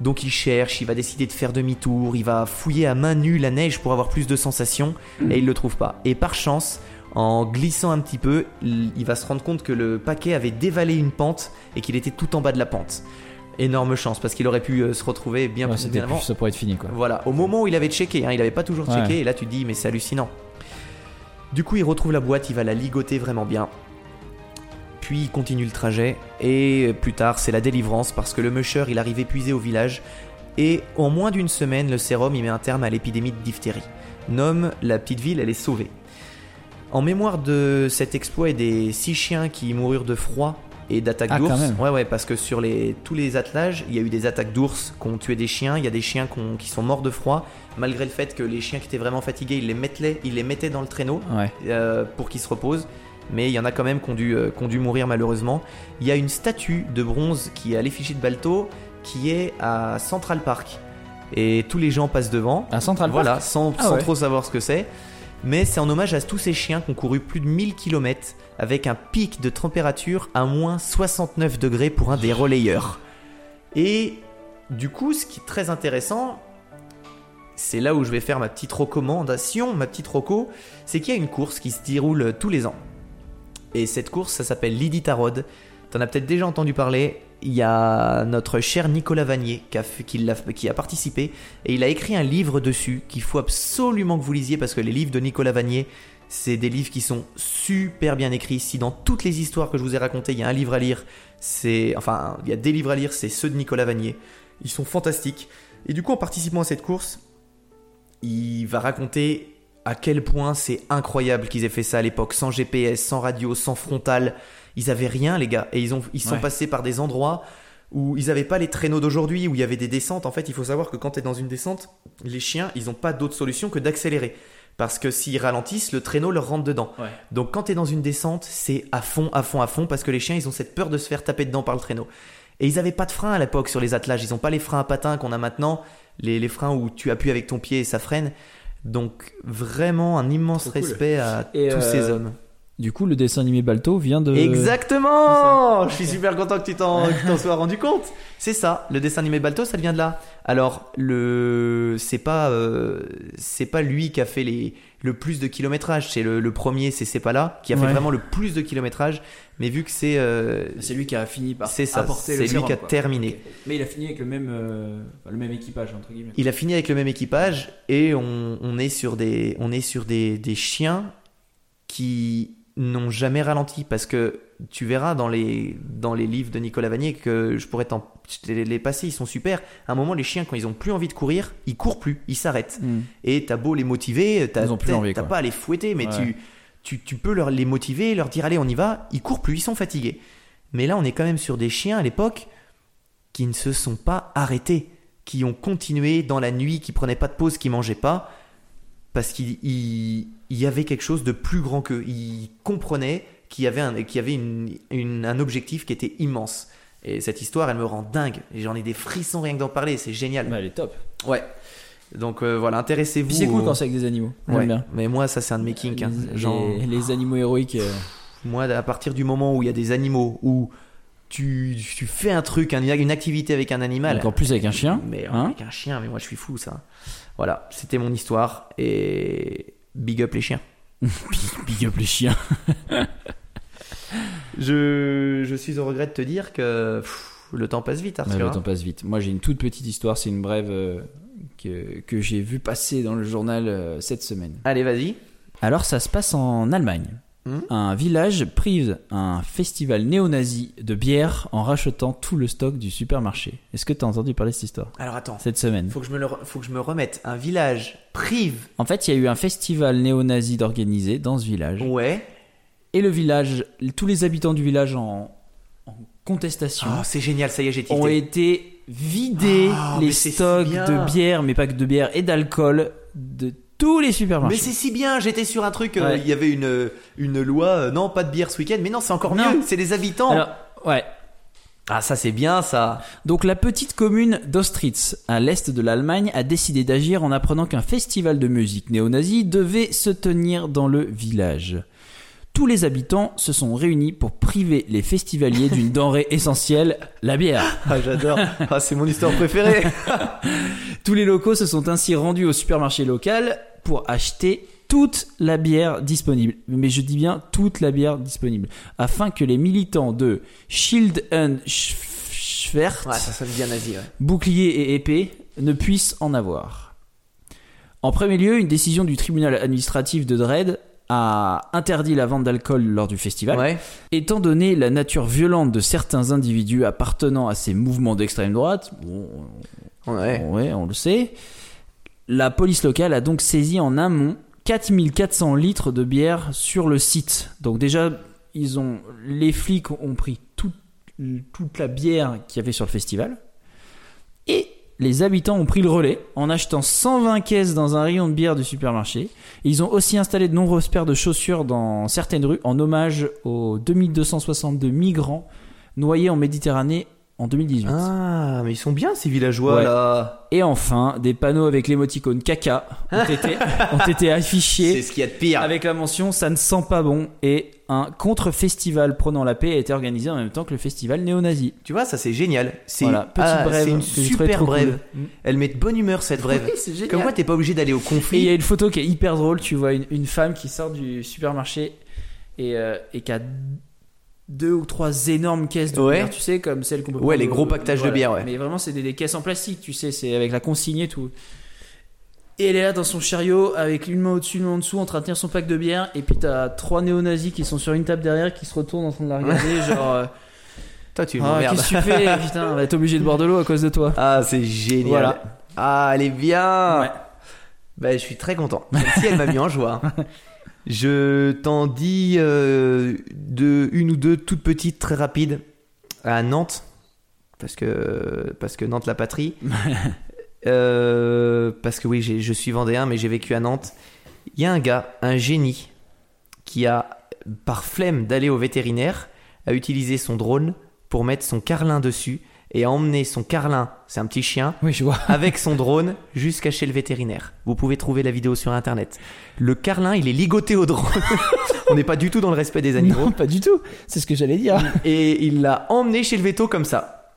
Donc il cherche, il va décider de faire demi-tour, il va fouiller à main nue la neige pour avoir plus de sensations et il le trouve pas. Et par chance, en glissant un petit peu, il va se rendre compte que le paquet avait dévalé une pente et qu'il était tout en bas de la pente. Énorme chance parce qu'il aurait pu euh, se retrouver bien Ouais, plus plus- ça pourrait être fini quoi. Voilà, au moment où il avait checké, hein, il avait pas toujours Ouais. checké, et là tu te dis, mais c'est hallucinant. Du coup, il retrouve la boîte, il va la ligoter vraiment bien. Puis il continue le trajet, et plus tard, c'est la délivrance parce que le musher il arrive épuisé au village, et en moins d'une semaine, le sérum il met un terme à l'épidémie de diphtérie. Nomme, la petite ville, elle est sauvée. En mémoire de cet exploit et des six chiens qui moururent de froid et d'attaques Ah, d'ours, ouais ouais parce que sur les, tous les attelages, il y a eu des attaques d'ours qui ont tué des chiens, il y a des chiens qui, ont- qui sont morts de froid, malgré le fait que les chiens qui étaient vraiment fatigués, ils les mettaient, ils les mettaient dans le traîneau Ouais. euh, pour qu'ils se reposent. Mais il y en a quand même qui ont, dû, euh, qui ont dû mourir malheureusement. Il y a une statue de bronze qui est à l'effigie de Balto qui est à Central Park. Et tous les gens passent devant. À Central Park Voilà, sans, Ah sans ouais. trop savoir ce que c'est. Mais c'est en hommage à tous ces chiens qui ont couru plus de 1000 km avec un pic de température à moins 69 degrés pour un des relayeurs. Et du coup, ce qui est très intéressant, c'est là où je vais faire ma petite recommandation, ma petite roco, c'est qu'il y a une course qui se déroule tous les ans. Et cette course, ça s'appelle l'Iditarod. T'en as peut-être déjà entendu parler. Il y a notre cher Nicolas Vanier qui a, qui a participé et il a écrit un livre dessus qu'il faut absolument que vous lisiez parce que les livres de Nicolas Vanier, c'est des livres qui sont super bien écrits. Si dans toutes les histoires que je vous ai racontées, il y a un livre à lire, c'est enfin il y a des livres à lire, c'est ceux de Nicolas Vanier. Ils sont fantastiques. Et du coup, en participant à cette course, il va raconter à quel point c'est incroyable qu'ils aient fait ça à l'époque, sans GPS, sans radio, sans frontal. Ils avaient rien, les gars, et ils ont ils sont Ouais. passés par des endroits où ils avaient pas les traîneaux d'aujourd'hui, où il y avait des descentes. En fait, il faut savoir que quand tu es dans une descente, les chiens, ils ont pas d'autre solution que d'accélérer. Parce que s'ils ralentissent, le traîneau leur rentre dedans. Ouais. Donc quand tu es dans une descente, c'est à fond, à fond, à fond, parce que les chiens, ils ont cette peur de se faire taper dedans par le traîneau. Et ils avaient pas de frein à l'époque sur les attelages. Ils ont pas les freins à patins qu'on a maintenant, les, les freins où tu appuies avec ton pied et ça freine. Donc vraiment un immense Trop cool. respect à Et, tous euh, ces hommes. Du coup, le dessin animé Balto vient de. Exactement Je suis super content que tu t'en que tu t'en sois rendu compte. C'est ça, le dessin animé Balto, ça vient de là. Alors, le c'est pas euh, c'est pas lui qui a fait les le plus de kilométrage, c'est le, le premier, c'est C'est pas là qui a fait Ouais. vraiment le plus de kilométrage, mais vu que c'est euh, C'est lui qui a fini par C'est ça, apporter c'est le lui sérum, qui a quoi. terminé. Mais il a fini avec le même, euh, enfin, le même équipage entre guillemets. Il a fini avec le même équipage et on, on est sur des on est sur des, des chiens qui n'ont jamais ralenti parce que tu verras dans les dans les livres de Nicolas Vanier que je pourrais t'en les passer ils sont super. À un moment les chiens quand ils ont plus envie de courir ils courent plus ils s'arrêtent. Hmm. et t'as beau les motiver t'as pas à les fouetter mais Ouais. tu, tu tu peux leur les motiver leur dire allez on y va ils courent plus ils sont fatigués. Mais là on est quand même sur des chiens à l'époque qui ne se sont pas arrêtés qui ont continué dans la nuit qui prenaient pas de pause qui mangeaient pas parce qu'il il- il y avait quelque chose de plus grand qu'eux. Ils comprenaient qu'il y avait, un, qu'il y avait une- une- un objectif qui était immense. Et cette histoire, elle me rend dingue. Et j'en ai des frissons rien que d'en parler. C'est génial. Bah, elle est top. Ouais. Donc euh, voilà, intéressez-vous. Puis c'est cool au- quand c'est avec des animaux. J'aime Ouais. bien. Mais moi, ça, c'est un de mes kinks. hein. Les, Genre, les- les animaux héroïques. euh, moi, à partir du moment où il y a des animaux, où tu, tu fais un truc, un- une activité avec un animal. Encore plus avec un chien. Mais hein. avec un chien, mais moi, je suis fou, ça. Voilà, c'était mon histoire. Et big up les chiens. [LAUGHS] Big up les chiens. [LAUGHS] Je, je suis au regret de te dire que pff, le temps passe vite, Ouais, Arthur. le hein. temps passe vite. Moi, j'ai une toute petite histoire. C'est une brève euh, que, que j'ai vue passer dans le journal euh, cette semaine. Allez, vas-y. Alors, ça se passe en Allemagne. Un village prive un festival néo-nazi de bière en rachetant tout le stock du supermarché. Est-ce que tu as entendu parler de cette histoire Alors attends, cette semaine? Faut que je me le re- faut que je me remette. Un village prive. En fait, il y a eu un festival néo-nazi d'organiser dans ce village. Ouais. Et le village, tous les habitants du village en, en contestation Oh, c'est génial, ça y est, j'ai ont été vidés Ah, les stocks de bière, mais pas que de bière, et d'alcool de tous les Mais supermarchés. c'est si bien, j'étais sur un truc, euh, Ouais. il y avait une, une loi, euh, non, pas de bière ce week-end, mais non, c'est encore Non. mieux, c'est les habitants. Alors, ouais. ah, ça c'est bien ça. Donc la petite commune d'Ostritz, à l'est de l'Allemagne, a décidé d'agir en apprenant qu'un festival de musique néo-nazi devait se tenir dans le village. Tous les habitants se sont réunis pour priver les festivaliers d'une denrée essentielle, la bière. Ah, j'adore. ah, c'est mon histoire préférée. [LAUGHS] Tous les locaux se sont ainsi rendus au supermarché local pour acheter toute la bière disponible. Mais je dis bien toute la bière disponible. Afin que les militants de Shield and Schwert, Ouais, ça sonne bien nazi, ouais. bouclier et épée, ne puissent en avoir. En premier lieu, une décision du tribunal administratif de Dresde a interdit la vente d'alcool lors du festival. Ouais. Étant donné la nature violente de certains individus appartenant à ces mouvements d'extrême droite, bon, Ouais. Ouais, on le sait. La police locale a donc saisi en amont 4400 litres de bière sur le site. Donc déjà, ils ont, les flics ont pris toute, toute la bière qu'il y avait sur le festival. Et les habitants ont pris le relais en achetant 120 caisses dans un rayon de bière du supermarché. Ils ont aussi installé de nombreuses paires de chaussures dans certaines rues en hommage aux 2262 migrants noyés en Méditerranée en 2018. Ah, mais ils sont bien ces villageois Ouais. là. Et enfin, des panneaux avec l'émoticône caca ont [LAUGHS] été, ont été C'est affichés ce qu'il y a de pire. avec la mention ça ne sent pas bon et un contre-festival prônant la paix a été organisé en même temps que le festival néo-nazi. Tu vois, ça c'est génial. C'est Voilà, petite ah, brève une super brève. cool. Elle met de bonne humeur cette brève. Oui. Comme quoi, t'es pas obligé d'aller au Et il y conflit. a une photo qui est hyper drôle, tu vois une, une femme qui sort du supermarché et, euh, et qui a deux ou trois énormes caisses de Ouais. bière, tu sais, comme celles qu'on peut Ouais, les gros pactages de voilà. bière, ouais. Mais vraiment, c'est des, des caisses en plastique, tu sais, c'est avec la consigne et tout. Et elle est là dans son chariot avec une main au-dessus, une main en dessous, en train de tenir son pack de bière. Et puis t'as trois néo-nazis qui sont sur une table derrière qui se retournent en train de la regarder, genre. euh, [LAUGHS] Toi, tu Ah, qu'est-ce que tu fais [LAUGHS] Putain, on va être obligé de boire de l'eau à cause de toi. Ah, c'est génial. Voilà. Ah, elle est bien. Ouais. Bah, je suis très content. Même si elle m'a mis en joie. [LAUGHS] Je t'en dis euh, de une ou deux toutes petites, très rapides, à Nantes, parce que parce que Nantes la patrie. [LAUGHS] Euh, parce que oui, je suis vendéen, mais j'ai vécu à Nantes. Il y a un gars, un génie, qui a, par flemme d'aller au vétérinaire, a utilisé son drone pour mettre son carlin dessus et a emmené son carlin, c'est un petit chien, Oui, je vois. avec son drone jusqu'à chez le vétérinaire. Vous pouvez trouver la vidéo sur internet. Le carlin, il est ligoté au drone. [LAUGHS] On n'est pas du tout dans le respect des animaux. Non, pas du tout. C'est ce que j'allais dire. Et il l'a emmené chez le veto comme ça.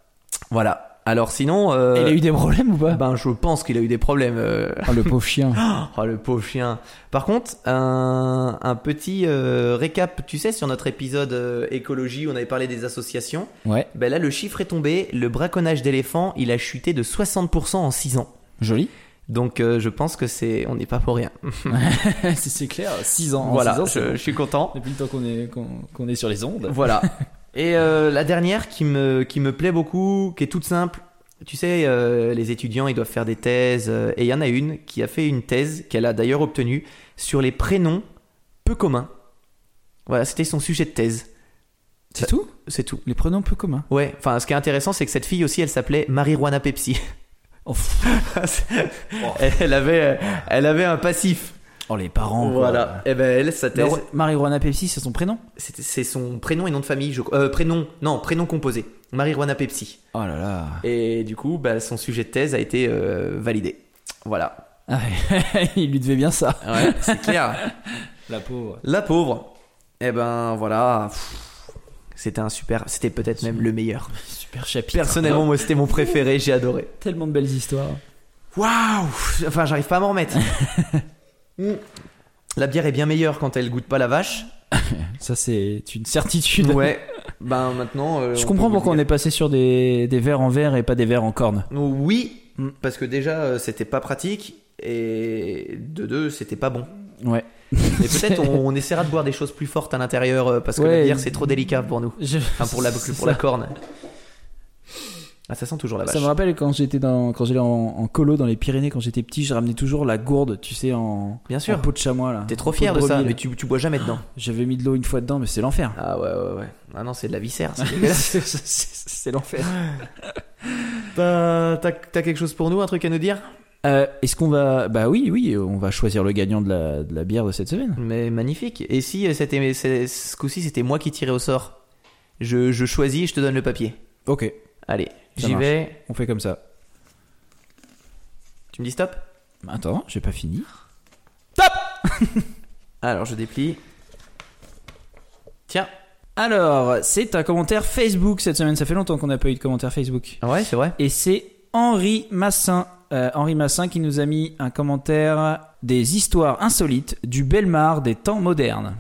Voilà. Alors sinon, euh, Il a eu des problèmes ou pas? ben je pense qu'il a eu des problèmes. euh, Oh, le pauvre chien. [LAUGHS] Oh le pauvre chien. Par contre, un, un petit euh, récap, tu sais, sur notre épisode euh, écologie, on avait parlé des associations. Ouais, Ben là, le chiffre est tombé. Le braconnage d'éléphants, il a chuté de 60% en 6 ans. joli. Donc euh, je pense que c'est, on n'est pas pour rien. c'est [LAUGHS] [LAUGHS] c'est clair, 6 ans. voilà, six ans, c'est je, bon. je suis content. Depuis le temps qu'on est, qu'on, est sur les ondes. Voilà. Et euh, la dernière qui me, qui me plaît beaucoup, qui est toute simple. Tu sais, euh, les étudiants, ils doivent faire des thèses. euh, et il y en a une qui a fait une thèse, qu'elle a d'ailleurs obtenue, sur les prénoms peu communs. Voilà, c'était son sujet de thèse. C'est tout? C'est tout. Les prénoms peu communs? Ouais, enfin, ce qui est intéressant, c'est que cette fille aussi, elle s'appelait Marijuana Pepsi. Oh, [LAUGHS] elle, avait, elle avait un passif. Oh, les parents. quoi. voilà. Et ben, elle, sa thèse, Mar- Marijuana Pepsi, c'est son prénom? C'est son prénom et nom de famille. Je, euh, prénom, non, prénom composé. Marijuana Pepsi. Oh là là. Et du coup, bah, son sujet de thèse a été euh, validé. Voilà. Ah [LAUGHS] il lui devait bien ça. Ouais, c'est clair. [LAUGHS] La pauvre. La pauvre. Eh ben voilà. C'était un super. C'était peut-être même le meilleur. Super chapitre. Personnellement, moi, c'était mon [LAUGHS] préféré. J'ai adoré. Tellement de belles histoires. Waouh Enfin, j'arrive pas à m'en remettre. La bière est bien meilleure quand elle goûte pas la vache. [LAUGHS] Ça, c'est une certitude. Ouais. ben maintenant. euh, Je on comprends peut pourquoi on est passé sur des, des verres en verre et pas des verres en corne. dire. Oui, Mm. parce que déjà, euh, c'était pas pratique. Et de deux, c'était pas bon. Ouais. Mais peut-être [LAUGHS] on, on essaiera de boire des choses plus fortes à l'intérieur euh, parce que Ouais. la bière c'est trop délicat pour nous. Je- Enfin pour la, [LAUGHS] c'est pour la ça. corne. Ah, ça sent toujours la vache. Ça me rappelle quand j'étais dans, quand j'allais en, en colo dans les Pyrénées quand j'étais petit, je ramenais toujours la gourde, tu sais, en, Bien sûr. en peau de chamois là. T'es trop fier de ça, là. mais tu, tu bois jamais dedans. J'avais mis de l'eau une fois dedans, mais c'est l'enfer. Ah ouais, ouais, ouais. Ah non, c'est de la viscère. c'est [LAUGHS] l'enfer. [LAUGHS] T'as quelque chose pour nous, un truc à nous dire? Euh, Est-ce qu'on va, bah oui, oui, on va choisir le gagnant de la, de la bière de cette semaine. Mais magnifique. Et si euh, c'était ce coup-ci c'était moi qui tirais au sort? Je, je choisis je te donne le papier. Ok, Allez, j'y vais. on fait comme ça. Tu me dis stop? Attends, j'ai pas fini. [LAUGHS] Alors je déplie. Tiens. Alors, c'est un commentaire Facebook cette semaine. Ça fait longtemps qu'on n'a pas eu de commentaire Facebook. Ah ouais, c'est vrai. Et c'est Henri Massin. Euh, Henri Massin qui nous a mis un commentaire des histoires insolites du Belmar des temps modernes.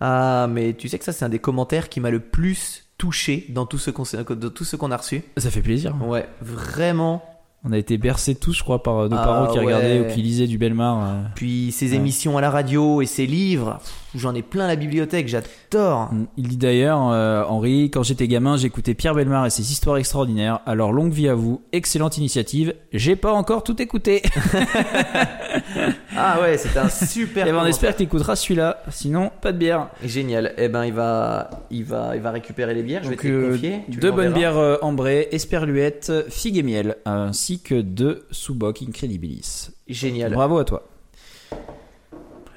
Ah, mais tu sais que ça c'est un des commentaires qui m'a le plus touché dans tout ce qu'on a reçu. Ça fait plaisir. Ouais, vraiment. On a été bercés tous, je crois, par nos Ah, parents qui ouais. regardaient ou qui lisaient du Belmar. euh. Puis ses Ouais. émissions à la radio et ses livres, j'en ai plein la bibliothèque, j'adore. Il dit d'ailleurs, euh, Henri, quand j'étais gamin, j'écoutais Pierre Belmar et ses histoires extraordinaires. Alors longue vie à vous, excellente initiative. J'ai pas encore tout écouté. [LAUGHS] Ah ouais, c'est un super. Et ben, on espère que t'écouteras celui-là. Sinon, pas de bière. Génial. Eh ben, il va, il va, il va récupérer les bières. Je vais te euh, confier. Tu deux bonnes bières euh, ambrées, esperluette, figue et miel, ainsi que deux sous-boc incredibilis. Génial. Bravo à toi.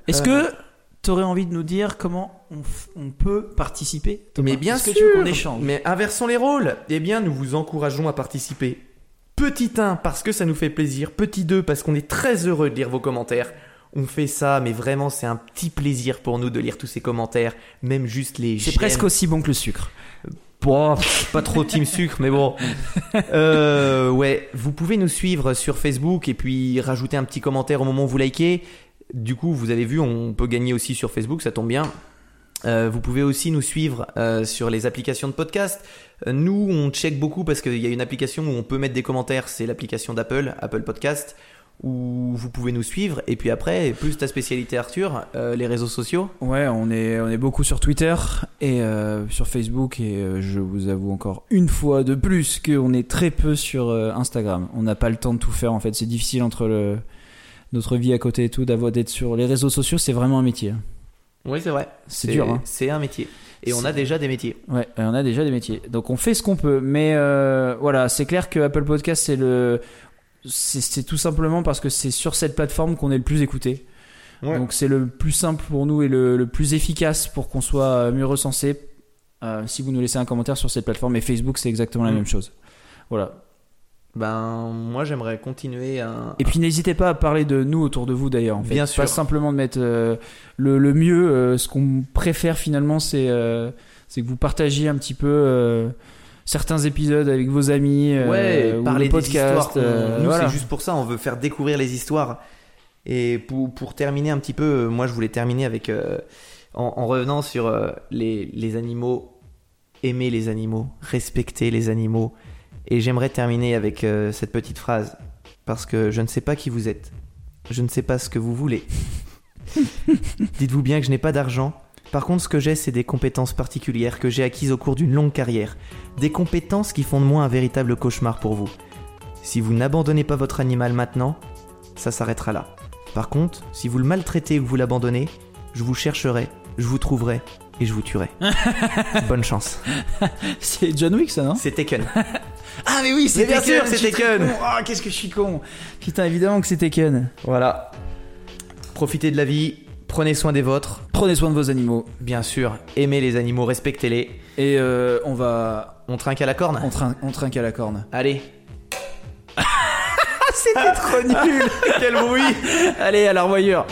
Est-ce Euh. que t'aurais envie de nous dire comment on, peut participer Thomas? Mais bien sûr. que tu veux qu'on échange? Mais inversons les rôles. Eh bien, nous vous encourageons à participer. Petit 1 parce que ça nous fait plaisir. Petit 2 parce qu'on est très heureux de lire vos commentaires. On fait ça, mais vraiment, c'est un petit plaisir pour nous de lire tous ces commentaires, même juste les. C'est presque aussi bon que le sucre. Bon, pas trop team sucre, mais bon. Euh, ouais, vous pouvez nous suivre sur Facebook et puis rajouter un petit commentaire au moment où vous likez. Du coup, vous avez vu, on peut gagner aussi sur Facebook, ça tombe bien. Euh, vous pouvez aussi nous suivre euh, sur les applications de podcast. Euh, nous, on check beaucoup parce qu'il y a une application où on peut mettre des commentaires, c'est l'application d'Apple, Apple Podcast, où vous pouvez nous suivre. Et puis après, plus ta spécialité Arthur, les réseaux sociaux. Ouais, on est, on est beaucoup sur Twitter et sur Facebook et je vous avoue encore une fois de plus qu'on est très peu sur Instagram. On n'a pas le temps de tout faire en fait. C'est difficile entre notre vie à côté et tout d'avoir d'être sur les réseaux sociaux. C'est vraiment un métier. Oui, c'est vrai. C'est dur, hein. C'est un métier. Et on a déjà des métiers. Ouais, et on a déjà des métiers. Donc on fait ce qu'on peut. Mais euh, voilà, c'est clair que Apple Podcast, c'est le. C'est tout simplement parce que c'est sur cette plateforme qu'on est le plus écouté. Ouais. Donc c'est le plus simple pour nous et le, le plus efficace pour qu'on soit euh, mieux recensé. euh, si vous nous laissez un commentaire sur cette plateforme. Et Facebook, c'est exactement la Mm. même chose. Voilà. Ben, moi, j'aimerais continuer à. Et puis n'hésitez pas à parler de nous autour de vous d'ailleurs. En fait. Bien Pas sûr. simplement de mettre euh, le, le mieux. euh, ce qu'on préfère finalement, c'est euh, c'est que vous partagiez un petit peu euh, certains épisodes avec vos amis. ouais, ou parler podcast. des histoires. Nous, voilà. c'est juste pour ça, on veut faire découvrir les histoires. Et pour, pour terminer un petit peu, moi, je voulais terminer avec. en, en revenant sur les, les animaux. Aimer les animaux, respecter les animaux. Et j'aimerais terminer avec euh, cette petite phrase. Parce que je ne sais pas qui vous êtes. Je ne sais pas ce que vous voulez. [LAUGHS] Dites-vous bien que je n'ai pas d'argent. Par contre, ce que j'ai, c'est des compétences particulières que j'ai acquises au cours d'une longue carrière. Des compétences qui font de moi un véritable cauchemar pour vous. Si vous n'abandonnez pas votre animal maintenant, ça s'arrêtera là. Par contre, si vous le maltraitez ou que vous l'abandonnez, je vous chercherai, je vous trouverai et je vous tuerai. [LAUGHS] Bonne chance. C'est John Wick, ça, non? C'est Taken. [LAUGHS] Ah, mais oui, Mais bien sûr, Taken. con. Ah, qu'est-ce que je suis con Putain, évidemment que c'est Taken. Voilà. Profitez de la vie, prenez soin des vôtres. Prenez soin de vos animaux. Bien sûr, aimez les animaux, respectez-les. Et euh, on va. On trinque à la corne On, trin- on trinque à la corne. [LAUGHS] Allez. C'était trop nul [LAUGHS] Quel bruit Allez, à la revoyure